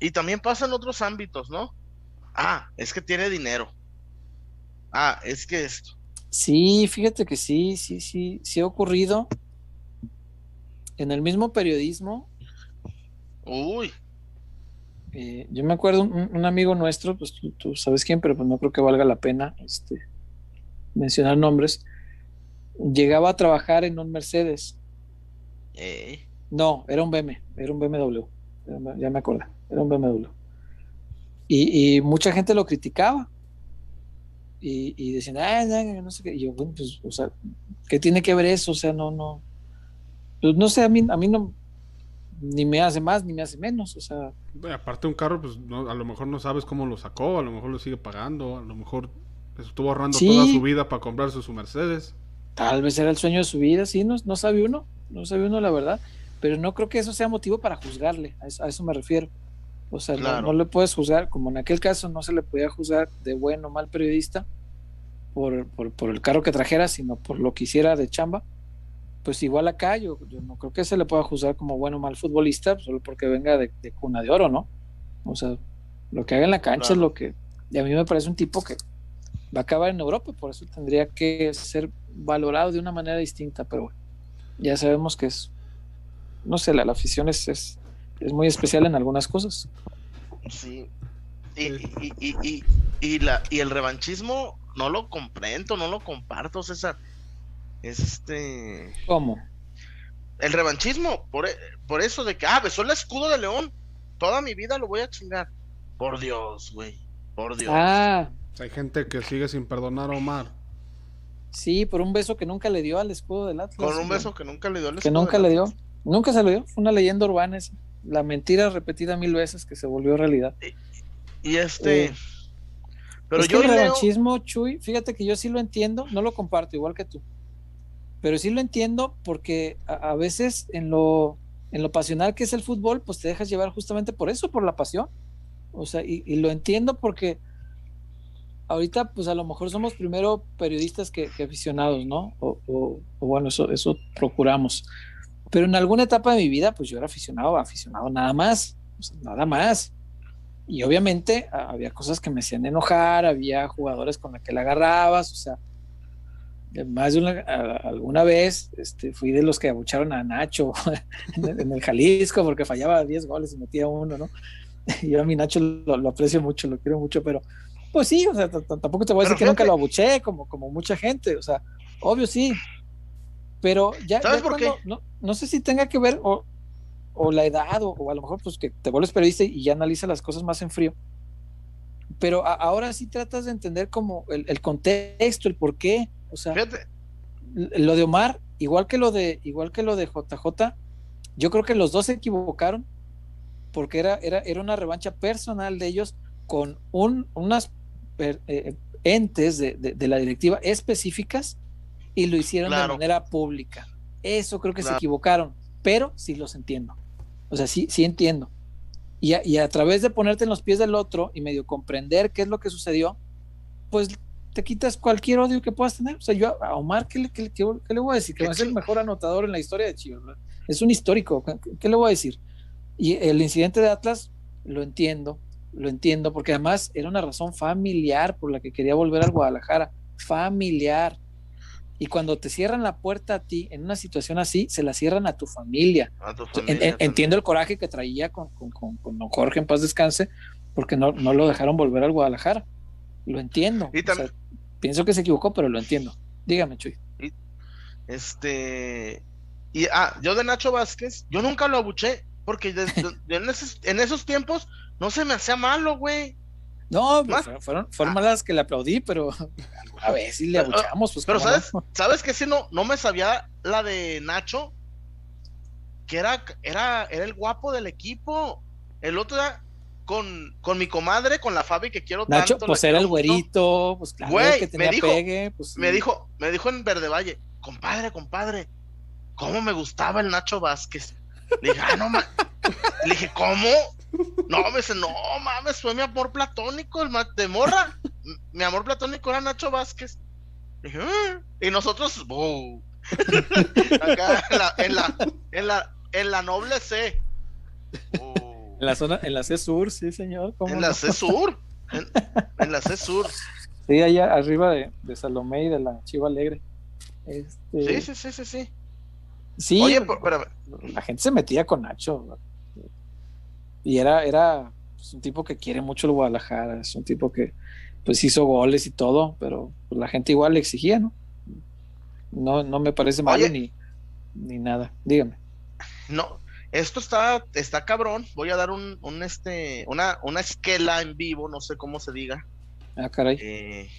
y también pasa en otros ámbitos, ¿no? Ah, es que tiene dinero. Ah, es que esto. Sí, fíjate que sí, sí, sí, sí ha ocurrido. En el mismo periodismo, Uy, eh, yo me acuerdo un, un amigo nuestro, pues tú, tú sabes quién, pero pues no creo que valga la pena este, mencionar nombres. Llegaba a trabajar en un Mercedes. eh, No, era un BM, era un BMW. Ya me- acordé, era un BMW. Y, y mucha gente lo criticaba. Y, y decían, ah, no, no sé qué. Y yo, bueno, pues, o sea, ¿qué tiene que ver eso? O sea, no, no. Pues no sé, a mí, a mí no. Ni me hace más, ni me hace menos. O sea, Bueno, aparte un carro, pues no- a lo mejor no sabes cómo lo sacó, a lo mejor lo sigue pagando, a lo mejor estuvo ahorrando Sí. toda su vida para comprarse su Mercedes. tal vez era el sueño de su vida, sí, no, no sabe uno, no sabe uno la verdad. Pero no creo que eso sea motivo para juzgarle, a eso, a eso me refiero. O sea, no- Claro. no, le puedes juzgar, como en aquel caso no se le podía juzgar de bueno o mal periodista por, por, por el carro que trajera, sino por lo que hiciera de chamba. Pues igual acá yo, yo no creo que se le pueda juzgar como bueno o mal futbolista, solo porque venga de, de cuna de oro, ¿no? O sea, lo que haga en la cancha Claro. es lo que... Y a mí me parece un tipo que va a acabar en Europa, por eso tendría que ser valorado de una manera distinta, pero bueno, ya sabemos que es, no sé, la, la afición es, es, es muy especial en algunas cosas. sí. Y, Sí. y, y, y, y la, y el revanchismo no lo comprendo, no lo comparto, César. Es este. ¿Cómo? El revanchismo, por, e- por eso de que, ah, besó el escudo de León. Toda mi vida lo voy a chingar. Por Dios, güey. Por Dios. Ah, Hay gente que sigue sin perdonar a Omar. sí, por un beso que nunca le dio al escudo del Atlas. Con un güey. beso que nunca le dio Que escudo nunca del le dio. Atlas. Nunca se lo dio. Fue una leyenda urbana esa. La mentira repetida mil veces que se volvió realidad. Y este. Eh, pero es yo que el leo- revanchismo, Chuy, fíjate que yo sí lo entiendo, no lo comparto igual que tú, pero sí lo entiendo porque a, veces en lo, en lo pasional que es el fútbol, pues te dejas llevar justamente por eso, por la pasión. O sea, y, lo entiendo porque ahorita, pues a lo mejor somos primero periodistas que, aficionados, ¿no? O, bueno, eso, eso procuramos. Pero en alguna etapa de mi vida, pues yo era aficionado, aficionado nada más, nada más. Y obviamente había cosas que me hacían enojar, había jugadores con los que la agarrabas, o sea, más de una, alguna vez este, fui de los que abucharon a Nacho en, el Jalisco porque fallaba 10 goles y metía uno, ¿no? Yo a mi Nacho lo, aprecio mucho, lo quiero mucho, pero pues sí, o sea, tampoco te voy a decir que nunca lo abuché como, como mucha gente, o sea, obvio sí, pero ya, no, no, sé si tenga que ver o, o la edad o, a lo mejor pues que te vuelves periodista y ya analiza las cosas más en frío, pero ahora sí tratas de entender como el, el contexto, el por qué, o sea, lo de Omar, igual que lo de, igual que lo de JJ, yo creo que los dos se equivocaron porque era, era, era una revancha personal de ellos con un, unas eh, entes de, la directiva específicas y lo hicieron de manera pública. Eso creo que se equivocaron, pero sí los entiendo. O sea, sí, sí entiendo. Y y a través de ponerte en los pies del otro y medio comprender qué es lo que sucedió, pues te quitas cualquier odio que puedas tener. O sea, yo a Omar, ¿qué le, qué, le voy a decir? Que va a ser el mejor anotador en la historia de Chivas. Es un histórico. ¿Qué, le voy a decir? Y el incidente de Atlas, lo entiendo, lo entiendo, porque además era una razón familiar por la que quería volver al Guadalajara. Familiar. Y cuando te cierran la puerta a ti en una situación así, se la cierran a tu familia. entiendo el coraje que traía con, con, con, con, Jorge en paz descanse, porque no, no lo dejaron volver al Guadalajara. Lo entiendo. Y también, pienso que se equivocó, pero lo entiendo. Dígame, Chuy. este. Y ah, yo de Nacho Vázquez, yo nunca lo abuché, porque en, esos, tiempos no se me hacía malo, güey. No, pues, fueron, fueron ah. malas que le aplaudí, pero a ver si le abuchamos. Pues, pero ¿sabes, ¿sabes que si no, no me sabía la de Nacho? Que era, era, era el guapo del equipo. El otro era con, con mi comadre, con la Fabi que quiero Nacho, pues era el güerito, pues claro, que tenía me dijo, pegue, pues, me dijo, me dijo en Verde Valle, compadre, compadre, cómo me gustaba el Nacho Vázquez. Le dije, ah, no Le dije, ¿cómo? No, me dice, no mames, fue mi amor platónico, el de morra. mi amor platónico era Nacho Vázquez. dije, ah", y nosotros, Acá en la, en la, en la, en la noble C. En la zona, en la C Sur, sí, señor. En la C Sur. En, la C Sur. Sí, allá arriba de, de, Salomé y de la Chiva Alegre. Este... Sí, sí, sí, sí, sí. Sí, Oye, pero, la gente se metía con Nacho. Y era, era pues, un tipo que quiere mucho el Guadalajara, es un tipo que pues hizo goles y todo, pero pues, la gente igual le exigía, ¿no? No, no me parece malo ni, ni nada. Dígame. No, esto está, está cabrón. Voy a dar un, un este, una, una esquela en vivo, no sé cómo se diga. Ah, caray. Eh,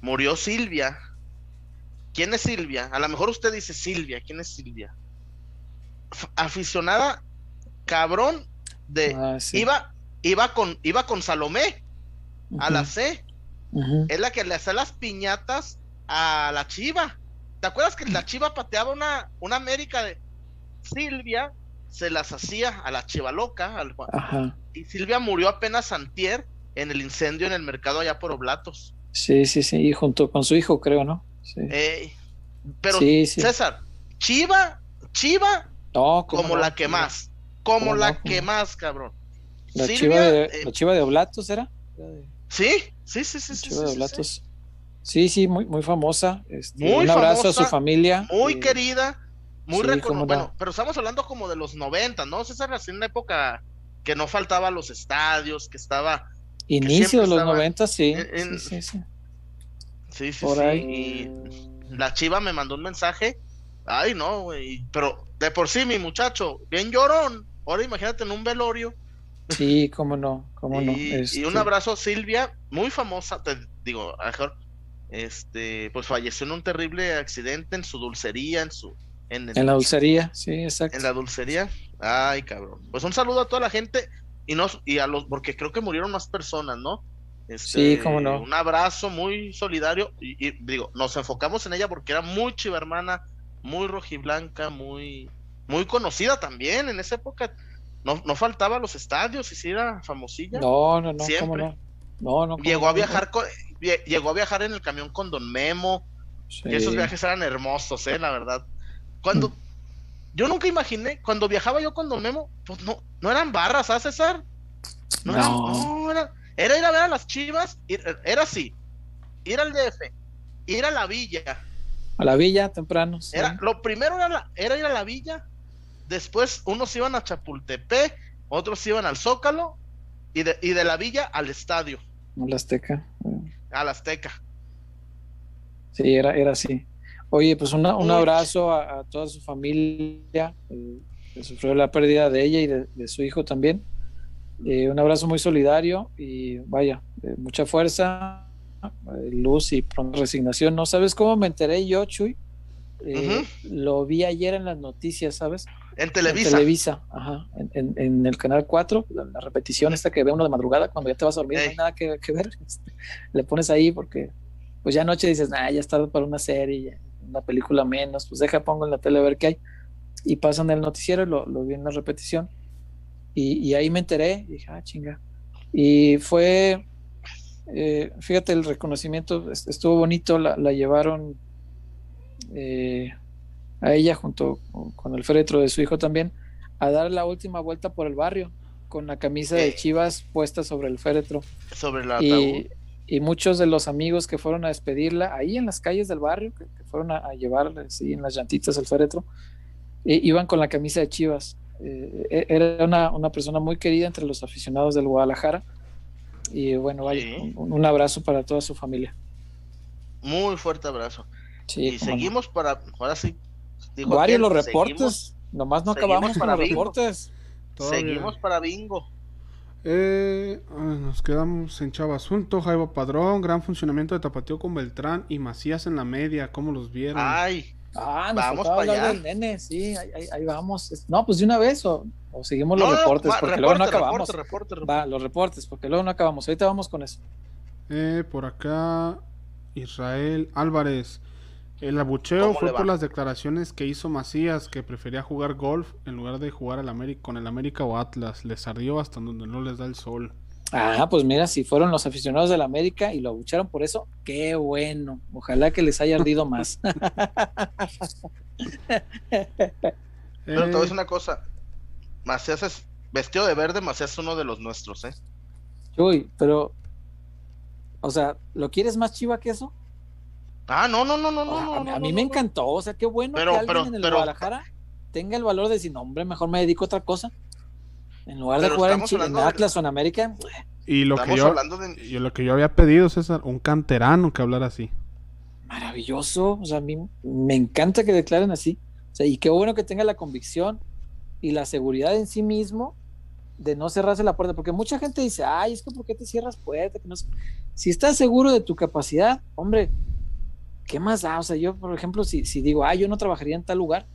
murió Silvia. ¿Quién es Silvia? A lo mejor usted dice Silvia. ¿Quién es Silvia? aficionada, cabrón, de ah, iba, iba con, iba con Salomé a la C. Es la que le hace las piñatas a la Chiva. ¿Te acuerdas que la Chiva pateaba una, una América de Silvia? Se las hacía a la chiva loca. Y Silvia murió apenas antier en el incendio en el mercado allá por Oblatos. Sí, sí, sí, y junto con su hijo, creo, ¿no? Sí. pero César, Chiva, Chiva, como la que más, como la que más, cabrón. La, chiva de, eh, la chiva de Oblatos era. Sí, sí, sí, sí. chiva de Oblatos. Sí, sí, muy, muy famosa. Este, un abrazo a su familia. Muy eh, querida muy Bueno, pero estamos hablando como de los 90, ¿no? César, así en una época que no faltaba los estadios, que estaba. Inicio de los 90, sí. sí. Sí, sí. Sí, sí, Por Ahí. Y la chiva me mandó un mensaje. Ay, no, güey. Pero de por sí, mi muchacho, bien llorón. Ahora imagínate en un velorio. Sí, cómo no, cómo no. Y un este abrazo, Silvia, muy famosa, te digo, mejor, este, pues falleció en un terrible accidente en su dulcería, en su, en, la dulcería, sí, exacto. En la dulcería. Ay, cabrón. Pues un saludo a toda la gente y nos y a los porque creo que murieron más personas, ¿no? Este, sí, cómo no. Un abrazo muy solidario y, digo, nos enfocamos en ella porque era muy chiva hermana, muy rojiblanca, muy muy conocida también en esa época. No, no faltaba los estadios y si era famosilla. No, no, no, Siempre. ¿cómo no? No, no. ¿cómo llegó a no? viajar con, llegó a viajar en el camión con Don Memo. Sí. Y esos viajes eran hermosos, eh, la verdad. Cuando yo nunca imaginé, cuando viajaba yo con Don Memo, pues no, no eran barras, ¿ah, César? No, eran- No. no, era, era ir a ver a las chivas, ir- era así, ir al DF, ir a la villa. A la villa temprano. sí. Era, lo primero era, la- era ir a la villa, después unos iban a Chapultepec, otros iban al Zócalo, y de, y de la villa al estadio, A la Azteca. al Azteca. Sí, era, era así. Oye, pues una- un abrazo a, a toda su familia, eh, que sufrió la pérdida de ella y de, de su hijo también. Eh, un abrazo muy solidario y vaya, eh, mucha fuerza, luz y pronta resignación. No sabes cómo me enteré yo, Chuy. Lo vi ayer en las noticias, ¿sabes? En En Televisa. Televisa, ajá, en, en- en el canal 4, la, la repetición esta que ve uno de madrugada cuando ya te vas a dormir, no hay nada que, que ver. este, le pones ahí porque, pues ya anoche dices, nah, ya es tarde para una serie, ya, una película menos, pues deja, pongo en la tele a ver qué hay. Y pasan el noticiero lo, lo vi en la repetición. Y, y ahí me enteré y dije, ah, chinga. Y fue, eh, fíjate, el reconocimiento est- estuvo bonito, la, la llevaron eh, a ella junto con- el féretro de su hijo también a dar la última vuelta por el barrio con la camisa de Eh. Chivas puesta sobre el féretro sobre la ataúd. y, y muchos de los amigos que fueron a despedirla ahí en las calles del barrio que, que fueron a, a llevarle así en las llantitas el féretro iban con la camisa de Chivas Eh, e- era una, una persona muy querida entre los aficionados del Guadalajara y bueno vaya, Sí. un, un abrazo para toda su familia Muy fuerte abrazo. sí, y no. seguimos para, ahora sí. Varios los seguimos- reportes nomás no acabamos para los bingo. reportes Todavía. Seguimos para bingo. Eh, ah, nos quedamos en Chavo Asunto, Jaibo Padrón, gran funcionamiento de Tapatío con Beltrán y Macías en la media, ¿cómo los vieron? Ay, Ah, nos Vamos para allá. del nene, sí, ahí, ahí- ahí vamos. No, pues de una vez o, o seguimos los no, reportes, porque luego no acabamos. reporte, reporte, reporte. Va, los reportes, porque luego no acabamos. Ahorita vamos con eso. Eh, por acá, Israel Álvarez. El abucheo ¿Cómo fue por las declaraciones que hizo Macías, que prefería jugar golf en lugar de jugar al América, con el América o Atlas. Les ardió hasta donde no les da el sol. Ah, pues mira, si fueron los aficionados del América y lo abucharon por eso, qué bueno. Ojalá que les haya ardido más. Pero te voy a Eh, decir una cosa. Macías es vestido de verde, Macías es uno de los nuestros, ¿eh? Uy, pero, o sea, ¿lo quieres más chiva que eso? Ah, no, no, no, no, no. a, no, a mí no, me no. encantó, o sea, qué bueno Pero- que alguien pero- en el pero- Guadalajara tenga el valor de decir, no, hombre, mejor me dedico a otra cosa. En lugar de jugar en, Chile, en Atlas o en América, y lo que yo, hablando de. y lo que yo había pedido, César, un canterano que hablara así. maravilloso. O sea, a mí me encanta que declaren así. O sea, y qué bueno que tenga la convicción y la seguridad en sí mismo de no cerrarse la puerta. Porque mucha gente dice, ay, es que ¿por qué te cierras puerta? Que no sé". Si estás seguro de tu capacidad, hombre, ¿qué más da? O sea, yo, por ejemplo, si, digo, ay, yo no trabajaría en tal lugar,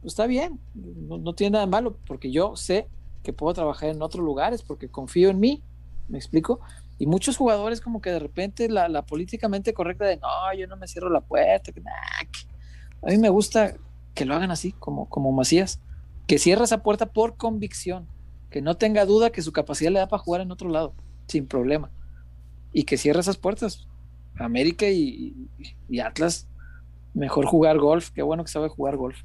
pues está bien. No, tiene nada de malo, porque yo sé que puedo trabajar en otros lugares, porque confío en mí. ¿Me explico? Y muchos jugadores como que de repente la, la políticamente correcta de no, yo no me cierro la puerta. que nah, que-". A mí me gusta que lo hagan así, como, como Macías, que cierre esa puerta por convicción, que no tenga duda que su capacidad le da para jugar en otro lado, sin problema. Y que cierre esas puertas. América y, Atlas, mejor jugar golf, qué bueno que sabe jugar golf.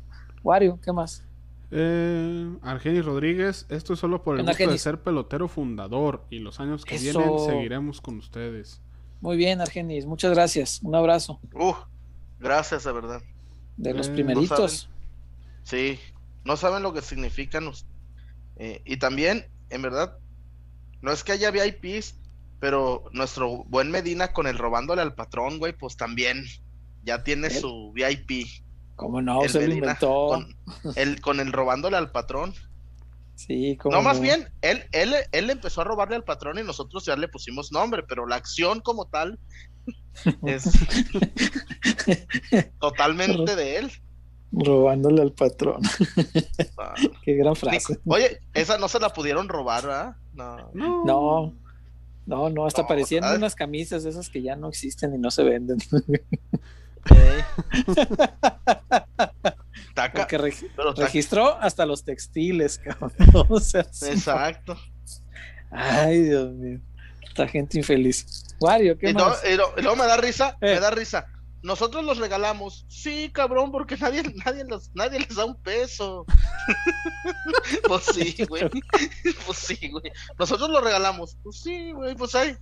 Wario, ¿qué más? Eh, Argenis Rodríguez, esto es solo por el gusto de ser pelotero fundador y los años que Eso. vienen seguiremos con ustedes. Muy bien, Argenis, muchas gracias. Un abrazo Uh, gracias, de verdad. de los Eh, no primeritos. Sí, no saben lo que significan. eh, y también, en verdad, no es que haya VIPs, pero nuestro buen Medina con el robándole al patrón, güey, pues también ya tiene su VIP. ¿Cómo no? el Se lo Medina, inventó. Con el, con el robándole al patrón. Sí, como No, más bien, él, él, él empezó a robarle al patrón y nosotros ya le pusimos nombre, pero la acción como tal es totalmente de él. Robándole al patrón. Ah, Qué gran frase. Oye, esa no se la pudieron robar, ¿verdad? No. No, no, no, hasta No, parecían ¿sabes? unas camisas de esas que ya no existen y no se venden. Ey. Está ca- Porque reg- pero está- registró hasta los textiles, cabrón. O sea, sí. Exacto. Ay, Dios mío. Esta gente infeliz. Wario, ¿qué Y, no- más? y lo- y luego me da risa, Eh. me da risa. Nosotros los regalamos. Sí, cabrón, porque nadie, nadie, los- nadie les da un peso. pues sí, güey. Pues sí, güey. Nosotros los regalamos. Pues sí, güey, pues ahí.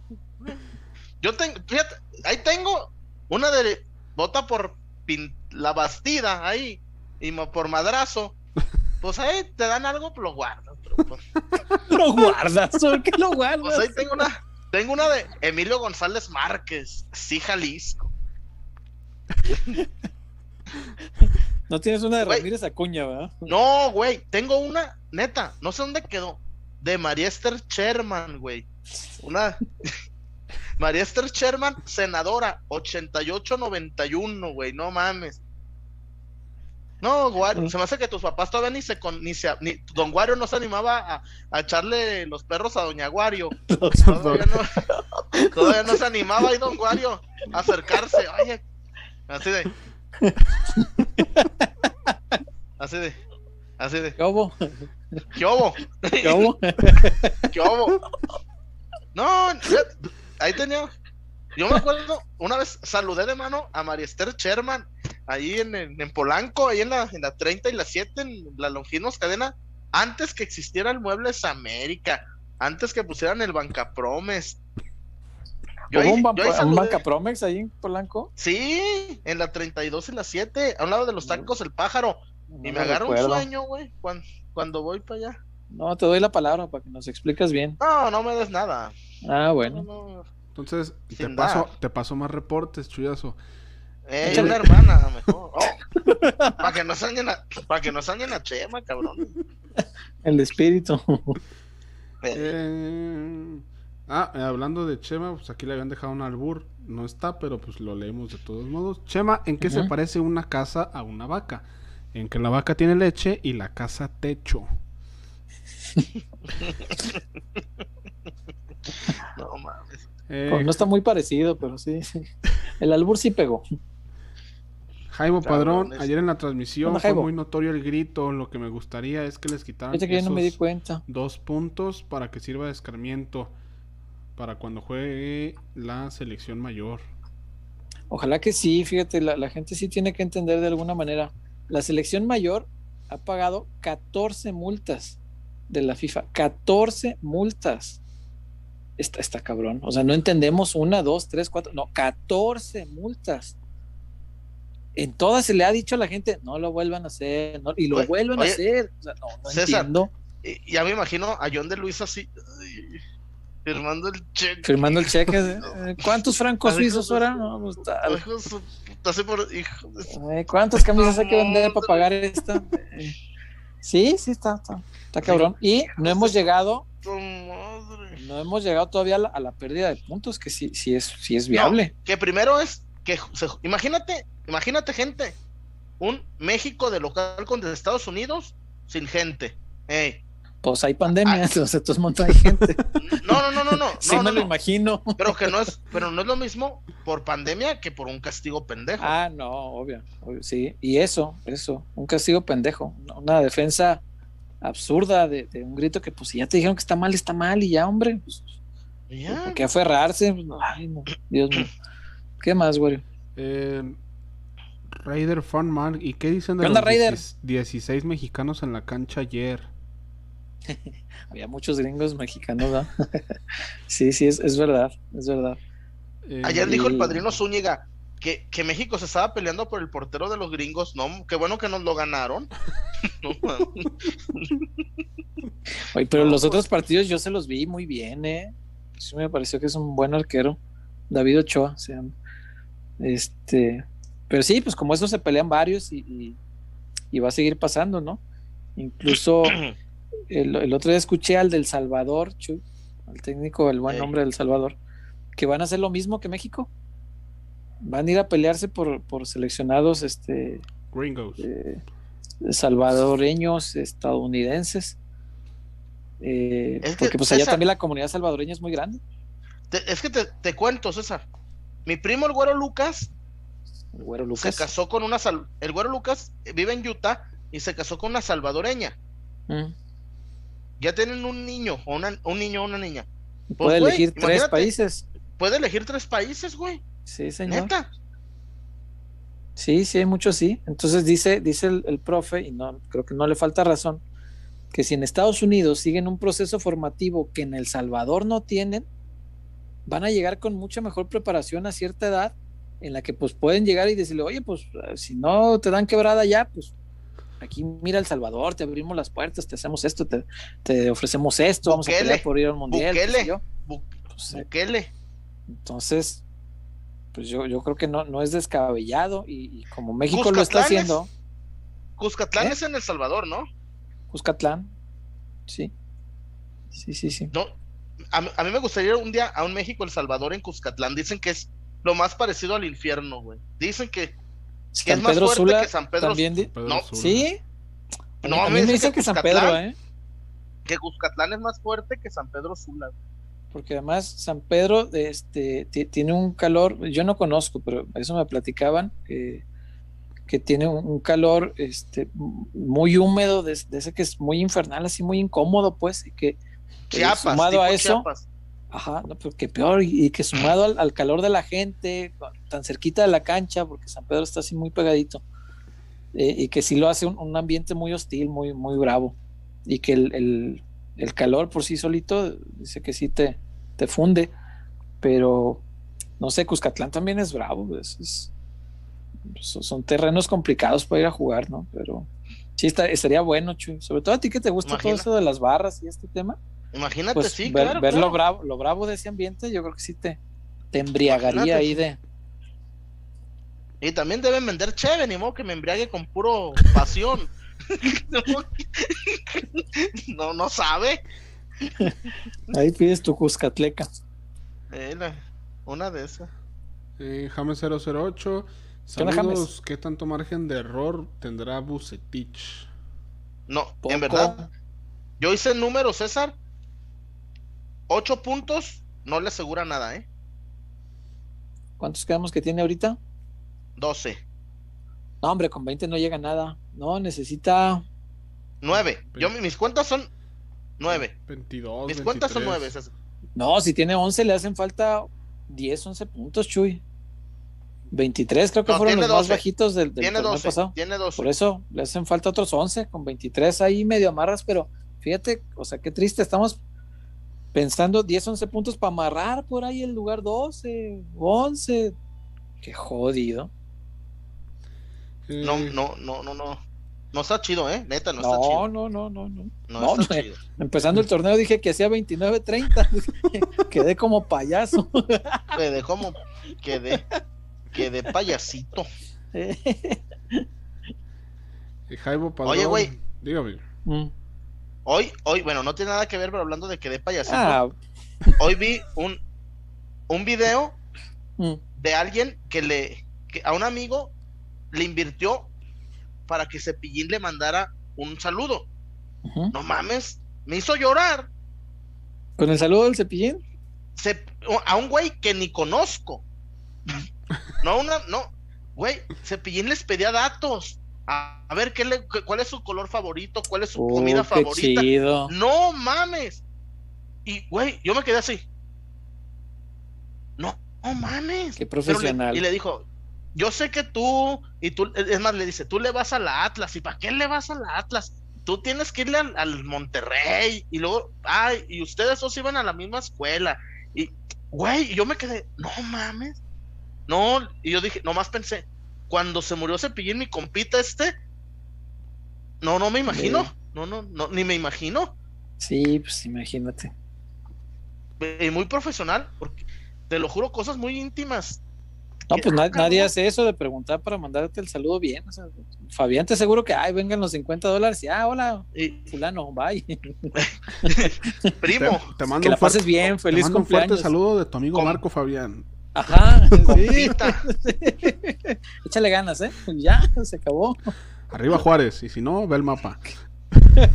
Yo tengo, fíjate, ahí tengo una de bota por pin- la bastida ahí y por madrazo. Pues ahí te dan algo, pues lo guardas. pero, pues, Lo guardas, ¿por qué lo guardas? pues ahí tengo una, tengo una de Emilio González Márquez, sí, Jalisco. No tienes una de Güey. Ramírez Acuña, ¿verdad? No, güey, tengo una, neta, no sé dónde quedó. De María Esther Sherman, güey. Una. María Esther Sherman, senadora, 88-91, güey, no mames. No, Wario, se me hace que tus papás todavía ni se. Con, ni se ni, don Wario no se animaba a, a echarle los perros a Doña Wario. Todavía no, todavía no se animaba ahí Don Wario a acercarse. Oye, así de. Así de. Así de. ¿Qué hubo? ¿Qué hubo? ¿Qué hubo? ¿Qué hubo? No, ahí tenía. Yo me acuerdo, una vez saludé de mano a María Esther Sherman, ahí en, en, en Polanco, ahí en la, en la 30 y la 7, en la Longinos Cadena, antes que existiera el Muebles América, antes que pusieran el Bancapromes. Yo ¿Hubo ahí- un, yo ahí Banca- un. Banca Promex ahí en Polanco? Sí, en la 32 y la 7, a un lado de los tacos El Pájaro. Y me lo agarra un recuerdo. sueño, güey, cuando, cuando voy para allá. No, te doy la palabra para que nos expliques bien. No, no me des nada. Ah, No, bueno. no. Entonces, te Sin paso, dar. te paso más reportes, chuyazo. Eh, una hermana, mejor. para que no salgan a, para que no salgan a Chema, cabrón. El espíritu. Eh, Eh, Ah, eh, hablando de Chema, pues aquí le habían dejado un albur. No está, pero pues lo leemos de todos modos. Chema, ¿en qué se parece una casa a una vaca? En que la vaca tiene leche y la casa techo. no mames. Eh, Pues no está muy parecido, pero sí. El albur sí pegó. Jaime Padrón, Cabrones. ayer en la transmisión fue Jaibo. muy notorio el grito. Lo que me gustaría es que les quitaran Fíjate que yo no me di esos cuenta. dos puntos para que sirva de escarmiento para cuando juegue la selección mayor. Ojalá que sí, fíjate, la, la gente sí tiene que entender de alguna manera. La selección mayor ha pagado 14 multas de la FIFA. 14 multas. Está, está cabrón. O sea, no entendemos una, dos, tres, cuatro. No, 14 multas. En todas se le ha dicho a la gente, no lo vuelvan a hacer, no- y lo Oye, vuelven oye, a hacer. O sea, no, no César, entiendo. Y, ya me imagino a John de Luis así, ay, firmando el cheque. Firmando el cheque. eh, ¿Cuántos francos suizos ahora? No, pues, por- hijo de su- Ay, ¿Cuántas camisas hay que vender para pagar esta? Eh, Sí, sí, está, está, está cabrón. Y no hemos llegado, no hemos llegado todavía a la, a la pérdida de puntos, que sí, sí es, sí es viable. Que primero es que se- imagínate, imagínate gente, un México de local contra Estados Unidos sin gente. Ey. Pues hay pandemia, entonces entonces monta hay gente. No, no, no, no, no. Sí no, me no, lo no. imagino. Pero que no es, pero no es lo mismo por pandemia que por un castigo pendejo. Ah, no, obvio, obvio, sí. Y eso, eso, un castigo pendejo, una- defensa absurda de, de un grito que pues si ya te dijeron que está mal, está mal y ya, hombre. Pues, Ya. ¿Por qué aferrarse? Ay, no, Dios mío. ¿Qué más, güey? Eh, Raider Funman, ¿y qué dicen de ¿Qué onda, los Raider? 16 16 mexicanos en la cancha ayer? Había muchos gringos mexicanos, ¿no? sí, sí, es, es verdad, es verdad. Eh, Ayer dijo el padrino Zúñiga que, que México se estaba peleando por el portero de los gringos. No, qué bueno que nos lo ganaron. Oye, pero No, los pues- otros partidos yo se los vi muy bien, ¿eh? Sí me pareció que es un buen arquero. David Ochoa se llama. Este, pero sí, pues como eso se pelean varios y, y- y va a seguir pasando, ¿no? Incluso el, el otro día escuché al del Salvador, al técnico, el buen nombre del Salvador, que van a hacer lo mismo que México. Van a ir a pelearse por, por seleccionados este, Gringos. eh, salvadoreños estadounidenses. Eh, Es que, porque pues allá César- también la comunidad salvadoreña es muy grande. Te- es que te, te cuento, César. Mi primo el güero Lucas El güero se Lucas. casó con una sal- el güero Lucas vive en Utah y se casó con una salvadoreña. Mm. Ya tienen un niño, o una- un niño o una niña. Pues, Puede güey, elegir tres países. Puede elegir tres países, güey. Sí, señor. Neta. Sí, sí, hay muchos sí. Entonces dice, dice el, el profe, y no creo que no le falta razón, que si en Estados Unidos siguen un proceso formativo que en El Salvador no tienen, van a llegar con mucha mejor preparación a cierta edad en la que pues pueden llegar y decirle, oye, pues si no te dan quebrada ya, pues aquí mira El Salvador, te abrimos las puertas, te hacemos esto, te, te ofrecemos esto, vamos a pelear por ir al mundial. Bukele. yo. Bu- eh, Bukele. entonces, pues yo, yo creo que no, no es descabellado y, y como México lo está es- haciendo, Cuscatlán ¿Eh? es en El Salvador, ¿no? Cuscatlán, sí, sí, sí, sí. No. A, mí- a mí me gustaría ir un día a un México, El Salvador, en Cuscatlán. Dicen que es lo más parecido al infierno, güey. Dicen que, que es San más Pedro fuerte Sula que San Pedro. también, di- Pedro No, Sula. sí. A mí- No, a mí me dicen dicen que que San Pedro, ¿eh? Que Cuscatlán es más fuerte que San Pedro Sula. Porque además San Pedro este, ti- tiene un calor, yo no conozco, pero eso me platicaban, eh, que tiene un, un calor este, muy húmedo, de, de ese que es muy infernal, así muy incómodo, pues, y que eh, Chiapas, sumado a eso, Chiapas. Ajá, no, pero que peor, y, y que sumado al, al calor de la gente, tan cerquita de la cancha, porque San Pedro está así muy pegadito, eh, y que sí lo hace un, un ambiente muy hostil, muy, muy bravo, y que el, el- el calor por sí solito dice que sí te, te funde, pero no sé, Cuscatlán también es bravo, es- es- son son terrenos complicados para ir a jugar, ¿no? Pero sí, está, estaría bueno, Chuy, sobre todo a ti que te gusta Imagina. todo eso de las barras y este tema Imagínate, pues sí, ver, claro. ver claro. Lo, bravo, lo bravo de ese ambiente, yo creo que sí te, te embriagaría Imagínate. ahí de. Y también deben vender cheve, ni modo que me embriague con puro pasión. no, no sabe. Ahí pides tu Cuscatleca. Eh, la- una de esas. Eh, James 008. ¿Qué onda, James? Saludos. ¿Qué tanto margen de error tendrá Bucetich? No, Poco. en verdad, yo hice el número, César. Ocho puntos, no le asegura nada, ¿eh? ¿Cuántos quedamos que tiene ahorita? Doce. No, hombre, con 20 no llega a nada. No, necesita. Nueve. Yo, mis cuentas son nueve. 22. Mis cuentas son 23. nueve, César. No, si tiene 11, le hacen falta 10, 11 puntos, Chuy. 23, creo que No, fueron los más 12. bajitos del, del Tiene torneo doce. pasado. Tiene doce. Por eso le hacen falta otros 11, con 23 ahí medio amarras, pero fíjate, o sea, qué triste, estamos pensando 10, 11 puntos para amarrar por ahí el lugar 12, 11. Qué jodido. No, no, no, no, no. No está chido, ¿eh? Neta, no, está No, chido. no, no, no, no. No, no, está no, chido. Empezando el torneo dije que hacía 29, 30. Quedé como payaso. Quedé como. Quedé. Quedé payasito. Jaibo Padrón. Oye, güey. Dígame. Mm. Hoy, hoy, bueno, no tiene nada que ver, pero hablando de quedé payasito. Ah, Hoy vi un, un video mm. de alguien que le. Que a un amigo le invirtió para que Cepillín le mandara un saludo. No mames, me hizo llorar. Con el saludo del cepillín. Se- a un güey que ni conozco. No, una, no, güey, Cepillín les pedía datos. A, a ver qué le, cuál es su color favorito, cuál es su Oh, comida favorita. chido. No mames. Y, güey, yo me quedé así. No, no mames. Qué le- profesional. y le dijo, yo sé que tú, y tú, es más, le dice, tú le vas a la Atlas, ¿y para qué le vas a la Atlas? Tú tienes que irle al, al Monterrey, y luego, ay, y ustedes dos iban a la misma escuela, y, güey, yo me quedé, no mames, no, y yo dije, nomás pensé, cuando se murió Cepillín, mi compita este, no, no me imagino, Sí. no, no, no, ni me imagino, Sí, pues imagínate. y muy profesional, porque te lo juro, cosas muy íntimas. No, pues na- nadie hace eso de preguntar para mandarte el saludo bien. o sea, Fabián te aseguro que, ay, vengan los 50 dólares y, ah, hola, Y, fulano, bye. primo, Te, te mando que la pases fuerte- bien, te feliz mando un fuerte cumpleaños. saludo de tu amigo Marco Fabián. Ajá, sí. compita. Échale ganas, ¿eh? Ya, se acabó. Arriba Juárez. Y si no, ve el mapa.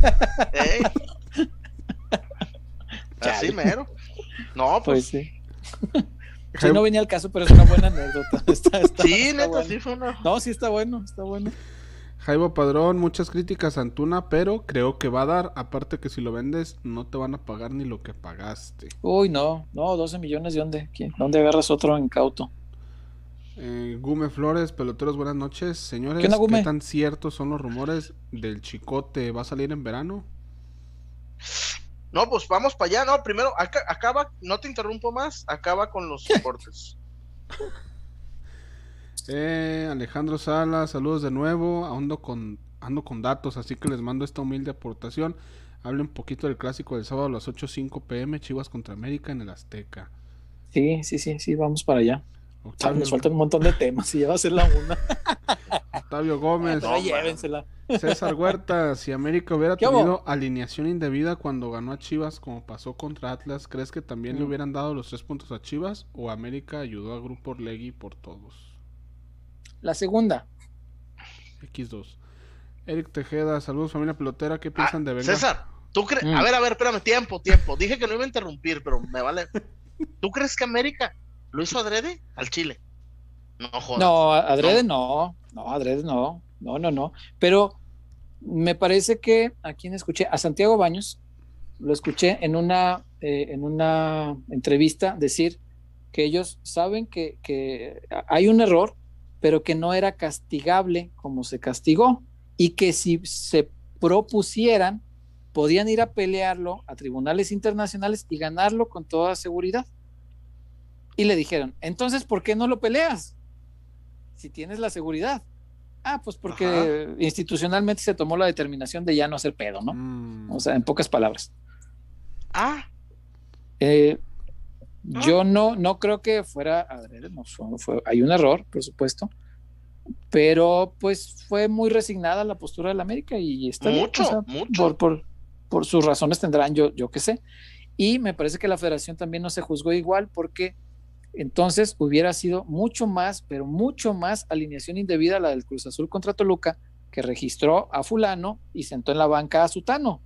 Así mero. No, Pues pues, sí. Sí, no venía al caso, pero es una buena anécdota. Está, está, Sí, está neta, bueno. sí fue una. No, sí está bueno, está bueno. Jaibo Padrón, muchas críticas a Antuna, pero creo que va a dar. Aparte que si lo vendes, no te van a pagar ni lo que pagaste. Uy, no, no, 12 millones de dónde, ¿Quién? ¿dónde agarras otro incauto? Eh, Gume Flores, peloteros, buenas noches. Señores, ¿Qué onda, Gume? ¿qué tan ciertos son los rumores del chicote? ¿Va a salir en verano? No, pues vamos para allá. No, primero, aca- acaba, no te interrumpo más, acaba con los deportes. Eh, Alejandro Sala, saludos de nuevo. Ando con, ando con datos, así que les mando esta humilde aportación. Hable un poquito del clásico del sábado a las 8.05 pm, Chivas contra América en el Azteca. Sí, sí, sí, sí, vamos para allá. Octavio, Nos faltan un montón de temas y ya va a ser la una. Octavio Gómez, Pero llévensela. César Huerta, si América hubiera tenido alineación indebida cuando ganó a Chivas como pasó contra Atlas, ¿crees que también le Mm. hubieran dado los tres puntos a Chivas o América ayudó a Grupo Orlegui por todos? La segunda. X2. Eric Tejeda, saludos familia pelotera, ¿qué Ah, piensan de Vega? César, ¿tú crees? Mm. A ver, a ver, espérame, tiempo, tiempo. Dije que no iba a interrumpir, pero me vale. ¿Tú crees que América lo hizo adrede al Chile? No jodas. No, adrede no. No, adrede no. No, no, no. Pero me parece que a quien escuché, a Santiago Baños, lo escuché en una, eh, en una entrevista decir que ellos saben que, que hay un error, pero que no era castigable como se castigó y que si se propusieran, podían ir a pelearlo a tribunales internacionales y ganarlo con toda seguridad. Y le dijeron, entonces, ¿por qué no lo peleas? Si tienes la seguridad. Ah, pues porque institucionalmente se tomó la determinación de ya no hacer pedo, ¿no? Mm, O sea, en pocas palabras. Ah, Eh, Ah. Yo no, no creo que fuera adrede, no fue- fue- hay un error, por supuesto, pero pues fue muy resignada la postura del América y está bien, Mucho, o sea, mucho. Por, por, por sus razones tendrán, yo, yo qué sé. Y me parece que la federación también no se juzgó igual porque entonces hubiera sido mucho más, pero mucho más alineación indebida la del Cruz Azul contra Toluca, que registró a fulano y sentó en la banca a Sutano.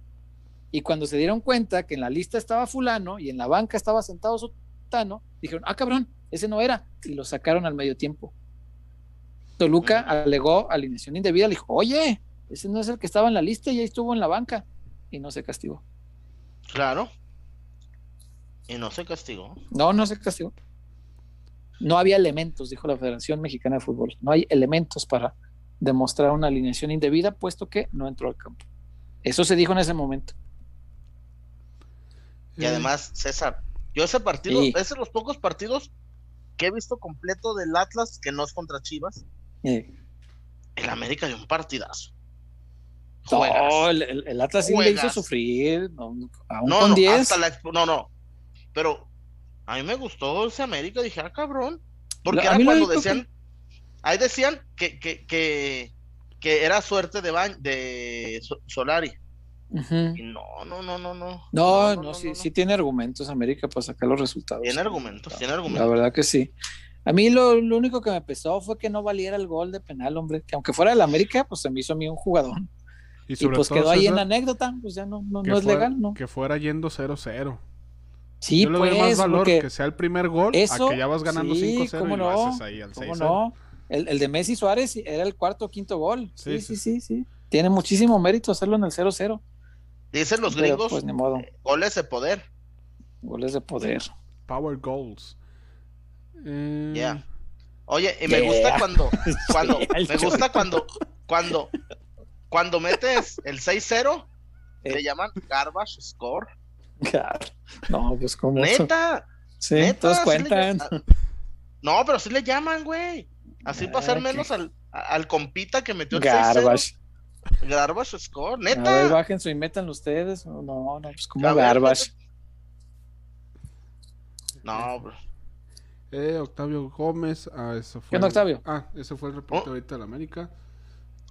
Y cuando se dieron cuenta que en la lista estaba fulano y en la banca estaba sentado Sutano, dijeron, ah, cabrón, ese no era. Y lo sacaron al medio tiempo. Toluca alegó alineación indebida, le dijo, oye, ese no es el que estaba en la lista y ahí estuvo en la banca. Y no se castigó. claro. Y no se castigó. No, no se castigó. No había elementos, dijo la Federación Mexicana de Fútbol. No hay elementos para demostrar una alineación indebida, puesto que no entró al campo. Eso se dijo en ese momento. Y además, César, yo ese partido, Sí. es de los pocos partidos que he visto completo del Atlas que no es contra Chivas. El América dio un partidazo. no, Juegas. el, el- el Atlas sí le hizo sufrir, no, aún No, con no, 10. hasta la no, no. Pero a mí me gustó ese América, dije, ah, cabrón. Porque A era mí lo cuando que- decían, ahí decían que, que, que, que era suerte de, Ba- de So- Y no, no, no, no, no. No, no, sí, sí tiene argumentos América para sacar los resultados. Tiene argumentos, tiene La argumentos. verdad que sí. A mí lo, lo único que me pesó fue que no valiera el gol de penal, hombre. Que aunque fuera del América, pues se me hizo a mí un jugador. Y Y sobre pues todo, quedó ahí en César, anécdota, pues ya no, no, no es fuera- legal, ¿no? Que fuera yendo 0-0. Sí, Yo le doy pues, más valor porque que sea el primer gol eso, a que ya vas ganando sí, 5-0 cómo y lo no, haces ahí al ¿cómo 6-0. no? El, el de Messi Suárez era el cuarto o quinto gol. Sí, Sí, sí, sí, sí. Tiene muchísimo mérito hacerlo en el 0-0. Dicen los Pero, gringos, pues ni modo, goles de poder. goles de poder. Power goals. Eh, Yeah. Oye, y me Yeah. gusta cuando, cuando, Yeah, me gusta cuando, cuando, cuando metes el 6-0, Eh. le llaman garbage score. No, pues como Neta, Sí, neta, todos cuentan. llaman- No, pero sí le llaman, güey. Así para hacer Ah, menos al, al compita que metió el 6-0. Garbage. Garbage score, A ver, neta. bájense y métanlo ustedes. No, no, pues como garbage. No, bro. eh, Octavio Gómez. Ah, eso fue ¿Qué Octavio? Ah, ese fue el reporte Oh. ahorita de la América.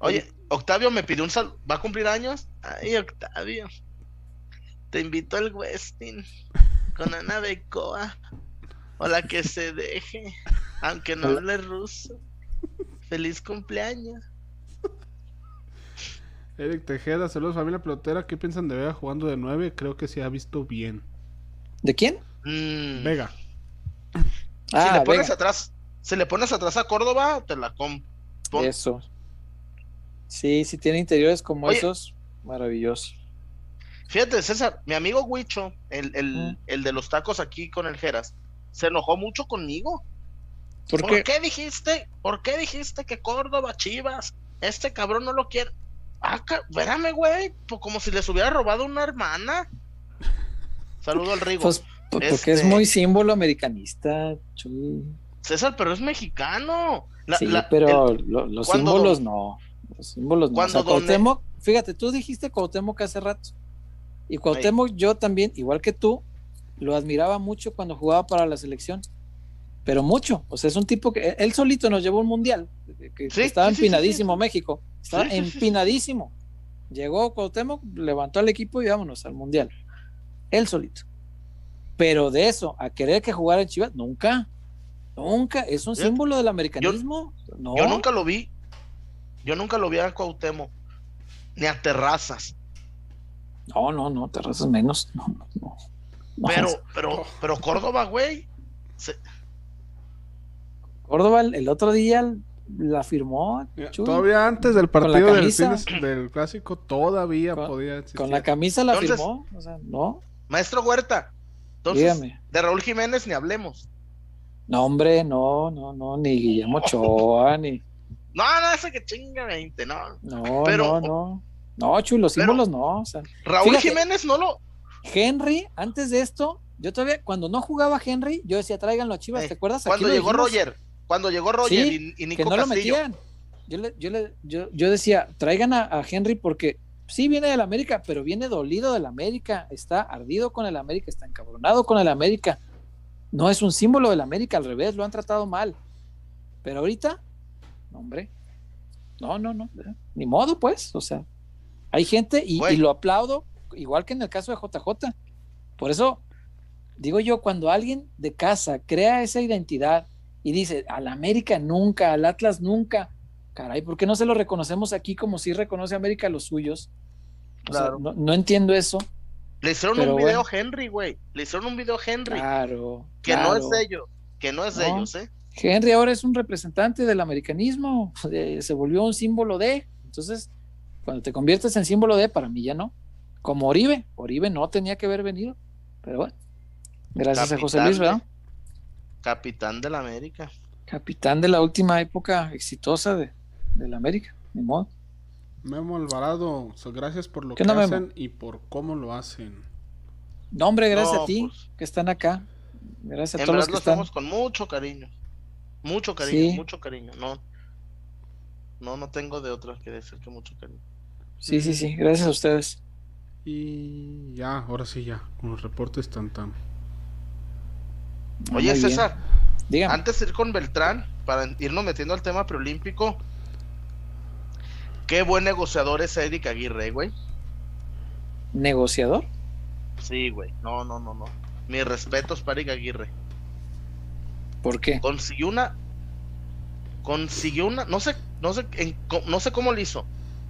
Oye, Octavio me pidió un sal... ¿Va a cumplir años? Ay, Octavio. Te invito al Westin con Ana Becoa. O la que se deje, aunque no hable ruso. Feliz cumpleaños. Eric Tejeda, saludos familia pelotera. ¿Qué piensan de Vega jugando de 9? Creo que se ha visto bien. ¿De quién? Mm, Vega. si Ah, le pones atrás, si le pones atrás a Córdoba, te la com. pon- eso. Sí, si tiene interiores como Oye. esos, maravilloso. Fíjate, César, mi amigo Huicho, el, el, Mm. el de los tacos aquí con el Geras, se enojó mucho conmigo. ¿Por ¿Por qué? qué dijiste? ¿Por qué dijiste que Córdoba, Chivas, este cabrón no lo quiere? Ah, espérame, güey, pues como si les hubiera robado una hermana. Saludo al Rigo. Pues po- porque Este- es muy símbolo americanista, Chuy. César, pero es mexicano. La- sí, la- pero el- lo- los símbolos don- no. Los símbolos no. O sea, Cuauhtémoc, fíjate, tú dijiste Cuauhtémoc hace rato. Y Cuauhtémoc, yo también, igual que tú, lo admiraba mucho cuando jugaba para la selección. Pero mucho. O sea, es un tipo que él solito nos llevó un mundial. Que Sí, estaba sí, empinadísimo. México. Estaba Sí, sí, empinadísimo. Llegó Cuauhtémoc, levantó al equipo y vámonos al mundial. Él solito. Pero de eso, a querer que jugara en Chivas, nunca. Nunca. Es un símbolo del americanismo. no. Yo nunca lo vi. Yo nunca lo vi a Cuauhtémoc. Ni a Terrazas. No, no, no, terrazas menos. No, no, no. No, Pero, pero, pero Córdoba, güey. se- Córdoba el otro día la firmó Chuy, Todavía antes del partido del, de- del clásico, todavía Con- podía existir. con la camisa la Entonces- firmó. O sea, no, Maestro Huerta. Entonces, dígame. de Raúl Jiménez ni hablemos. No, hombre, no, no, no, ni Guillermo Ochoa, ni. No, no, ese que chinga 20, no. No, Pero- no, no. No, Chuy, los Pero- símbolos no. O sea, Raúl Fíjate. Jiménez no lo. Henry, antes de esto, yo todavía, cuando no jugaba Henry, yo decía, tráiganlo a Chivas, Eh, ¿te acuerdas? Cuando llegó dijimos, Roger. Cuando llegó Roger Sí, y, y Nico que no lo metían. Yo, le, yo, le, yo, yo decía, traigan a, a Henry porque sí viene del América, pero viene dolido del América, está ardido con el América, está encabronado con el América. No es un símbolo del América, al revés, lo han tratado mal. Pero ahorita, no, hombre, no, no, no, ni modo, pues, o sea, hay gente y, y lo aplaudo, igual que en el caso de JJ. Por eso, digo yo, cuando alguien de casa crea esa identidad y dice, al América nunca, al Atlas nunca, caray, ¿por qué no se lo reconocemos aquí como si reconoce América a los suyos? O sea, Claro. no, no entiendo eso. Le hicieron un video bueno. Henry, güey. Le hicieron un video Henry. Claro. que no es de ellos. Que no es de ellos, ¿eh? Henry ahora es un representante del americanismo, se volvió un símbolo de, entonces, cuando te conviertes en símbolo de, para mí ya no. Como Oribe, Oribe no tenía que haber venido, pero bueno, gracias a José Luis, ¿verdad? Capitán de la América. Capitán de la última época exitosa de, del América, ni modo. Memo Alvarado, gracias por lo ¿Qué que Memo? hacen y por cómo lo hacen. No, hombre, gracias No, a ti pues. que están acá. Gracias a En todos los que lo están. hacemos con mucho cariño. Mucho cariño, Sí. mucho cariño. No, no, no tengo de otra que decir que mucho cariño. Sí, sí, sí, gracias a ustedes. Y ya, ahora sí ya, con los reportes tan tan. Oye, muy. César, Dígame. antes de ir con Beltrán, para irnos metiendo al tema preolímpico, qué buen negociador es Eric Aguirre, güey. ¿Negociador? Sí, güey. No, no, no, no. Mis respetos para Eric Aguirre. ¿Por qué? consiguió una consiguió una no sé no sé en- no sé cómo lo hizo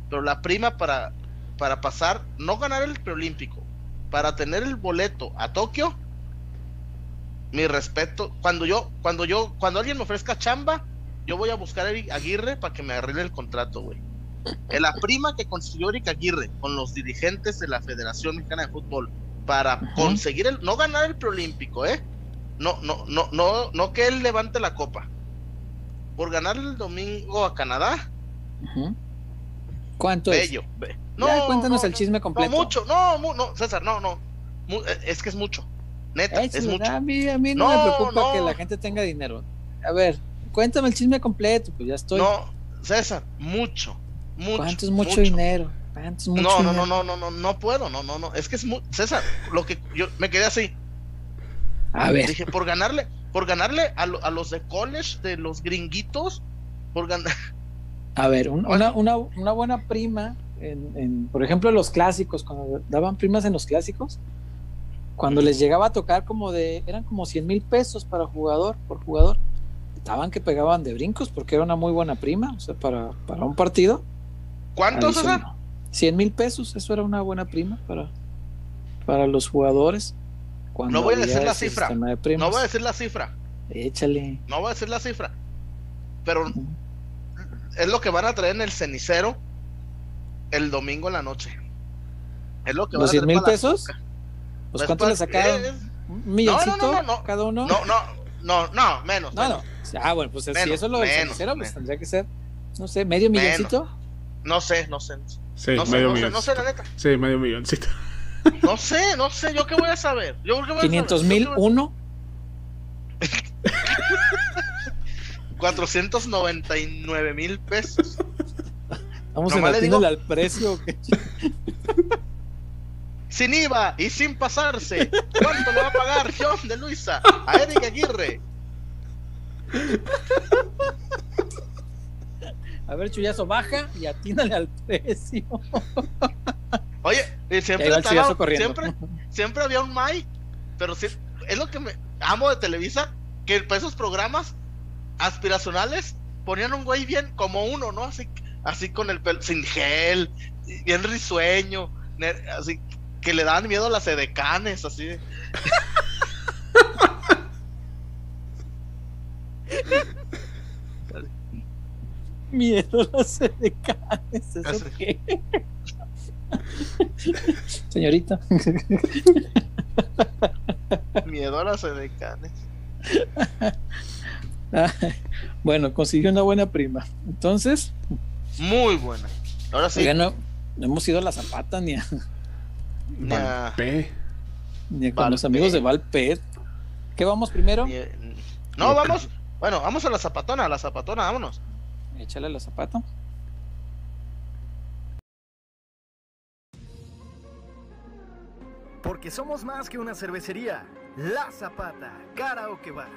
pero la prima para para pasar no ganar el preolímpico para tener el boleto a Tokio mi respeto cuando yo cuando yo cuando alguien me ofrezca chamba yo voy a buscar a Eric Aguirre para que me arregle el contrato güey Eh, la prima que consiguió Eric Aguirre con los dirigentes de la Federación Mexicana de Fútbol para conseguir el no ganar el preolímpico eh no, no, no, no, no que él levante la copa. Por ganar el domingo a Canadá. ¿Cuánto es? bello. be- Ya, cuéntanos el no, chisme completo. No, mucho, no, no, César, no, no. Eh, es que es mucho. Neta, es mucho. A mí, a mí no, No, me preocupa no. que la gente tenga dinero. A ver, cuéntame el chisme completo, pues ya estoy. No, César, mucho, mucho. ¿Cuánto es mucho, dinero? ¿Cuánto es mucho no, no, dinero? no, no, no, no, no puedo, no, no, no. Es que es mucho. César, lo que yo me quedé así. A ver, Dije, por ganarle, por ganarle a, lo- a los de college, de los gringuitos, por ganar. a ver, un- una, una, una buena prima, en, en, por ejemplo, los clásicos, cuando daban primas en los clásicos, cuando les llegaba a tocar como de, eran como 100 mil pesos para jugador, por jugador, estaban que pegaban de brincos porque era una muy buena prima, o sea, para, para un partido. ¿Cuánto, adicional. César? 100 mil pesos, eso era una buena prima para, para los jugadores. Cuando No voy a decir la cifra, de. No voy a decir la cifra, Échale. No voy a decir la cifra, pero es lo que van a traer en el cenicero el domingo en la noche. Es lo que van a ¿Los 100 traer mil la pesos? Pues Pues, ¿cuánto pues, le sacaron? eh, ¿Un milloncito no, no, no, cada uno? No, no, no, no, menos. No, menos. no. Ah, bueno, pues si Menos, eso lo cenicero, pues tendría que ser, no sé, medio Menos. milloncito. No sé, no sé. Sí, No sé, medio no sé, no sé, la neta. Sí, medio milloncito. No sé, no sé. ¿Yo qué voy a saber? ¿Yo qué voy a 500 saber? mil, ¿Yo qué voy a- uno. 499 mil pesos. Vamos digo- al precio. ¿o qué? Sin IVA y sin pasarse. ¿Cuánto le va a pagar John de Luisa a Eric Aguirre? A ver, Chuyazo, baja y atínale al precio. Oye, siempre, estaba- siempre, siempre había un Mike, pero sí- es lo que me amo de Televisa, que para esos programas aspiracionales ponían un güey bien como uno, ¿no? Así, así con el pelo, sin gel, bien risueño, así que le daban miedo a las edecanes, así. Miedo a las edecanes, ¿eso qué? Señorita. Miedo a las edecanes. Ah, bueno, consiguió una buena prima. Entonces, Muy buena. Ahora sí, oiga, no, no hemos ido a la Zapata ni, a- Nah. Valpe. ni con los amigos de Valpet. ¿Qué vamos primero? no, vamos, bueno, vamos a la zapatona, a la zapatona, vámonos. Échale la Zapata. Porque somos más que una cervecería. La Zapata, Karaoke Bar.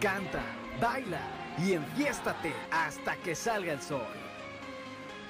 Canta, baila y enfiéstate hasta que salga el sol.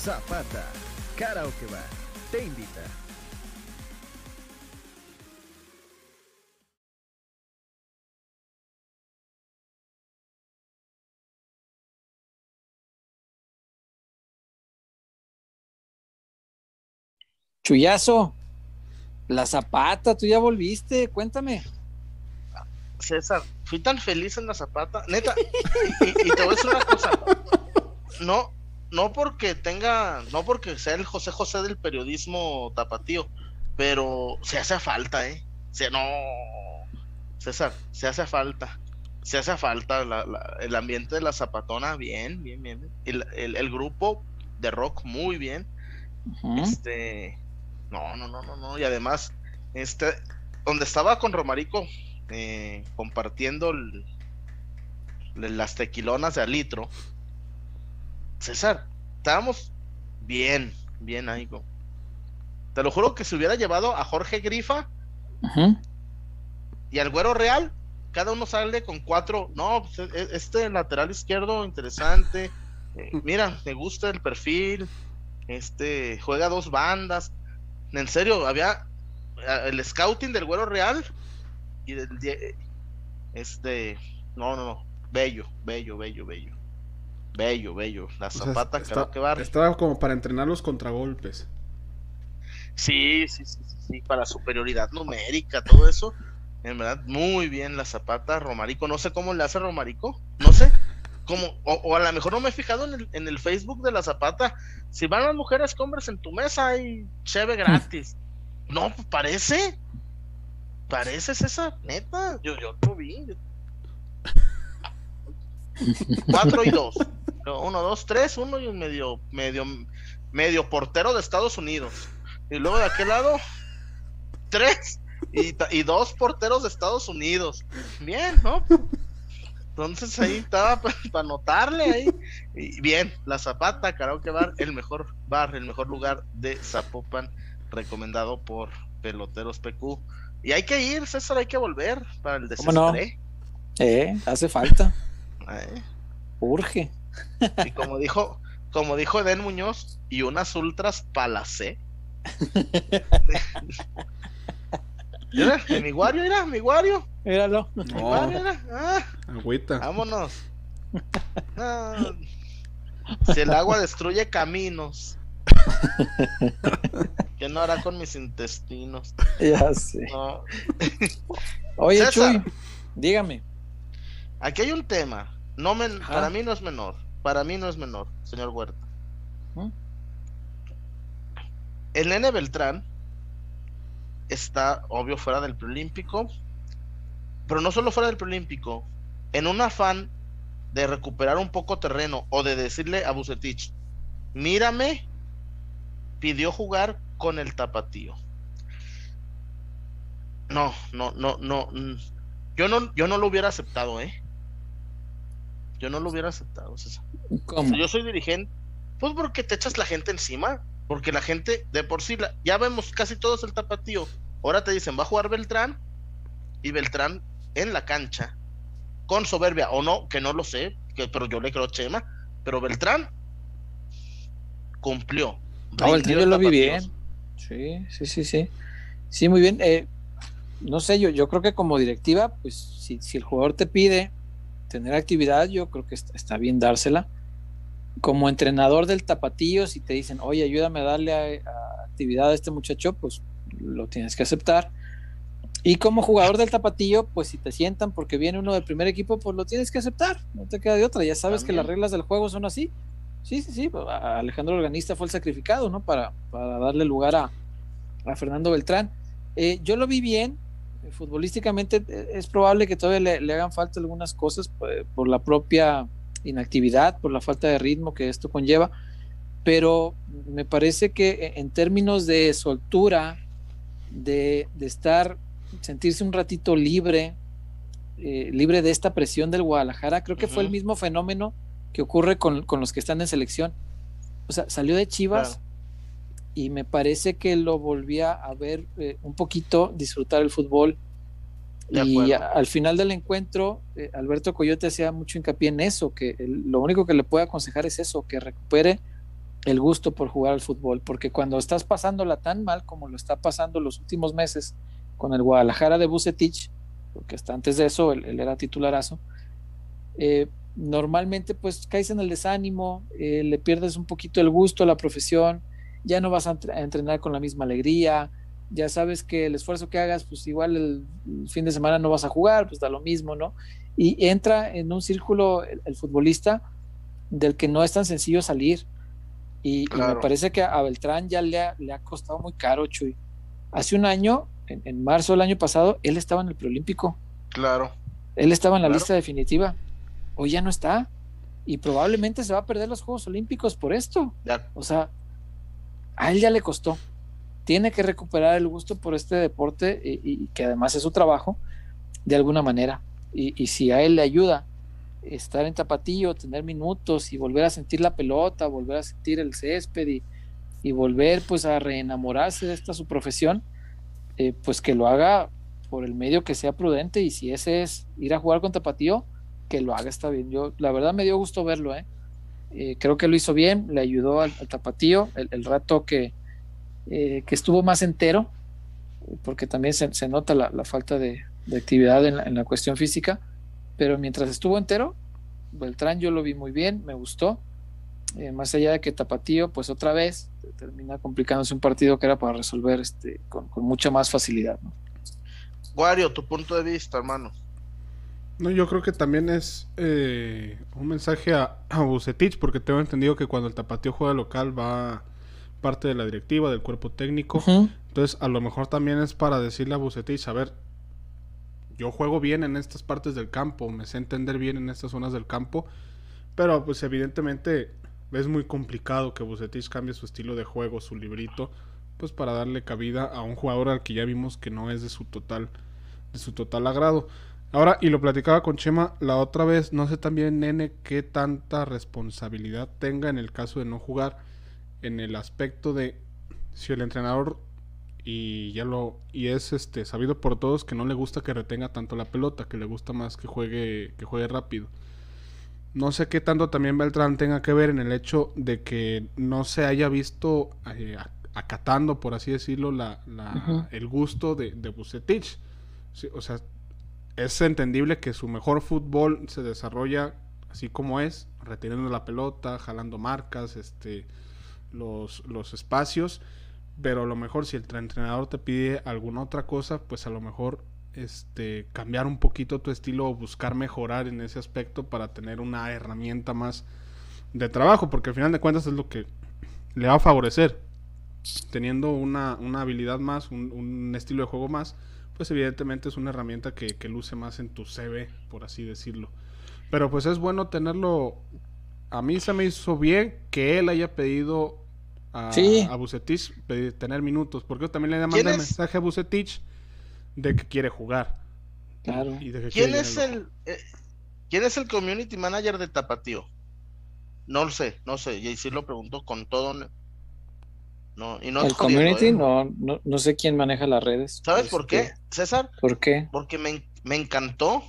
Zapata, Karaoke Bar, te invita. Chuyazo, la Zapata, tú ya volviste, cuéntame. César, fui tan feliz en la zapata, neta, y, y- y te voy a decir una cosa, no, no porque tenga, no porque sea el José José del periodismo tapatío, pero se hace falta, eh, se, no, César, se hace falta, se hace falta la- la- el ambiente de la zapatona, bien, bien, bien, el, el- el grupo de rock muy bien, este, no, no, no, no, no, y además, este, donde estaba con Romarico eh, compartiendo el- las tequilonas de a litro, César, estábamos bien, bien ahí, go. Te lo juro que si hubiera llevado a Jorge Grifa y al Güero Real, cada uno sale con cuatro. No, pues, e- e- este lateral izquierdo, interesante. eh, mira, me gusta el perfil. Este juega dos bandas. En serio, había el scouting del Güero Real y del este. No, no, no. Bello, bello, bello, bello. Bello, bello. La O sea, zapata, está- creo que bar. Estaba como para entrenar los contragolpes. Sí, sí, sí, sí, sí, para superioridad numérica, todo eso. En verdad, muy bien la Zapata, Romarico. No sé cómo le hace Romarico, no sé. Cómo, o, o a lo mejor no me he fijado en el, en el Facebook de la Zapata. Si van las mujeres hombres en tu mesa, hay cheve gratis. No, pues parece. Parece esa, neta. Yo, yo lo vi. Cuatro y dos. Uno, dos, tres, uno y un medio, medio, medio portero de Estados Unidos. Y luego de aquel lado, tres y, dos porteros de Estados Unidos. Bien, ¿no? Entonces ahí estaba para anotarle ahí. Y bien, La Zapata, Karaoke Bar, el mejor bar, el mejor lugar de Zapopan, recomendado por Peloteros PQ. Y hay que ir, César, hay que volver para el ¿Cómo no? Eh, hace falta. Eh, Urge. Y como dijo, como dijo Eden Muñoz, y unas ultras palacé. Mira, en mi guario, mira, mi guario. Míralo. mi No, guario, mira. Ah, agüita. vámonos. Ah, si el agua destruye caminos, ¿qué no hará con mis intestinos? Ya sé. No. Oye, César. Chuy, dígame. Aquí hay un tema. No men- Ajá. para mí no es menor. Para mí no es menor, señor Huerta. ¿Mm? El nene Beltrán está, obvio, fuera del preolímpico. Pero no solo fuera del preolímpico. En un afán de recuperar un poco terreno o de decirle a Bucetich, mírame, pidió jugar con el tapatío. No, no, no, no. mm, Yo no, yo no lo hubiera aceptado, ¿eh? Yo no lo hubiera aceptado, César. ¿Cómo? Yo soy dirigente, pues porque te echas la gente encima, porque la gente de por sí, la- ya vemos casi todos el tapatío. Ahora te dicen, va a jugar Beltrán, y Beltrán en la cancha, con soberbia o no, que no lo sé, que, pero yo le creo a Chema, pero Beltrán cumplió. No, el rindió yo lo vi bien. Sí, sí, sí, sí. Sí, muy bien. Eh, no sé, yo, yo creo que como directiva, pues si, si el jugador te pide tener actividad, yo creo que está, bien dársela. Como entrenador del tapatío, si te dicen, oye, ayúdame a darle a- a actividad a este muchacho, pues lo tienes que aceptar. Y como jugador del tapatío, pues si te sientan porque viene uno del primer equipo, pues lo tienes que aceptar. No te queda de otra. Ya sabes que las reglas del juego son así. Sí, sí, sí. Alejandro Organista fue el sacrificado, ¿no? Para, para darle lugar a, a Fernando Beltrán. Eh, yo lo vi bien. Futbolísticamente eh, es probable que todavía le, le hagan falta algunas cosas pues, por la propia inactividad, por la falta de ritmo que esto conlleva. Pero me parece que eh, en términos de soltura, de, de estar, sentirse un ratito libre, eh, libre de esta presión del Guadalajara, creo que fue el mismo fenómeno que ocurre con, con los que están en selección. O sea, salió de Chivas Claro. Y me parece que lo volvía a ver eh, un poquito, disfrutar el fútbol. Y a- al final del encuentro, eh, Alberto Coyote hacía mucho hincapié en eso, que el- lo único que le puede aconsejar es eso, que recupere el gusto por jugar al fútbol, porque cuando estás pasándola tan mal como lo está pasando los últimos meses con el Guadalajara de Bucetich, porque hasta antes de eso él, él era titularazo, eh, normalmente pues caes en el desánimo, eh, le pierdes un poquito el gusto a la profesión, ya no vas a, entre- a entrenar con la misma alegría, ya sabes que el esfuerzo que hagas, pues igual el, fin de semana no vas a jugar, pues da lo mismo, ¿no? Y entra en un círculo el, el futbolista del que no es tan sencillo salir. Y, me parece que a Beltrán ya le ha, le ha costado muy caro, Chuy. Hace un año, en, en marzo del año pasado, él estaba en el preolímpico. Claro. Él estaba en la Claro. lista definitiva. Hoy ya no está. Y probablemente se va a perder los Juegos Olímpicos por esto. Ya, O sea, a él ya le costó. Tiene que recuperar el gusto por este deporte y, y que además es su trabajo de alguna manera. Y, si a él le ayuda estar en tapatillo, tener minutos y volver a sentir la pelota, volver a sentir el césped y, y volver pues a reenamorarse de esta su profesión, eh, pues que lo haga por el medio que sea prudente y si ese es ir a jugar con tapatío, que lo haga está bien. Yo la verdad me dio gusto verlo, ¿eh? Eh, creo que lo hizo bien, le ayudó al, al tapatío el, rato que, eh, que estuvo más entero, porque también se, se nota la, falta de, actividad en la, en la cuestión física, pero mientras estuvo entero, Beltrán yo lo vi muy bien, me gustó, eh, más allá de que Tapatío, pues otra vez termina complicándose un partido que era para resolver este, con, con mucha más facilidad. ¿no? Wario, tu punto de vista, hermano. No, yo creo que también es eh, un mensaje a, a Bucetich, porque tengo entendido que cuando el Tapatío juega local va parte de la directiva, del cuerpo técnico. Entonces, a lo mejor también es para decirle a Bucetich, a ver, yo juego bien en estas partes del campo, me sé entender bien en estas zonas del campo, pero pues evidentemente es muy complicado que Bucetich cambie su estilo de juego, su librito, pues para darle cabida a un jugador al que ya vimos que no es de su total, de su total agrado. Ahora, y lo platicaba con Chema la otra vez, no sé también, nene, qué tanta responsabilidad tenga en el caso de no jugar, en el aspecto de si el entrenador y ya lo y es este sabido por todos que no le gusta que retenga tanto la pelota, que le gusta más que juegue que juegue rápido. No sé qué tanto también Beltrán tenga que ver en el hecho de que no se haya visto eh, acatando, por así decirlo, la, la el gusto de, de Bucetich. o sea, es entendible que su mejor fútbol se desarrolla así como es, reteniendo la pelota, jalando marcas, este, los, los espacios, pero a lo mejor si el entrenador te pide alguna otra cosa, pues a lo mejor este, cambiar un poquito tu estilo o buscar mejorar en ese aspecto para tener una herramienta más de trabajo, porque al final de cuentas es lo que le va a favorecer. Teniendo una, una habilidad más, un, un, estilo de juego más, pues evidentemente es una herramienta que, que, luce más en tu CV, por así decirlo. Pero pues es bueno tenerlo. A mí se me hizo bien que él haya pedido a, sí. a Bucetich tener minutos, porque yo también le mandé mensaje a Bucetich de que quiere jugar. Claro. Y de que ¿Quién es el eh, quién es el community manager de Tapatío? No lo sé, no sé, y si lo pregunto con todo no, y no el community ¿eh? no, no, no sé quién maneja las redes. ¿Sabes este, por qué, César? ¿Por qué? Porque me, me encantó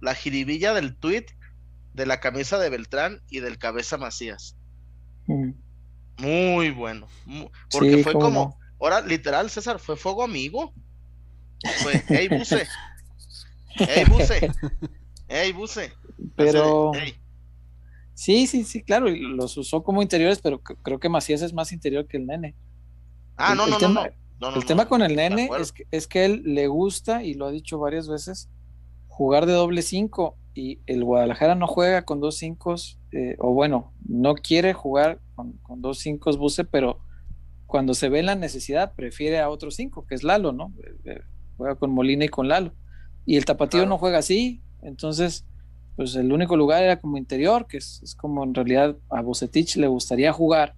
la jiribilla del tweet de la camisa de Beltrán y del cabeza Macías. Mm. Muy bueno. Muy, porque Sí, fue como, no. ahora literal, César, fue fuego amigo. Fue, hey, buce. Hey, buce. Hey, buce. Pero. Sí, sí, sí, claro, y los usó como interiores, pero creo que Macías es más interior que el nene. Ah, El- no, el no, no, tema- no. No, no, el tema con el nene es que, es que él le gusta, y lo ha dicho varias veces, jugar de doble cinco. Y el Guadalajara no juega con dos cinco, eh, o bueno, no quiere jugar con, con dos cinco buce, pero cuando se ve la necesidad, prefiere a otro cinco, que es Lalo, ¿no? Eh, eh, Juega con Molina y con Lalo. Y el Tapatío Claro. no juega así, entonces, pues el único lugar era como interior, que es, es como en realidad a Bucetich le gustaría jugar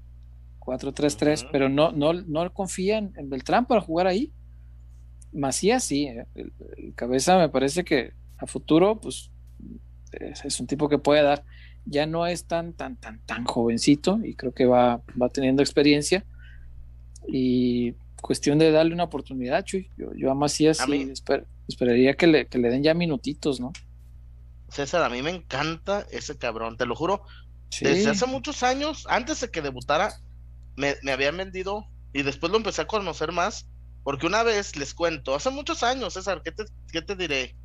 4-3-3, Ujú. pero no, no, no confía en, en Beltrán para jugar ahí. Macías sí, eh, el, el cabeza me parece que a futuro, pues es, es un tipo que puede dar. Ya no es tan, tan, tan, tan jovencito y creo que va, va teniendo experiencia. Y cuestión de darle una oportunidad, Chuy. Yo, yo a Macías A sí mí- esper- esperaría que le, que le den ya minutitos, ¿no? César, a mí me encanta ese cabrón, te lo juro. Sí, Desde hace muchos años, antes de que debutara, me, me habían vendido y después lo empecé a conocer más. Porque una vez les cuento, hace muchos años, César, ¿qué te, qué te diré?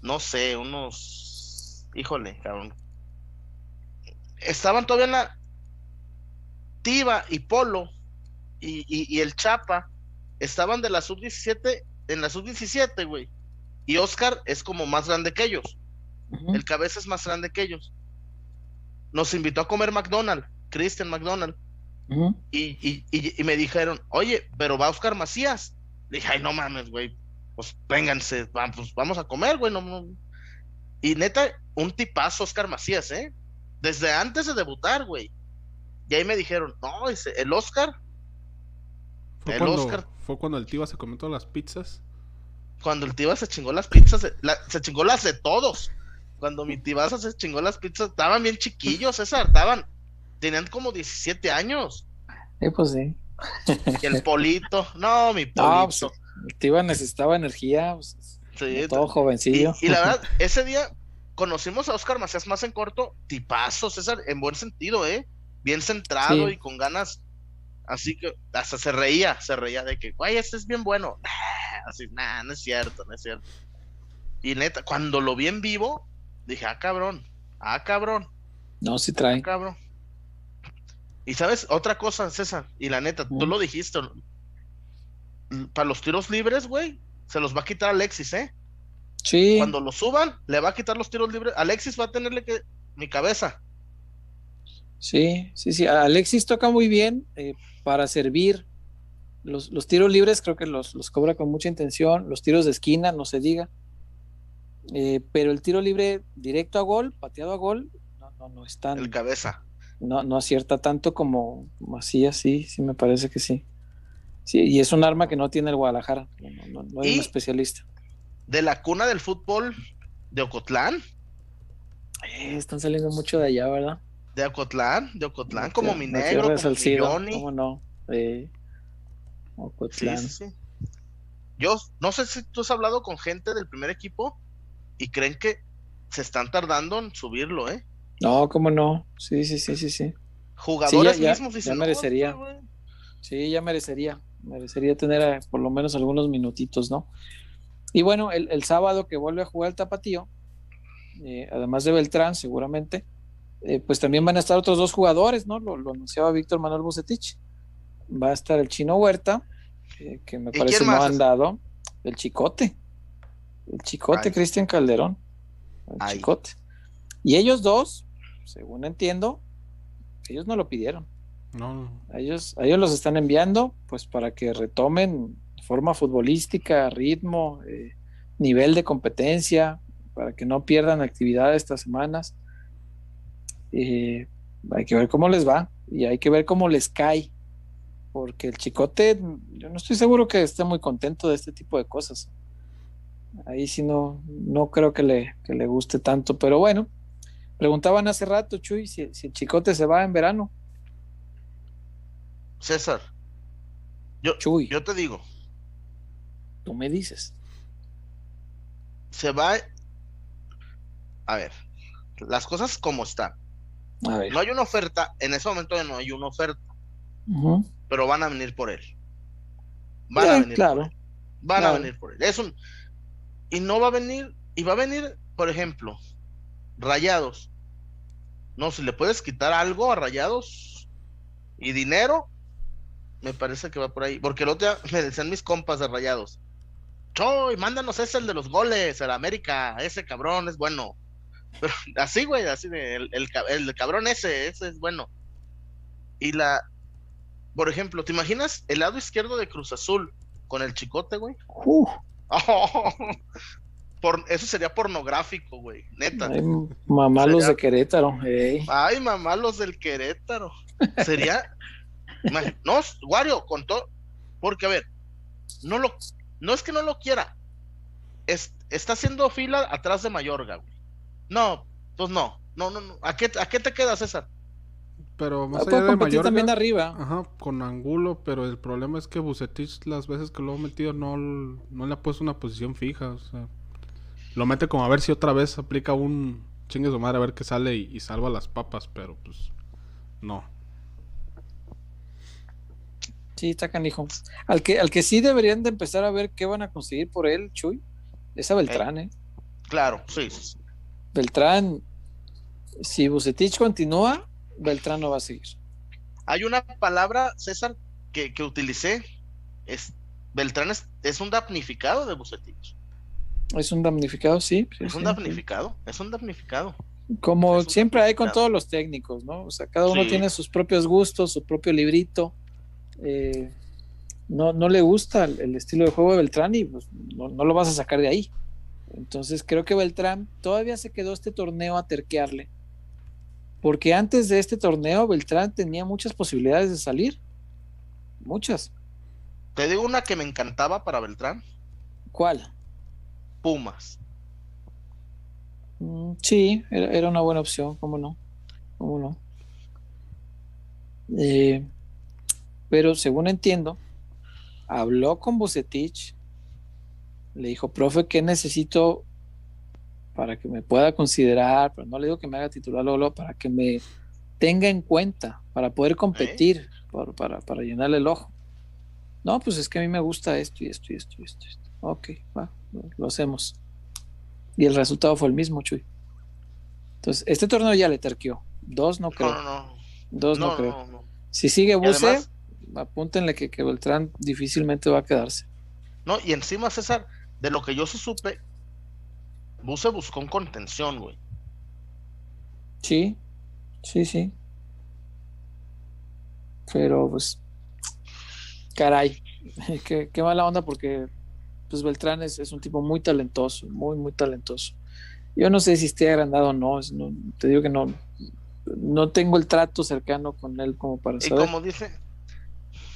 No sé, unos. Híjole, cabrón. Estaban todavía en la. Tiva y Polo y, y- y el Chapa estaban de la sub-17 en la sub-17, güey. Y Oscar es como más grande que ellos. El cabeza es más grande que ellos. Nos invitó a comer McDonald's, Christian McDonald, Ujú. y, y, y, y me dijeron, oye, pero va Oscar Macías. Le dije, ay, no mames, güey, pues vénganse, pues, vamos a comer, güey. No, no". Y neta, un tipazo Oscar Macías, ¿eh? Desde antes de debutar, güey. Y ahí me dijeron, no, dice, el Oscar, Fue El cuando, Oscar. fue cuando el Tiva se comió todas las pizzas. cuando el Tiba se chingó las pizzas, la- se chingó las de todos. Cuando mi Tibaza se chingó las pizzas, estaban bien chiquillos, César, estaban, tenían como 17 años. Sí, pues sí. Y el Polito, no, mi Polito. No, pues, el Tiva necesitaba energía, pues, Sí, todo y, jovencillo. y la verdad, ese día conocimos a Oscar Macías más en corto, tipazo, César, en buen sentido, ¿eh? Bien centrado Sí. y con ganas. Así que hasta se reía, se reía de que, güey, este es bien bueno. Así, nah, no es cierto, no es cierto. Y neta, cuando lo vi en vivo, dije, ah, cabrón, ah, cabrón, No, sí ah, trae. cabrón. Y sabes, otra cosa, César, y la neta, tú lo dijiste, para los tiros libres, güey, se los va a quitar Alexis, ¿eh? Sí, Cuando lo suban, le va a quitar los tiros libres. Alexis va a tenerle que mi cabeza. sí, sí, sí. Alexis toca muy bien eh, para servir. Los, los tiros libres creo que los, los cobra con mucha intención. Los tiros de esquina, no se diga. Eh, pero el tiro libre directo a gol, pateado a gol, no, no, no es tan, El cabeza. no, no acierta tanto como Macías, sí, sí me parece que sí. Sí, y es un arma que no tiene el Guadalajara, no, no, Y- un especialista. De la cuna del fútbol de Ocotlán. Eh, están saliendo mucho de allá, ¿verdad? De Ocotlán, de Ocotlán, como mi negro, como Salcido. ¿Cómo no? Eh, Sí, Ocotlán. sí, sí. Yo no sé si tú has hablado con gente del primer equipo y creen que se están tardando en subirlo, ¿eh? No, cómo no. Sí, sí, sí, sí, sí. Jugadores ya- mismos ya dicen, "No, merecería". güey". Sí, ya merecería. Merecería tener eh, por lo menos algunos minutitos, ¿no? Y bueno, el, el sábado que vuelve a jugar el Tapatío, eh, además de Beltrán, seguramente, eh, pues también van a estar otros dos jugadores, ¿no? Lo, lo anunciaba Víctor Manuel Bucetich. Va a estar el Chino Huerta, que me ¿Y parece no han dado. El Chicote. El Chicote. Cristian Calderón. El Ay. Chicote. Y ellos dos, según entiendo, ellos no lo pidieron. No, no. A ellos, a ellos los están enviando pues para que retomen forma futbolística, ritmo, eh, nivel de competencia, para que no pierdan actividad estas semanas. Eh, hay que ver cómo les va y hay que ver cómo les cae, porque el chicote, yo no estoy seguro que esté muy contento de este tipo de cosas. Ahí sí no, no creo que le, que le guste tanto, pero bueno, preguntaban hace rato, Chuy, si, si el chicote se va en verano. César, yo, Chuy, yo te digo, tú me dices. se va. A ver, las cosas como están. A ver. No hay una oferta, en ese momento no hay una oferta, pero van a venir por él. Van a venir claro. por él. Van claro. a venir por él. Es un y no va a venir y va a venir, por ejemplo, Rayados. No, si le puedes quitar algo a Rayados y dinero, me parece que va por ahí, porque el otro día me decían mis compas de Rayados. Choy, mándanos ese el de los goles, el América, ese cabrón es bueno. Pero así, güey, así el, el, el cabrón ese, ese es bueno. Y la, por ejemplo, ¿te imaginas el lado izquierdo de Cruz Azul con el chicote, güey? Por, eso sería pornográfico, güey, neta. ay, mamá los de Querétaro. Ay, mamá, los del Querétaro. Sería. No, Wario, con todo. Porque, a ver, no lo. No es que no lo quiera. Es- está haciendo fila atrás de Mayorga, güey. No, pues no. No, no, no. ¿A qué, ¿A qué te queda, César? Pero más Ah, puede allá de competir Mallorca, también arriba. ajá, con Angulo, pero el problema es que Bucetich las veces que lo ha metido no, no le ha puesto una posición fija, o sea, lo mete como a ver si otra vez aplica un chingue su madre a ver qué sale y, y salva las papas, pero pues no. Sí, está canijo. Al que, al que sí deberían de empezar a ver qué van a conseguir por él, Chuy, es a Beltrán, ¿eh? Claro, sí. sí, sí. Beltrán, si Bucetich continúa, Beltrán no va a seguir. Hay una palabra, César, que, que utilicé. Es, Beltrán es, es un damnificado de Bucetich. Es un damnificado, sí. sí, Es un sí, damnificado. Es un damnificado. Como un siempre hay con todos los técnicos, ¿no? O sea, cada uno tiene sus propios gustos, su propio librito. Eh, no, no le gusta el, el estilo de juego de Beltrán y pues, no, no lo vas a sacar de ahí. Entonces creo que Beltrán todavía se quedó este torneo a terquearle. Porque antes de este torneo Beltrán tenía muchas posibilidades de salir. Muchas. Te digo una que me encantaba para Beltrán. ¿Cuál? Pumas. Mm, sí, era, era una buena opción, ¿cómo no? ¿Cómo no? Eh, pero según entiendo, habló con Bucetich, le dijo, profe, ¿qué necesito para que me pueda considerar? Pero no le digo que me haga titular luego, para que me tenga en cuenta, para poder competir, para, para llenarle el ojo. No, pues es que a mí me gusta esto y esto y esto y esto. esto. Ok, va, lo hacemos. Y el resultado fue el mismo, Chuy. Entonces, este torneo ya le terqueó. Dos no creo. No, no, no. Dos no, creo. no, no. Si sigue Buse, además- apúntenle que, que Beltrán difícilmente va a quedarse. No, y encima, César, de lo que yo supe, Buse buscó un contención, güey. Sí, sí, sí. Pero pues, caray, qué, qué mala onda porque pues Beltrán es, es un tipo muy talentoso, muy, muy talentoso. Yo no sé si esté agrandado o no, es- no, te digo que no, no tengo el trato cercano con él como para Y saber, como dice,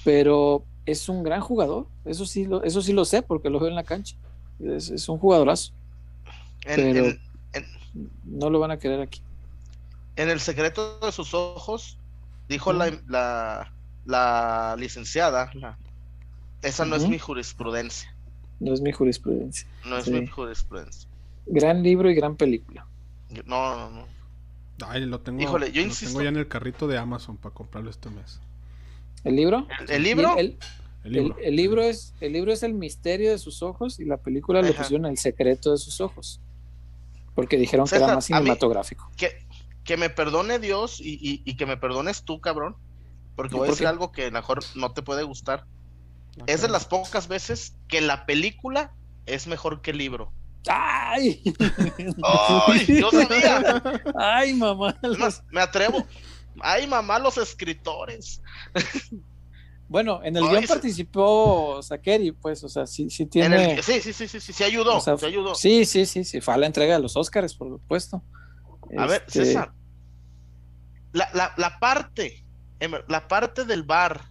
pero es un gran jugador, eso sí lo, eso sí lo sé porque lo veo en la cancha. Es, es un jugadorazo. En, Pero- en- no lo van a querer aquí. En el secreto de sus ojos, dijo la, la, la licenciada, la- esa no es mi jurisprudencia. No es mi jurisprudencia. No es Sí. mi jurisprudencia. Gran libro y gran película. No, no, no. Ay, lo tengo, Híjole, yo lo insisto- tengo ya en el carrito de Amazon para comprarlo este mes. ¿El libro? ¿El, el libro? El, El el- libro. el libro es, el libro es el misterio de sus ojos y la película le Ajá. pusieron el secreto de sus ojos. Porque dijeron que era más a mí- cinematográfico. que, que me perdone Dios y, y- y que me perdones tú, cabrón. Porque ¿Y voy a por decir qué? algo que a lo mejor no te puede gustar. Ah, Es de las pocas veces que la película es mejor que el libro. ¡Ay! ¡Ay! Yo sabía. ¡Ay, mamá! Más, me atrevo. ¡Ay, mamá, los escritores! Bueno, en el guion participó Sakeri, pues, o sea, sí, sí En tiene. sí, sí, sí, sí, sí, ayudó. sí ayudó. Sí, sí, sí, sí. Fue a la entrega de los Oscars, por supuesto. A ver, Este, César. La, la, la parte, ver- la parte del bar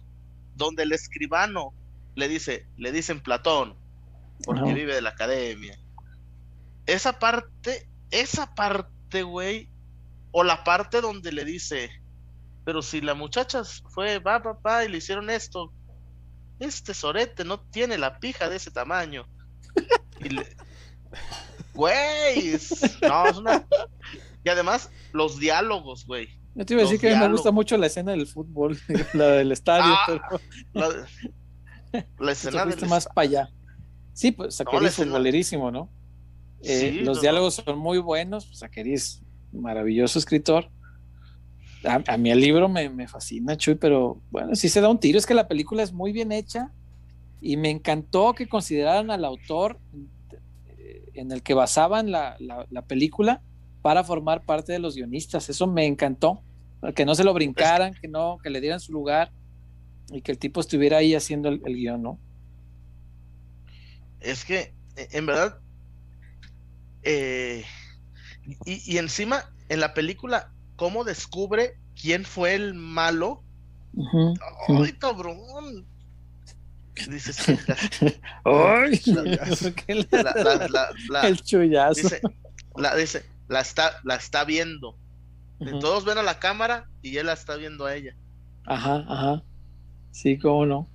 donde el escribano le dice, le dicen Platón, porque vive de la academia. Esa parte, esa parte, güey, o la parte donde le dice, pero si la muchacha fue, va, papá, y le hicieron esto, este sorete no tiene la pija de ese tamaño. Y le- Güey, no, es una... Y además, los diálogos, güey. Yo te iba a decir que a mí me diálogos. gusta mucho la escena del fútbol, la del estadio, Ah, pero La, la escena del- más para allá. Sí, pues es escena- futbolerísimo, ¿no? Eh, Sí, los no, diálogos son muy buenos, pues Sakeri es maravilloso escritor. A, mí el libro me, me fascina, Chuy, pero bueno, sí se da un tiro. Es que la película es muy bien hecha y me encantó que consideraran al autor eh, en el que basaban la, la- la película para formar parte de los guionistas. Eso me encantó. Que no se lo brincaran, que no, que le dieran su lugar y que el tipo estuviera ahí haciendo el, el guion, ¿no? Es que, eh, en verdad, eh, y encima, en la película, ¿cómo descubre quién fue el malo? ¡Ay, cabrón! Dices, ¡Ay! la, la- la- la- la- el chullazo. dice, la, dice, la está, la está viendo. Todos ven a la cámara y él la está viendo a ella. Ajá, ajá. Sí, cómo no.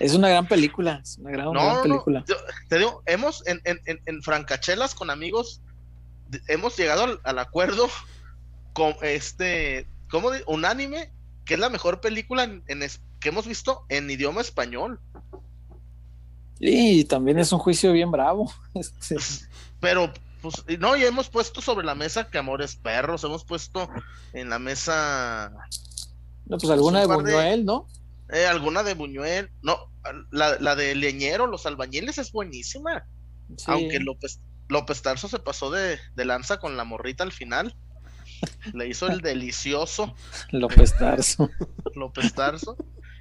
Es una gran película, es una gran, No, gran no, no, película. yo- te digo, hemos en, en, en, francachelas con amigos, hemos llegado al, al acuerdo con este, ¿cómo? di- Unánime, que es la mejor película en, en es- que hemos visto en idioma español. Y también es un juicio bien bravo. Este, Pero, pues, no, y hemos puesto sobre la mesa que Amores Perros, hemos puesto en la mesa no, pues alguna de de- Buñuel, ¿no? eh, alguna de Buñuel, no, la, la de Leñero, Los Albañiles es buenísima. Sí. Aunque López, López Tarso se pasó de, de lanza con la morrita al final. Le hizo el delicioso López Tarso. López Tarso.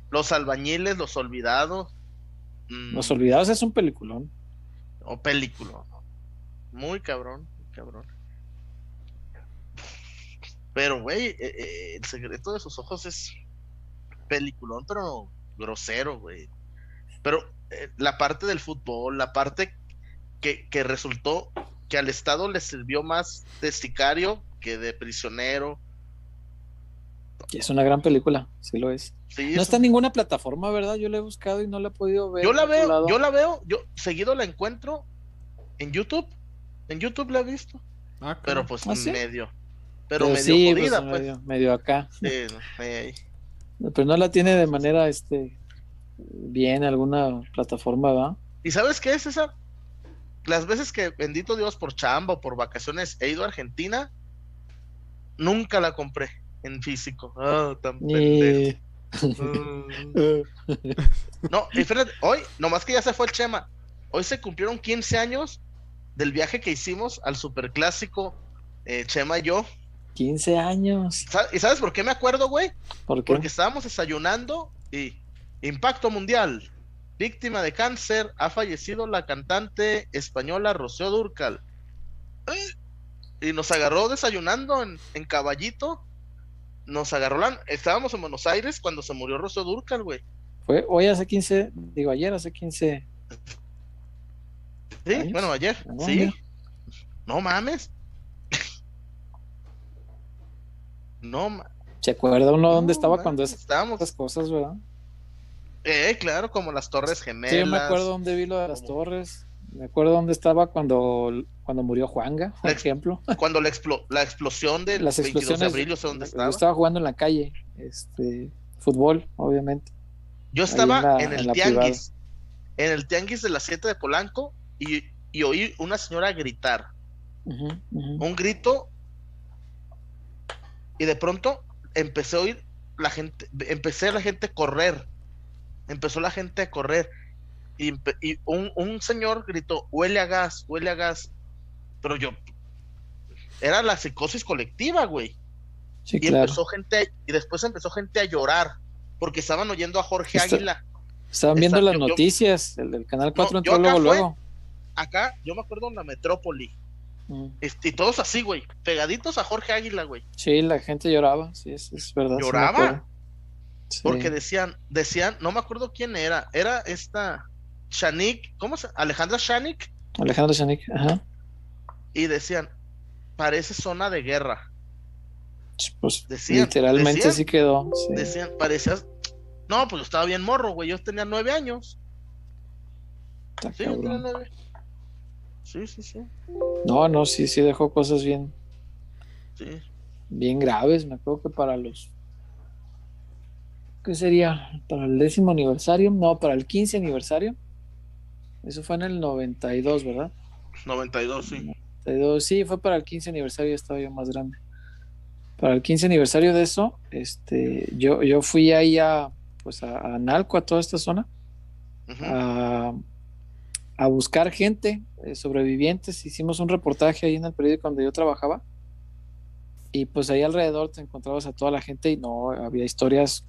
Los albañiles, los olvidados. mm, Los Olvidados es un peliculón. O película. Muy cabrón, muy cabrón. Pero, güey, eh, eh, el secreto de sus ojos es peliculón, pero grosero, güey. Pero eh, la parte del fútbol, la parte que, que resultó que al Estado le sirvió más de sicario que de prisionero. Es una gran película, sí lo es. Sí, No está en ninguna plataforma, ¿verdad? Yo la he buscado y no la he podido ver. yo la veo, lado. yo la veo, yo seguido la encuentro en YouTube. En YouTube la he visto, Ah, pero pues ¿Ah, sí? medio. Pero, Pero medio sí, jodida, pues, pues. medio, medio acá. Sí, Pero no la tiene de manera este bien alguna plataforma, ¿verdad? ¿Y sabes qué es esa? Las veces que, bendito Dios, por chamba o por vacaciones he ido a Argentina, nunca la compré en físico. Ah, tan pendejo. No, fíjate, hoy, nomás que ya se fue el Chema, hoy se cumplieron 15 años del viaje que hicimos al superclásico eh, Chema y yo. 15 años. ¿Y sabes por qué me acuerdo, güey? ¿Por qué? Porque estábamos desayunando y impacto mundial. Víctima de cáncer, ha fallecido la cantante española Rocío Durcal. Y nos agarró desayunando en, en caballito. Nos agarró la... Estábamos en Buenos Aires cuando se murió Rocío Durcal, güey. Fue hoy hace 15, digo ayer hace 15. Sí, ¿Años? bueno, ayer. Ah, sí. mira. No mames. No, ma- ¿Se acuerda uno dónde no, estaba cuando estábamos? cosas, verdad? Eh, claro, como las Torres Gemelas. Sí, yo me acuerdo dónde vi lo de las como- torres. Me acuerdo dónde estaba cuando, cuando murió Juanga, por La ejemplo. Cuando la, explo- la explosión del Las 22 explosiones. de abril, yo sé dónde Yo estaba. jugando en la calle, este, fútbol, obviamente. Yo estaba en la- el la tianguis, en el tianguis de las 7 de Polanco y, y oí una señora gritar, un grito y de pronto empecé a oír la gente, empecé a la gente a correr, empezó la gente a correr y, un, un señor gritó, huele a gas, huele a gas, pero yo, era la psicosis colectiva, güey. Sí, y claro. empezó gente a- y después empezó gente a llorar porque estaban oyendo a Jorge Está- Águila Estaban viendo Está- las yo- yo- noticias, el del Canal 4 yo entró luego, fue- luego. acá yo me acuerdo en la metrópoli Mm. este, y todos así güey pegaditos a Jorge Águila güey Sí, la gente lloraba, sí, es, es verdad. ¿Lloraba? Sí. porque decían decían no me acuerdo quién era era esta Shanik ¿cómo se Alejandra Shanik Alejandro Chanik, ajá. y decían parece zona de guerra Pues Decían, literalmente decían, así quedó. sí. decían parecías no pues yo estaba bien morro güey yo tenía nueve años Está sí yo tenía nueve sí sí sí No, no, sí, sí dejó cosas bien, sí bien graves. Me acuerdo que para los. ¿Qué sería? ¿Para el décimo aniversario? No, para el 15 aniversario. Eso fue en el 92, ¿verdad? 92 sí 92, sí, fue para el 15 aniversario, ya estaba yo más grande. Para el 15 aniversario de eso, este, yo, yo fui ahí a, pues a, a Nalco, a toda esta zona, a, a buscar gente, eh, sobrevivientes. Hicimos un reportaje ahí en el periódico donde yo trabajaba. Y pues ahí alrededor te encontrabas a toda la gente y no, había historias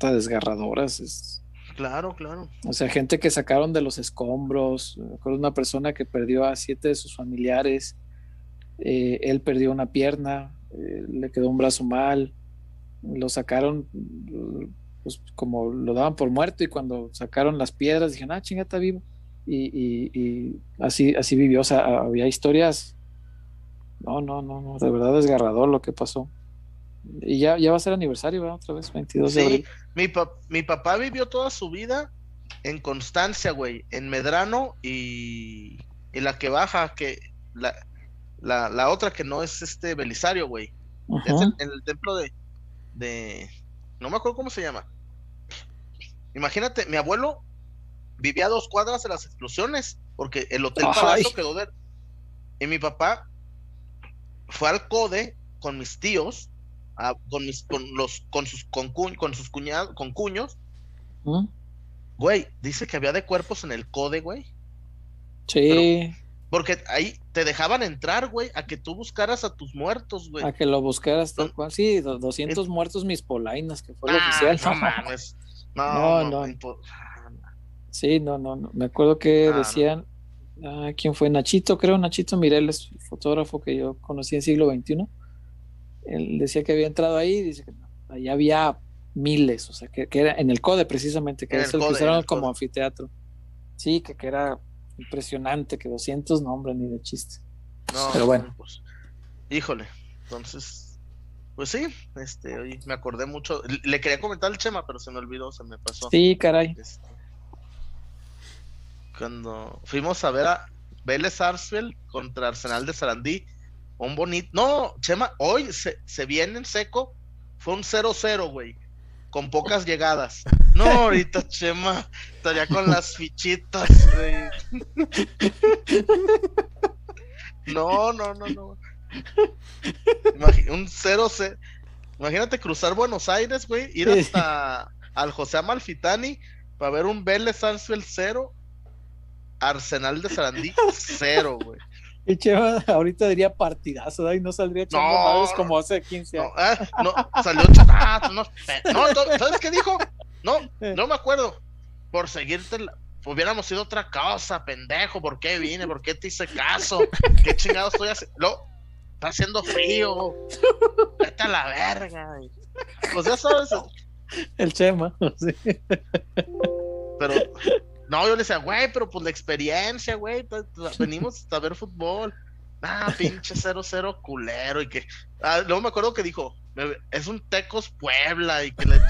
desgarradoras. es- claro claro o sea, gente que sacaron de los escombros. De una persona que perdió a siete de sus familiares. Eh, él perdió una pierna, eh, le quedó un brazo mal. Lo sacaron, pues como lo daban por muerto y cuando sacaron las piedras dijeron, ah, chinga, está vivo. Y, y- y así, así vivió. O sea, había historias. No, no, no, no, de verdad desgarrador lo que pasó. Y ya, ya va a ser aniversario, ¿verdad? Otra vez, 22 de Sí, abril. mi, pa- mi papá vivió toda su vida en Constancia, güey, en Medrano y, y la que baja, que la, la, la otra que no es este Belisario, güey, es Ajá. en, en el templo de, de, no me acuerdo cómo se llama. Imagínate, mi abuelo vivía a dos cuadras de las explosiones, porque el Hotel Ay. Palacio quedó de... Y mi papá fue al CODE con mis tíos, a- con, mis, con, los, con sus, con, cu- con sus cuñados, con cuños, ¿Mm? Güey, dice que había de cuerpos en el code, güey. Sí, Porque ahí te dejaban entrar, güey, a que tú buscaras a tus muertos, güey. a que lo buscaras tal No. cual. Sí, do- 200 muertos mis polainas, que fue lo Ah, oficial. no mames. No, No, no, no. Sí, no, no, no. Me acuerdo que Ah, no. decían, ah, ¿quién fue? Nachito, creo, Nachito Mireles, fotógrafo que yo conocí en siglo XXI. Él decía que había entrado ahí, dice que no, ahí había miles, o sea, que, que era en el CODE precisamente, que En es el el CODE, usaron el como CODE. anfiteatro. Sí, que, que era impresionante, que 200, no, hombre, ni de chiste. No, Pero bueno. pues, híjole. Entonces, pues sí, este, oye, me acordé mucho. Le- quería comentar al Chema, pero se me olvidó, se me pasó. Sí, caray. Este, cuando fuimos a ver a Vélez Sarsfield contra Arsenal de Sarandí, un bonito. No, Chema, hoy se, se viene en seco. Fue un 0-0, güey. Con pocas llegadas. No, ahorita Chema estaría con las fichitas, güey. No, no, no, no. Imagi- un 0-0. Imagínate cruzar Buenos Aires, güey, ir hasta al José Amalfitani para ver un Vélez Sarsfield 0, Arsenal de Sarandí 0, güey. Y Chema ahorita diría partidazo, ¿no? y no saldría No, no. como hace 15 No, años. ah, no, salió chatá, no, no, ¿sabes qué dijo? No, no me acuerdo. Por seguirte, la- hubiéramos sido otra cosa, pendejo. ¿Por qué vine? ¿Por qué te hice caso? ¿Qué chingado estoy haciendo? Lo, está haciendo frío. Vete a la verga. Pues ya sabes, El Chema, sí. pero no, yo le decía, güey, pero pues la experiencia, güey, venimos a ver fútbol. Ah, pinche 0-0 culero y que ah, luego me acuerdo que dijo, es un Tecos Puebla y que le...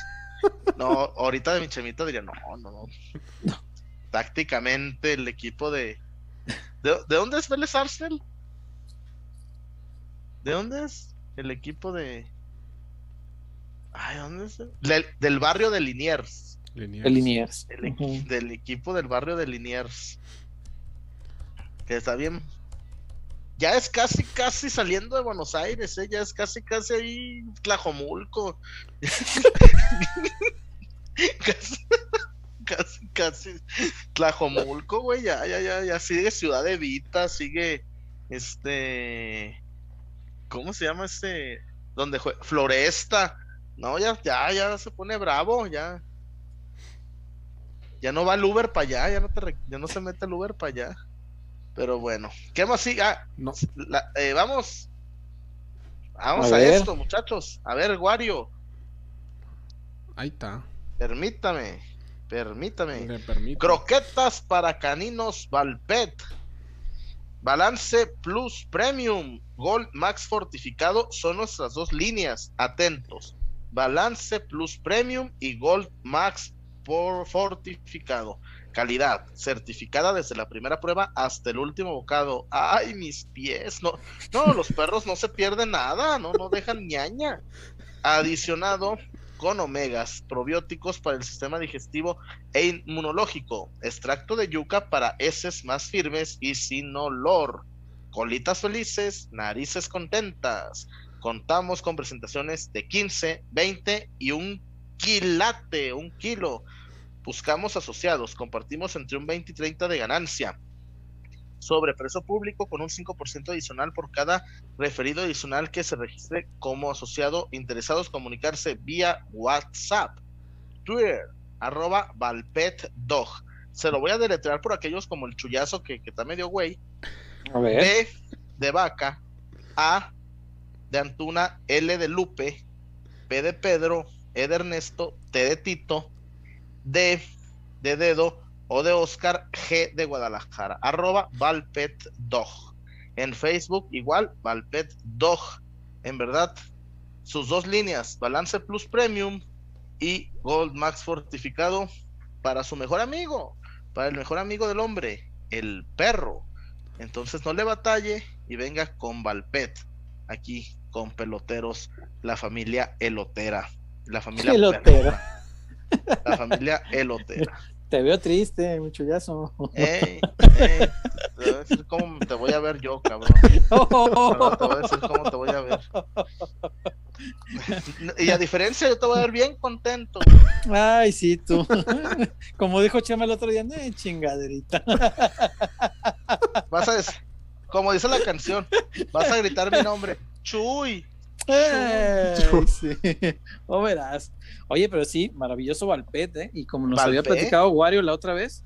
no, ahorita de mi chemita diría, no, no, no. Tácticamente el equipo de... ¿De, dónde es Vélez Arsenal? ¿De dónde es el equipo de... Ay, ¿dónde es? del barrio de Liniers. Liniers. Del equipo del barrio de Liniers. Que está bien ya es casi, casi saliendo de Buenos Aires, ¿eh? ya es casi, casi ahí Tlajomulco. casi, casi, casi Tlajomulco, güey, ya, ya, ya, ya sigue Ciudad de Vita, sigue este, ¿cómo se llama este? Donde juega? Floresta. No, ya, ya, ya se pone bravo, ya. Ya no va el Uber para allá, ya no, te, ya no se mete el Uber para allá. Pero bueno, ¿qué más sigue? Ah, no. Eh, vamos. Vamos a, esto, muchachos. A ver, Wario. Ahí está. Permítame, permítame. Croquetas para caninos Valpet. Balance Plus Premium. Gold Max Fortificado son nuestras dos líneas. Atentos. Balance Plus Premium y Gold Max por Fortificado calidad, certificada desde la primera prueba hasta el último bocado. Ay, mis pies, no, no, los perros no se pierden nada, no, no dejan ñaña. Adicionado con omegas, probióticos para el sistema digestivo e inmunológico, extracto de yuca para heces más firmes y sin olor, colitas felices, narices contentas. Contamos con presentaciones de 15, 20 y un quilate, un kilo Buscamos asociados, compartimos entre un 20 y 30 de ganancia. Sobre precio público con un 5% adicional por cada referido adicional que se registre como asociado. Interesados comunicarse vía WhatsApp, Twitter, arroba ValpetDog. Se lo voy a deletrear por aquellos como el chullazo que, que está medio güey. A ver. B de vaca, A de Antuna, L de Lupe, P de Pedro, E de Ernesto, T de Tito, D de dedo o de Oscar G de Guadalajara, arroba Valpet Dog. En Facebook igual, Valpet Dog. En verdad, sus dos líneas, Balance Plus Premium y Gold Max Fortificado para su mejor amigo, para el mejor amigo del hombre, el perro. Entonces no le batalle y venga con Valpet, aquí con peloteros, la familia elotera, la familia elotera. La familia Elotera. Te veo triste, mi chullazo. Ey, ey, te voy a decir cómo te voy a ver yo, cabrón. te voy a decir cómo te voy a ver. Y a diferencia, yo te voy a ver bien contento. Ay, sí, tú. Como dijo Chema el otro día, no chingaderita. Vas a decir, como dice la canción, vas a gritar mi nombre. Chuy. O verás. Oye, pero sí, maravilloso Valpete, ¿eh? Y como nos había platicado Wario la otra vez,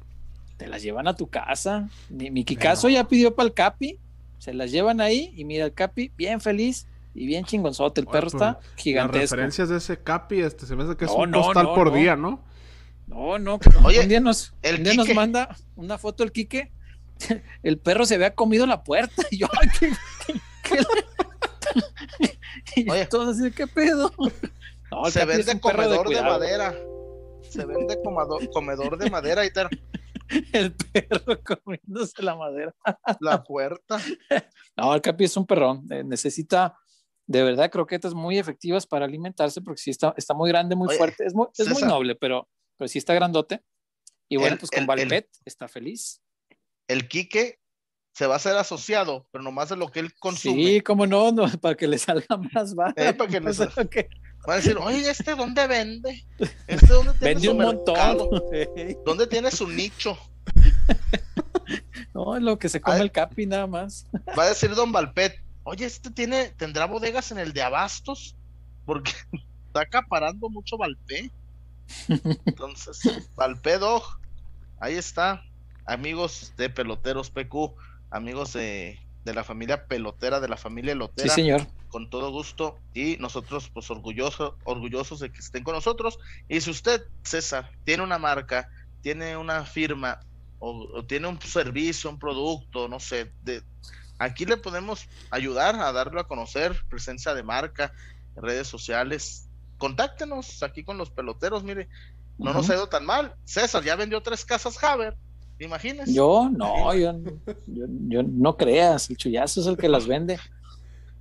te las llevan a tu casa. Mi, mi Kikazo ya pidió para el Capi, se las llevan ahí y mira el Capi, bien feliz y bien chingonzote. El perro está gigantesco. Las referencias de ese Capi, este, se me hace que es un postal por día, ¿no? No, no. Oye, un día nos, un día nos manda una foto el Quique. El perro se había comido la puerta. Y yo, ay, ¿qué, Oye, todo así, ¿qué pedo? se vende comedor de, madera. Se vende comedor de madera y tal. El perro comiéndose la madera. La puerta. No, el Capi es un perrón. Eh, necesita de verdad croquetas muy efectivas para alimentarse porque sí está, está muy grande, muy fuerte. Es muy, es muy noble, pero, pero sí está grandote. Y bueno, pues con Valpet está feliz. El Quique se va a ser asociado, pero nomás de lo que él consume. Sí, cómo no, no para que le salga más barato. Eh, para que le salga. Va a decir, oye, ¿este dónde vende? ¿Este dónde tiene vende un montón. ¿Dónde tiene su nicho? No, es lo que se come el capi nada más. Va a decir Don Valpet, oye, ¿este tiene, tendrá bodegas en el de Abastos? Porque está acaparando mucho Valpé. Entonces, Valpedo, ahí está, amigos de Peloteros PQ amigos de, la familia pelotera, de la familia lotera. Sí, señor. Con todo gusto. Y nosotros, pues, orgullosos, orgullosos de que estén con nosotros. Y si usted, César, tiene una marca, tiene una firma, o, tiene un servicio, un producto, no sé, de, aquí le podemos ayudar a darlo a conocer, presencia de marca, redes sociales. Contáctenos aquí con los peloteros, mire, no nos ha ido tan mal. César ya vendió tres casas Haber, imagínese. Yo no, yo, yo, yo no creas, el chullazo es el que las vende.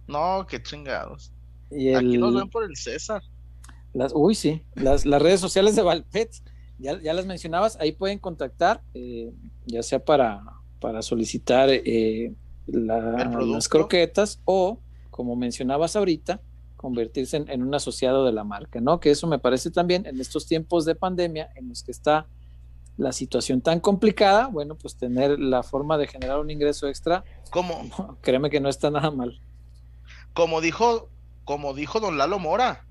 No, qué chingados. Y el, Aquí nos ven por el César. las, uy, sí, las, las redes sociales de Valpet, ya, ya las mencionabas, ahí pueden contactar, eh, ya sea para, para solicitar eh, la- las croquetas o, como mencionabas ahorita, convertirse en, en un asociado de la marca, ¿no? Que eso me parece también en estos tiempos de pandemia en los que está la situación tan complicada, bueno, pues tener la forma de generar un ingreso extra, Como, créeme que no está nada mal. como dijo, como dijo don Lalo Mora,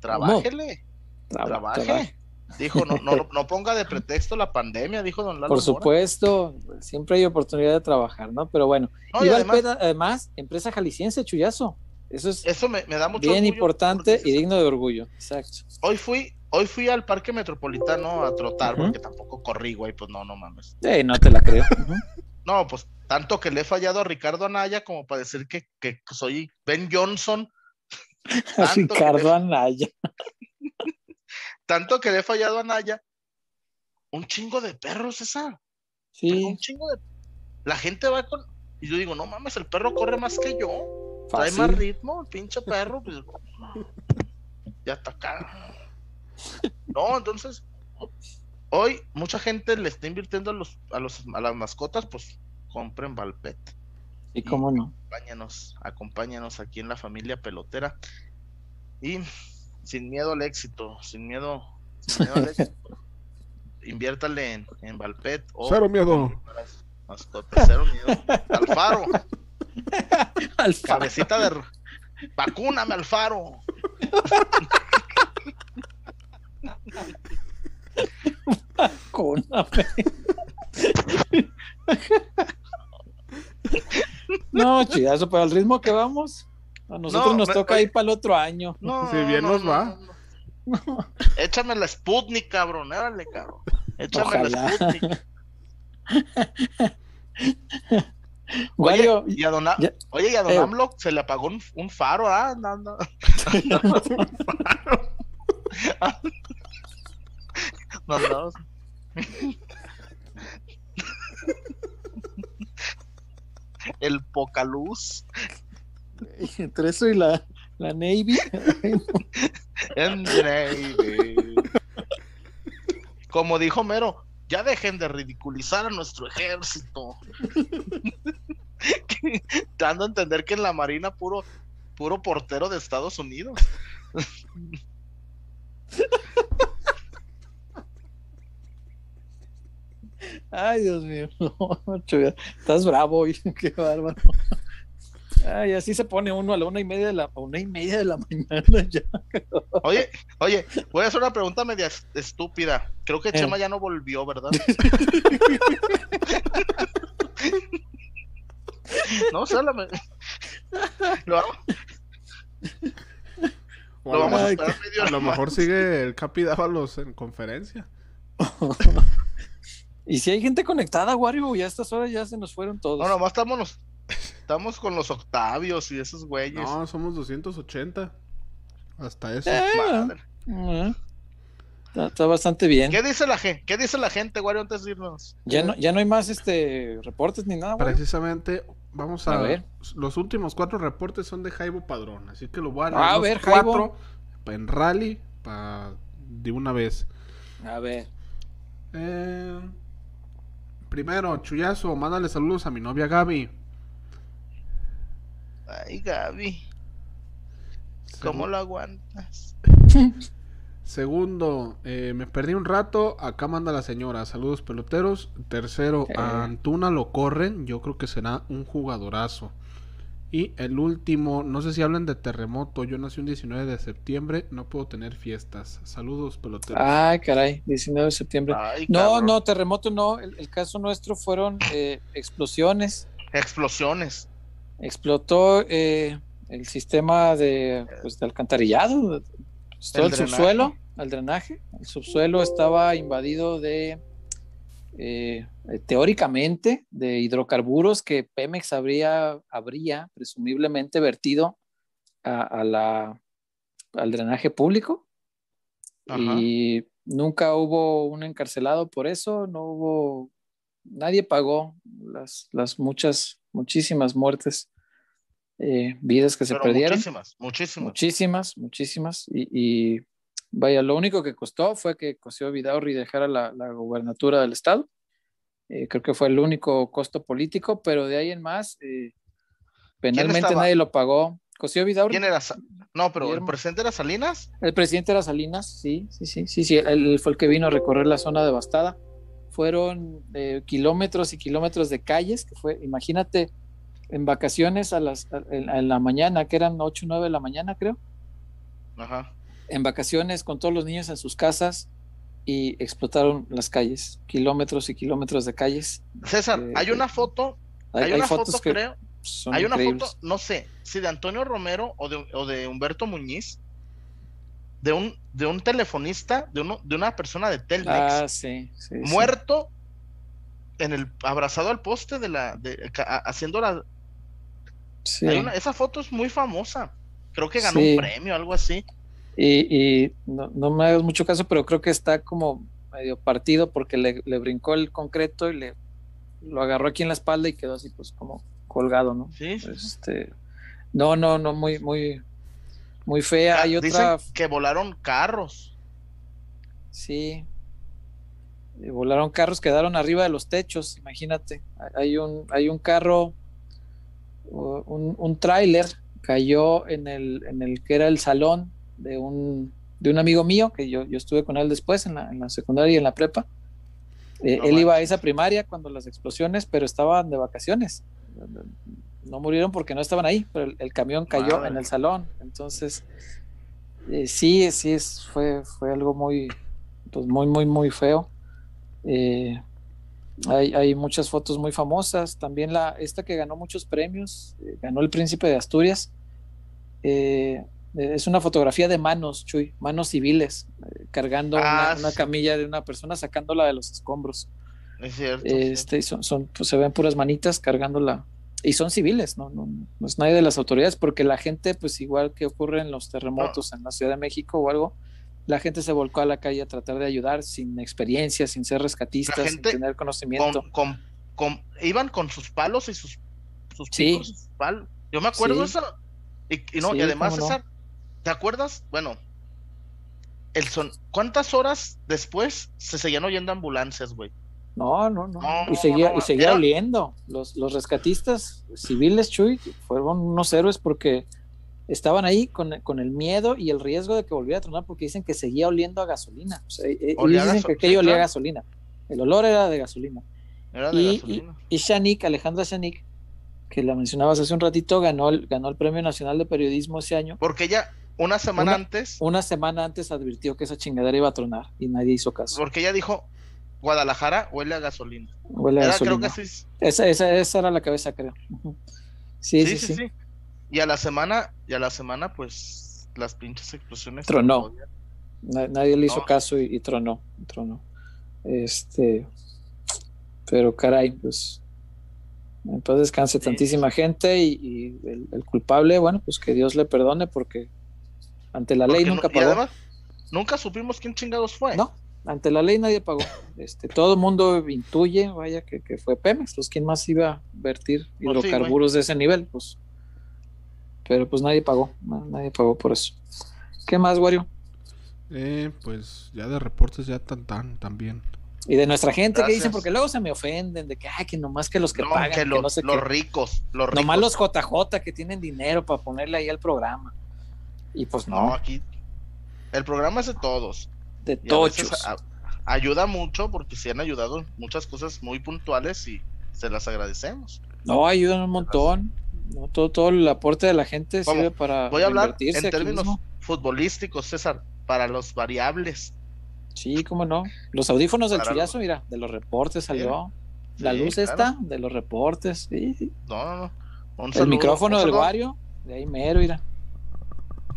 trabájele, Traba- trabaje. trabaje. Dijo, no, no, no ponga de pretexto la pandemia, dijo don Lalo Por Mora. supuesto, siempre hay oportunidad de trabajar, ¿no? Pero bueno, No, y además, empresa jalisciense, Chuyazo. Eso es eso me, me da mucho bien importante porque y digno de orgullo. Exacto. Hoy fui, hoy fui al parque metropolitano a trotar, porque tampoco corrí, güey, pues no, no mames. Sí, no te la creo. No, pues tanto que le he fallado a Ricardo Anaya como para decir que, que soy Ben Johnson. Ricardo le- Anaya. Tanto que le he fallado a Anaya. Un chingo de perros, esa. Sí, Un chingo de. La gente va con. Y yo digo, no mames, el perro corre más que yo. Trae fácil. más ritmo, el pinche perro. pues, ya está acá. No, entonces. Hoy mucha gente le está invirtiendo a los, a los a las mascotas, pues compren Valpet. Y cómo no. Acompáñanos, acompáñanos aquí en la familia pelotera. Y sin miedo al éxito, sin miedo, sin miedo al éxito. Inviértale en, en Valpet o Cero miedo. mascotas, cero miedo. Alfaro, Alfa. cabecita de vacúname, Alfaro. Vacúname. No, chidazo, pero al ritmo que vamos, a nosotros No, nos me- toca oye. ir para el otro año. No, Si bien no, nos no, va. no, no. Échame la Sputnik, cabrón, órale, cabrón. Échame la Ojalá. Sputnik. Wario, Oye, y a don, ya- oye, y a don eh. AMLO se le apagó un, un faro, ¿ah? No, no. No, no. El poca luz entre eso y la, la Navy, en Navy. Como dijo Mero, ya dejen de ridiculizar a nuestro ejército. Dando a entender que en la Marina puro, puro portero de Estados Unidos. Ay, Dios mío. No, chuya, Estás bravo hoy. Qué bárbaro. Ay, así se pone uno a la una y media de la, una y media de la mañana ya. Oye, oye, voy a hacer una pregunta media est- estúpida. Creo que Eh. Chema ya no volvió, ¿verdad? no, o sea, la me- lo, vamos- O lo vamos a esperar medio a lo mejor sigue el Capi Dávalos en conferencia. Y si hay gente conectada, Wario, ya a estas horas ya se nos fueron todos. No, nomás estamos, los- estamos con los Octavios y esos güeyes. No, somos 280. Hasta eso. Eh, Madre. está, está bastante bien. ¿Qué dice la gente? ¿Qué dice la gente, Wario, antes de irnos? Ya no, ya no hay más este reportes ni nada, Wario. Precisamente, vamos a, A ver. Los últimos cuatro reportes son de Jaibo Padrón. Así que lo voy a leer A los ver, Jaibo. cuatro en rally pa- de una vez. A ver. Eh, primero, Chuyazo, mándale saludos a mi novia Gaby. Ay, Gaby, ¿cómo lo aguantas? Segundo, eh, me perdí un rato. Acá manda la señora. Saludos peloteros. Tercero, Eh. a Antuna lo corren. Yo creo que será un jugadorazo. Y el último, no sé si hablan de terremoto. Yo nací un 19 de septiembre. No puedo tener fiestas. Saludos peloteros. Ay, caray, 19 de septiembre. Ay, No, no, terremoto no. El, el caso nuestro fueron eh, explosiones. Explosiones. Explotó eh, el sistema de, pues, de alcantarillado, todo El subsuelo, el drenaje. El subsuelo estaba invadido de, eh, teóricamente, de hidrocarburos que Pemex habría, habría presumiblemente vertido a, a la, al drenaje público. Y nunca hubo un encarcelado por eso, no hubo, nadie pagó las, las muchas, muchísimas muertes, eh, vidas que se perdieron. Muchísimas, muchísimas. Muchísimas, muchísimas. Y, vaya, lo único que costó fue que Cosío Vidaurri dejara la, la gubernatura del estado. Eh, creo que fue el único costo político, pero de ahí en más, eh, penalmente nadie lo pagó. Cosío Vidaurri. ¿Quién era? No, pero el presidente era Salinas. El presidente era Salinas, sí, sí, sí, sí, sí. Él fue el que vino a recorrer la zona devastada. Fueron eh, kilómetros y kilómetros de calles, que fue, imagínate, en vacaciones a las en, la mañana, que eran 8 o 9 de la mañana, creo. Ajá. En vacaciones con todos los niños en sus casas y explotaron las calles, kilómetros y kilómetros de calles. César, eh, hay una foto, hay, una foto, creo, hay una foto, no sé, si de Antonio Romero o de, o de Humberto Muñiz, de un, de un telefonista, de, uno, de una persona de Telmex, ah, muerto en el abrazado al poste de la, de, haciendo la, esa foto es muy famosa. Creo que ganó un premio, algo así. Y, no, me hagas mucho caso, pero creo que está como medio partido porque le, le, brincó el concreto y le lo agarró aquí en la espalda y quedó así, pues como colgado, ¿no? Sí. Este, no, no, no, muy, muy, muy fea. Hay otra. que volaron carros. Sí. Volaron carros, quedaron arriba de los techos, imagínate. Hay un, hay un carro un, un tráiler cayó en el, en el que era el salón de un, de un amigo mío, que yo, yo estuve con él después en la, en la secundaria y en la prepa. Eh, él iba a esa primaria cuando las explosiones, pero estaban de vacaciones. No murieron porque no estaban ahí, pero el, camión cayó en el salón. Entonces, eh, sí, sí, es, fue, fue algo muy, pues muy, muy, muy feo. Eh, hay, muchas fotos muy famosas. También la, esta que ganó muchos premios, eh, ganó el Príncipe de Asturias. Eh, es una fotografía de manos, Chuy, manos civiles, eh, cargando una, ah, camilla de una persona, sacándola de los escombros. Es cierto. Este, son, son pues, se ven puras manitas cargándola. Y son civiles, ¿no? No, es nadie de las autoridades, porque la gente, pues igual que ocurre en los terremotos en la Ciudad de México o algo, la gente se volcó a la calle a tratar de ayudar sin experiencia, sin ser rescatistas, sin tener conocimiento. Con, iban con sus palos y sus, sus picos, sus palos. Yo me acuerdo de eso. Y, no, y además, ¿te acuerdas? Bueno, el son, ¿cuántas horas después se seguían oyendo ambulancias, güey? No, no, no. y seguía, y seguía oliendo. Los, los rescatistas civiles, Chuy, fueron unos héroes porque estaban ahí con, el miedo y el riesgo de que volviera a tronar porque dicen que seguía oliendo a gasolina. O sea, dicen que aquello olía a gasolina. El olor era de gasolina. y, Y, Shanik, Alejandra Shanik, que la mencionabas hace un ratito, ganó el, ganó el Premio Nacional de Periodismo ese año. Porque ella, una semana antes. Una semana antes advirtió que esa chingadera iba a tronar y nadie hizo caso. Porque ella dijo: Guadalajara huele a gasolina. Huele a gasolina. esa, esa, esa, era la cabeza, creo. sí, sí. sí. Y a la semana, y a la semana, pues, las pinches explosiones. Tronó. Nadie le hizo caso y, tronó, tronó. Este, pero caray, pues, entonces descanse tantísima gente y, el, culpable, bueno, pues que Dios le perdone porque ante la ley nunca pagó. nunca supimos quién chingados fue. No, ante la ley nadie pagó. Este, todo el mundo intuye, vaya, que, fue Pemex. Pues, ¿quién más iba a vertir pues hidrocarburos de ese nivel? Pues pero pues nadie pagó, nadie pagó por eso. ¿Qué más, Wario? Eh, pues ya de reportes ya tan tan también. Y de nuestra gente que dicen, porque luego se me ofenden de que, ay, que nomás que los que pagan, que, no sé los ricos, los ricos. Nomás los JJ que tienen dinero para ponerle ahí al programa. Y pues no. aquí el programa es de todos. De todos. Ayuda mucho porque se han ayudado muchas cosas muy puntuales y se las agradecemos. No, ayudan un montón todo, todo el aporte de la gente sirve para Voy a hablar en términos futbolísticos, César, para los variables. Sí, cómo no. Los audífonos del chullazo, mira, de los reportes salió. la luz está de los reportes. Sí. No, no, no. el micrófono del Wario, de ahí mero, mira.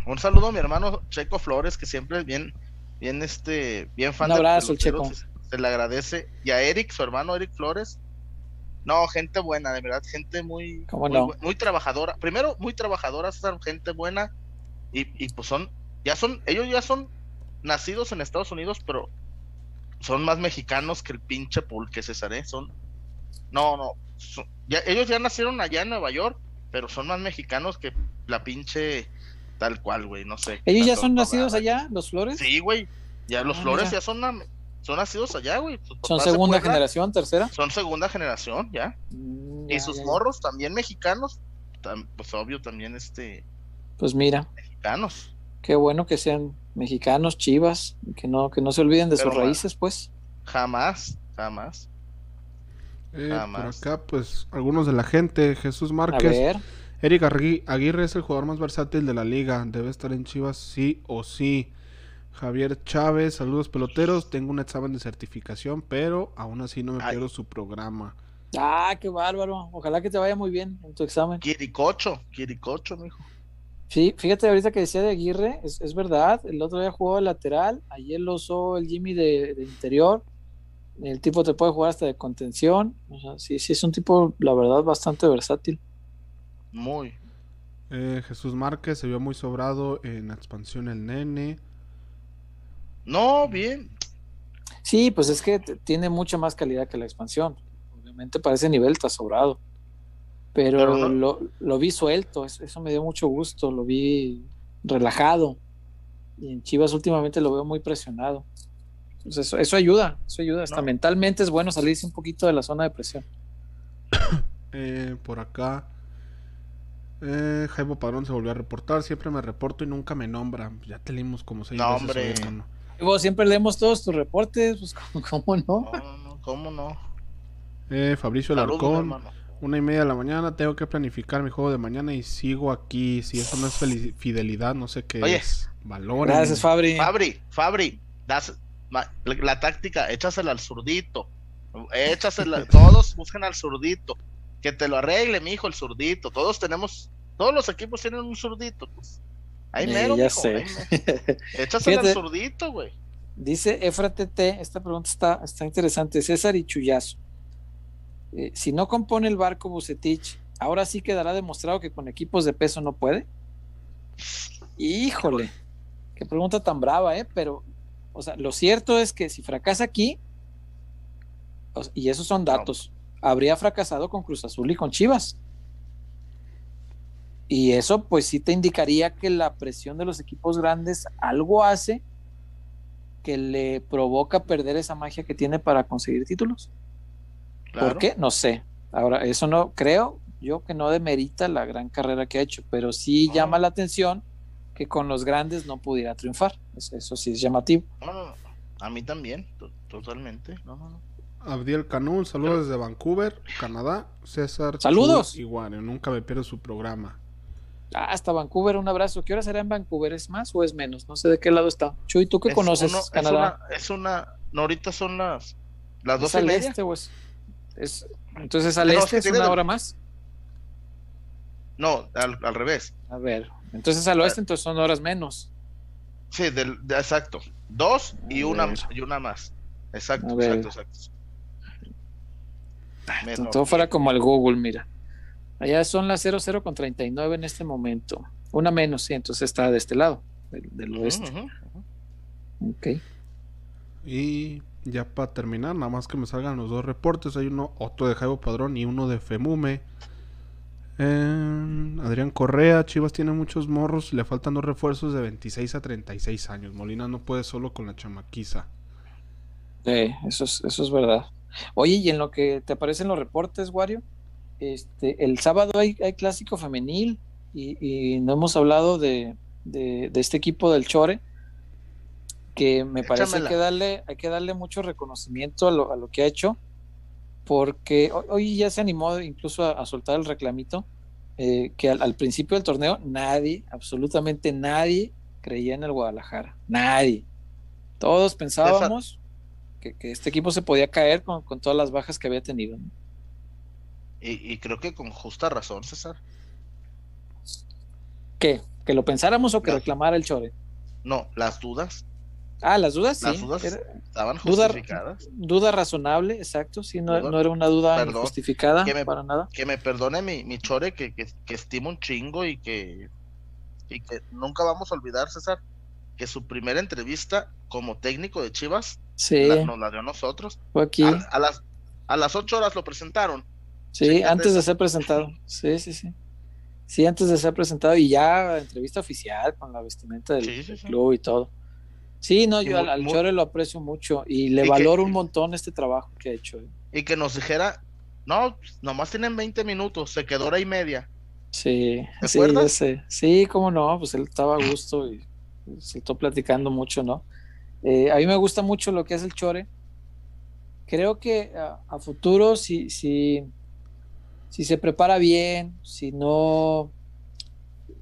Un saludo a mi hermano Checo Flores, que siempre es bien, bien, este, bien fan Un abrazo, el Checo. Se, le agradece. Y a Eric, su hermano Eric Flores, no, gente buena, de verdad, gente muy, muy, trabajadora. Primero, muy trabajadora, son gente buena y, y, pues son ya son, ellos ya son nacidos en Estados Unidos, pero son más mexicanos que el pinche pulque, César, ¿eh? Son, no, no, son- ya, ellos ya nacieron allá en Nueva York, pero son más mexicanos que la pinche tal cual, güey, no sé. ¿Ellos ya son nacidos allá, los Flores? Sí, güey, ya los Ah, Flores mira. ya son, son nacidos allá, güey. ¿Son segunda generación, tercera? Son segunda generación, ya. Mm, Y ya, sus ya, ya. morros también mexicanos, tam- pues obvio también este Pues mira, mexicanos. qué bueno que sean mexicanos, chivas, que no, que no se olviden de Pero sus raíces, pues. Jamás, jamás. Eh, Nada por acá, pues, algunos de la gente. Jesús A Márquez. ver, Eric Aguirre es el jugador más versátil de la liga. Debe estar en Chivas sí o sí. Javier Chávez, saludos peloteros. Tengo un examen de certificación, pero aún así no me Ay. pierdo su programa. ah, qué bárbaro. Ojalá que te vaya muy bien en tu examen. Quiricocho, Quiricocho, mijo. Sí, fíjate ahorita que decía de Aguirre, es, es verdad, el otro día jugó de lateral, ayer lo usó el Jimmy de, de interior, el tipo te puede jugar hasta de contención, o sea, sí, sí es un tipo, la verdad, bastante versátil. Muy. Eh, Jesús Márquez se vio muy sobrado en la expansión el nene. No, bien. Sí, pues es que tiene mucha más calidad que la expansión, obviamente para ese nivel está sobrado, pero, Pero no- lo, lo vi suelto, es- eso me dio mucho gusto, lo vi relajado, y en Chivas últimamente lo veo muy presionado. Entonces eso, eso ayuda, eso ayuda. Hasta No. mentalmente es bueno salirse un poquito de la zona de presión. Eh, por acá. Eh, Jaime Padrón se volvió a reportar. Siempre me reporto y nunca me nombra. Ya te leímos como seis No, veces hombre. Vos siempre leemos todos tus reportes, pues ¿cómo, cómo no? No, no, no, ¿cómo no? Eh, Fabricio Alarcón. Una y media de la mañana. Tengo que planificar mi juego de mañana y sigo aquí. Si eso no es fidelidad, no sé qué Oye. es. Valor. Gracias, Fabri. Fabri, Fabri, das la, la táctica, échasela al zurdito. Échasela, todos buscan al zurdito. Que te lo arregle, mijo, el zurdito. Todos tenemos, todos los equipos tienen un zurdito, pues. Ahí Eh, mero, ya mijo, sé. al Fíjate. zurdito, güey. Dice Efra TT, esta pregunta está, está interesante. César y Chuyazo. Eh, si no compone el barco Bucetich, ahora sí quedará demostrado que con equipos de peso no puede. Híjole, qué pregunta tan brava, ¿eh? Pero, o sea, lo cierto es que si fracasa aquí, y esos son datos, habría fracasado con Cruz Azul y con Chivas. Y eso, pues sí te indicaría que la presión de los equipos grandes algo hace que le provoca perder esa magia que tiene para conseguir títulos. Claro. ¿Por qué? No sé. Ahora, eso no creo yo que no demerita la gran carrera que ha hecho, pero sí No. llama la atención que con los grandes no pudiera triunfar. Eso, eso sí es llamativo. No, no, no. A mí también, to- totalmente. No, no, no. Abdiel Canún, saludos desde Vancouver, Canadá. César. Saludos. Igual, nunca me pierdo su programa. Hasta Vancouver, un abrazo. ¿Qué hora será en Vancouver? ¿Es más o es menos? No sé de qué lado está. Chuy, ¿tú qué Es conoces uno- es Canadá? una, es una, no, ahorita son las, las ¿Es doce y al este o es- es- entonces al este es una de- hora más. No, al, al revés. A ver, entonces al oeste entonces son horas menos. Sí, del, de- exacto. Dos y A una, ver. y una más. Exacto, exacto, exacto. Todo fuera como al Google, mira. Allá son las 00 con 39 en este momento. Una menos, sí, entonces está de este lado, del, oeste. ujú. Ok. Y ya para terminar, nada más que me salgan los dos reportes. Hay uno, otro de Jaibo Padrón y uno de Femume. Eh, Adrián Correa, Chivas tiene muchos morros, le faltan dos refuerzos de 26 a 36 años. Molina no puede solo con la chamaquiza. Sí, eso es, eso es verdad. Oye, y en lo que te aparecen los reportes, Wario, este, el sábado hay, hay clásico femenil y, y no hemos hablado de, de- de este equipo del Chore, que me parece Échamela. que darle, hay que darle mucho reconocimiento a lo, a lo que ha hecho, porque hoy, hoy ya se animó incluso a, a soltar el reclamito, eh, que al, al principio del torneo nadie, absolutamente nadie, creía en el Guadalajara, nadie. Todos pensábamos que, que este equipo se podía caer con, con todas las bajas que había tenido. ¿no? Y, y creo que con justa razón, César. ¿Qué? ¿Que lo pensáramos o que reclamara el Chore? No, las dudas Ah, las dudas, sí. Dudas Era- estaban Duda- justificadas. duda razonable, exacto. Sí, no, Duda- no era una duda Perdón, injustificada que me- para nada. Que me perdone mi, mi chore, que, que, que estimo un chingo y que, y que nunca vamos a olvidar, César, que su primera entrevista como técnico de Chivas Sí, la, nos la dio a nosotros. aquí. A, a las, a las ocho horas lo presentaron. Sí, antes de ser presentado. Sí, sí, sí. Sí, antes de ser presentado y ya entrevista oficial con la vestimenta del, Sí, sí, del sí. club y todo. Sí, no, yo muy- al, al muy- Chore lo aprecio mucho y le Y que- valoro un montón este trabajo que ha hecho. eh. Y que nos dijera, no, nomás tienen 20 minutos, se quedó hora y media. Sí, ¿Te sí, sé. Sí, cómo no, pues él estaba a gusto y se está platicando mucho, ¿no? Eh, a mí me gusta mucho lo que es el Chore. Creo que a, a futuro, si, si, si se prepara bien, si no,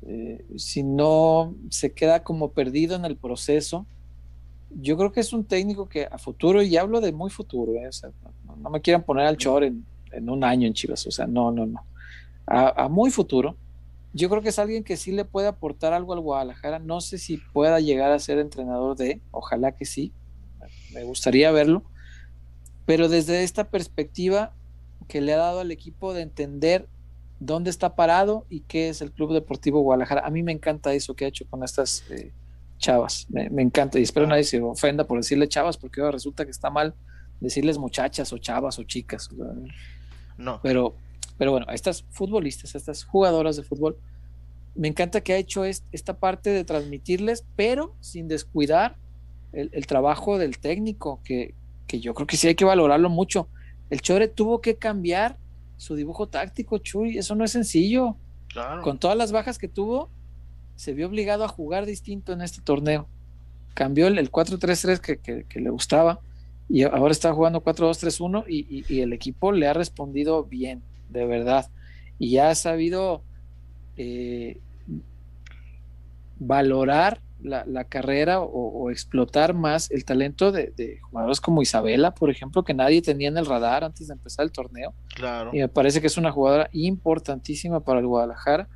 eh, si no se queda como perdido en el proceso, yo creo que es un técnico que a futuro, y hablo de muy futuro, eh, no, no me quieran poner al Chore en, en un año en Chivas, o sea, no, no, no a, a muy futuro, yo creo que es alguien que sí le puede aportar algo al Guadalajara. No sé si pueda llegar a ser entrenador de, ojalá que sí, me gustaría verlo, pero desde esta perspectiva que le ha dado al equipo de entender dónde está parado y qué es el Club Deportivo Guadalajara. A mí me encanta eso que ha hecho con estas eh, chavas, me, me encanta y espero nadie se ofenda por decirle chavas porque ahora resulta que está mal decirles muchachas o chavas o chicas. No, pero, pero bueno, a estas futbolistas, a estas jugadoras de fútbol, me encanta que ha hecho est- esta parte de transmitirles, pero sin descuidar el, el trabajo del técnico, que, que yo creo que sí hay que valorarlo mucho. El Chore tuvo que cambiar su dibujo táctico, Chuy, eso no es sencillo. claro. Con todas las bajas que tuvo, se vio obligado a jugar distinto en este torneo. Cambió el, el 4-3-3 que, que- que le gustaba y ahora está jugando 4-2-3-1 y, y- y el equipo le ha respondido bien, de verdad. Y ha sabido eh, valorar la, la carrera o, o explotar más el talento de, de jugadores como Isabela, por ejemplo, que nadie tenía en el radar antes de empezar el torneo claro. y me parece que es una jugadora importantísima para el Guadalajara.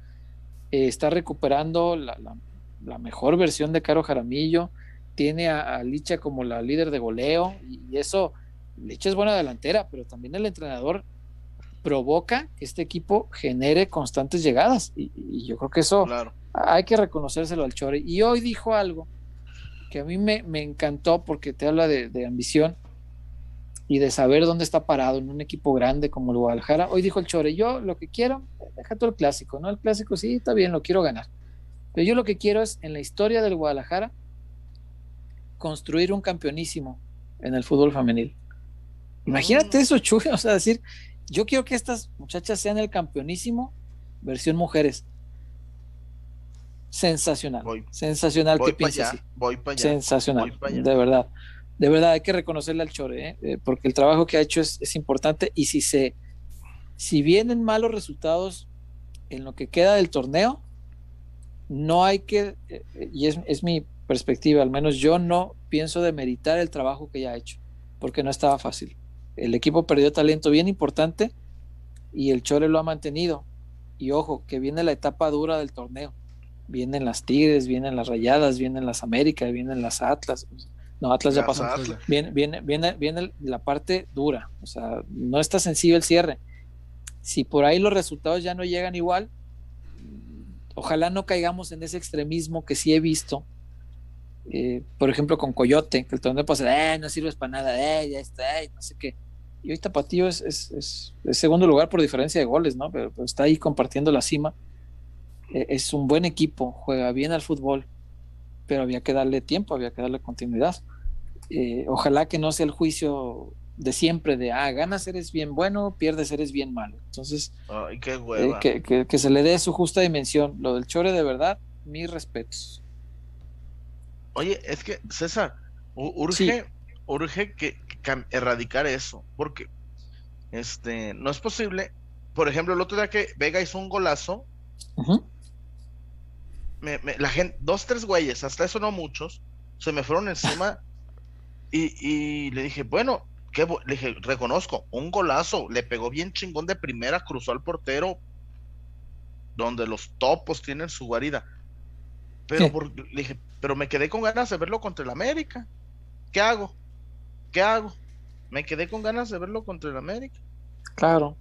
Eh, está recuperando la, la- la mejor versión de Caro Jaramillo, tiene a, a Licha como la líder de goleo y, y eso, Licha es buena delantera, pero también el entrenador provoca que este equipo genere constantes llegadas y, y yo creo que eso Claro. Hay que reconocérselo al Chore. Y hoy dijo algo que a mí me, me encantó porque te habla de, de ambición y de saber dónde está parado en un equipo grande como el Guadalajara. Hoy dijo el Chore, yo lo que quiero, deja todo el clásico, ¿no? El clásico sí, está bien, lo quiero ganar. Pero yo lo que quiero es, en la historia del Guadalajara, construir un campeonísimo en el fútbol femenil. Imagínate eso, Chuy, o sea, decir, yo quiero que estas muchachas sean el campeonísimo versión mujeres. Sensacional. Voy- sensacional Voy que allá, así. voy para allá. Sensacional, voy allá. de verdad. De verdad, hay que reconocerle al Chore, ¿eh? Eh, porque el trabajo que ha hecho es, es importante y si se, si vienen malos resultados en lo que queda del torneo, no hay que, eh, eh, y es, es mi perspectiva, al menos yo no pienso demeritar el trabajo que ya ha hecho, porque no estaba fácil. El equipo perdió talento bien importante y el Chore lo ha mantenido. Y ojo, que viene la etapa dura del torneo. Vienen las Tigres, vienen las Rayadas, vienen las Américas, vienen las Atlas. No, Atlas ya Las pasó. Atlas. Viene, viene, viene, viene la parte dura. O sea, no está sencillo el cierre. Si por ahí los resultados ya no llegan igual, ojalá no caigamos en ese extremismo que sí he visto. eh, por ejemplo, con Coyote, que el torneo pasa, eh, no sirves para nada, eh, ya está, eh, no sé qué. Y hoy Tapatío es, es, es- es segundo lugar por diferencia de goles, ¿no? Pero, pero está ahí compartiendo la cima. Eh, es un buen equipo, juega bien al fútbol, pero había que darle tiempo, había que darle continuidad. Eh, ojalá que no sea el juicio de siempre de, ah, ganas eres bien bueno, pierdes eres bien malo. Entonces, Ay, qué eh, que, que- que se le dé su justa dimensión. Lo del Chore, de verdad, mis respetos. Oye, es que, César, urge, Sí. urge que, erradicar eso, porque este no es posible. Por ejemplo, el otro día que Vega hizo un golazo. Me- me- la gente, dos, tres güeyes, hasta eso no muchos, se me fueron encima y, y le dije, bueno, qué bu-", le dije, reconozco, un golazo, le pegó bien chingón de primera, cruzó al portero, donde los topos tienen su guarida. Pero Sí. por- le dije, pero me quedé con ganas de verlo contra el América. ¿Qué hago? ¿Qué hago? Me quedé con ganas de verlo contra el América. Claro.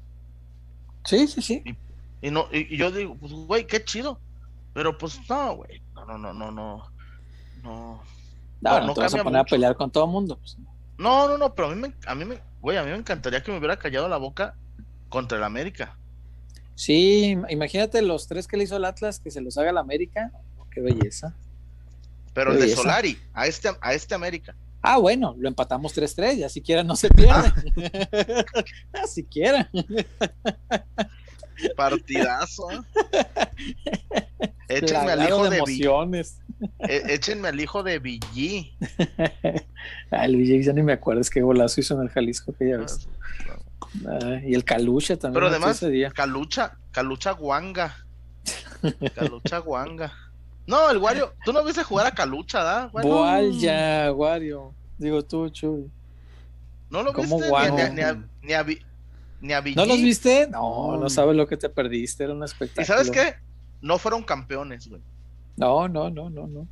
Sí, sí, sí. Y no, y, y yo digo, pues güey, qué chido. Pero pues no, güey. No, no, no, no, no. No. No, No, te vas a poner mucho. a pelear con todo el mundo. pues. No, no, no, pero a mí me, a mí me, güey, a mí me encantaría que me hubiera callado la boca contra el América. Sí, imagínate los tres que le hizo el Atlas, que se los haga la América. Qué belleza. Pero Qué el de. Solari, a este, a este América. Ah, bueno, lo empatamos 3-3, ya siquiera no se pierde. Ah, siquiera. Partidazo. ¿eh? Échenme al hijo de emociones. échenme al hijo de Villí. Ah, el Villegas ya ni me acuerdo, es que golazo hizo en el Jalisco aquella vez. Ah, y el Calucha también. Pero además, día. Calucha, Calucha Guanga. Calucha Guanga. No, el Wario, tú no viste jugar a Calucha, ¿da? Boal ya, Wario. Digo tú, Chuy. No lo ¿Cómo viste ni, a- ni a, ni a, Vi- ni a Villí. ¿No los viste? No, no No. sabes lo que te perdiste, era un espectáculo. ¿Y sabes qué? No fueron campeones, güey. No, no, no, no, no.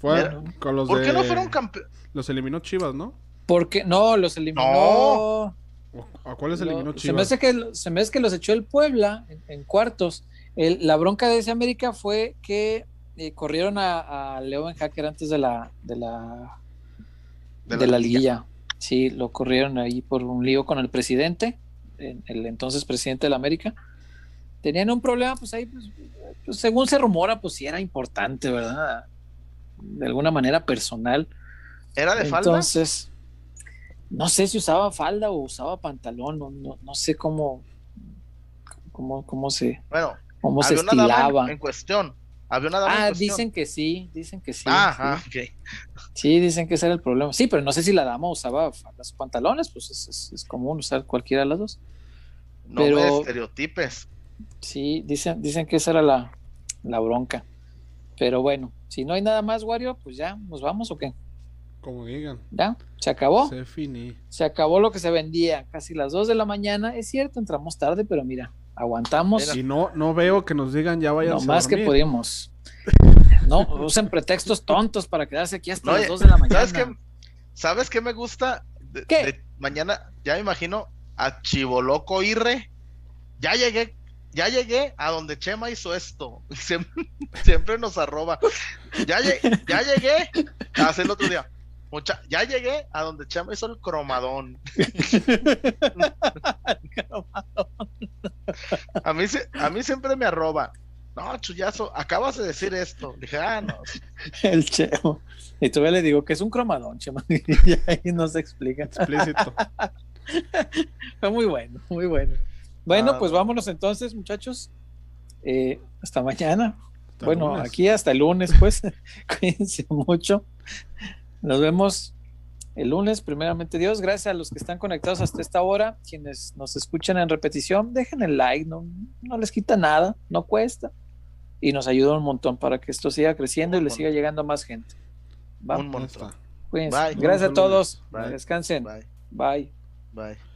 Fue Mira, con los ¿Por de... qué no fueron campeones? Los eliminó Chivas, ¿no? Porque no, los eliminó. ¿O- ¿A cuáles Lo- eliminó se, me Chivas? hace que, se me hace que los echó el Puebla en, en cuartos. El- la bronca de ese América fue que eh, corrieron a, a León Hacker antes de la, de la, de la, liguilla. Sí, lo corrieron ahí por un lío con el presidente, el, el entonces presidente de la América. Tenían un problema, pues ahí, pues, pues, según se rumora, pues sí era importante, ¿verdad? De alguna manera personal. ¿Era de falda? Entonces, no sé si usaba falda o usaba pantalón, no, no, no sé cómo, cómo, cómo se, Bueno, cómo se estilaba. en, en cuestión. Había una dama en Ah, cuestión. dicen que sí, dicen que sí. Ah, sí. ah, ok. Sí, dicen que ese era el problema. Sí, pero no sé si la dama usaba o pantalones, pues es, es- es común usar cualquiera de las dos. No Pero- me estereotipes. Sí, dicen, dicen que esa era la, la bronca. Pero bueno, si no hay nada más, Wario, pues ya, ¿nos vamos o qué? Como digan. ¿Ya? ¿Se acabó? Se finí. Se acabó lo que se vendía, casi las 2 de la mañana. Es cierto, entramos tarde, pero mira, aguantamos Y no, no veo que nos digan ya vayan lo más que podíamos. No, usen pretextos tontos para quedarse aquí hasta No, las oye, 2 de la mañana. ¿Sabes qué? ¿Sabes qué me gusta? De- ¿Qué? de mañana, ya me imagino a Chivoloco Irre. Ya llegué, ya llegué a donde Chema hizo esto. Siempre, siempre nos arroba. Ya, lle- ya llegué. Hace el otro día. Mucha- ya llegué a donde Chema hizo el cromadón. A mí, se- a mí siempre me arroba. No, chullazo, acabas de decir esto. Dije, ah, no. El chemo. Y todavía le digo que es un cromadón, chema. Y ahí nos explica. Explícito. Fue muy bueno, muy bueno. Bueno, Ah, pues vámonos entonces, muchachos. Eh, hasta mañana. Hasta bueno, lunes. aquí hasta el lunes, pues. Cuídense mucho. Nos vemos el lunes, primeramente Dios. Gracias a los que están conectados hasta esta hora. Quienes nos escuchan en repetición, dejen el like, no, no les quita nada, no cuesta. Y nos ayuda un montón para que esto siga creciendo y le siga llegando a más gente. Va, Un montón. cuídense. Bye. Gracias a todos. Bye. Descansen. Bye, Bye. bye.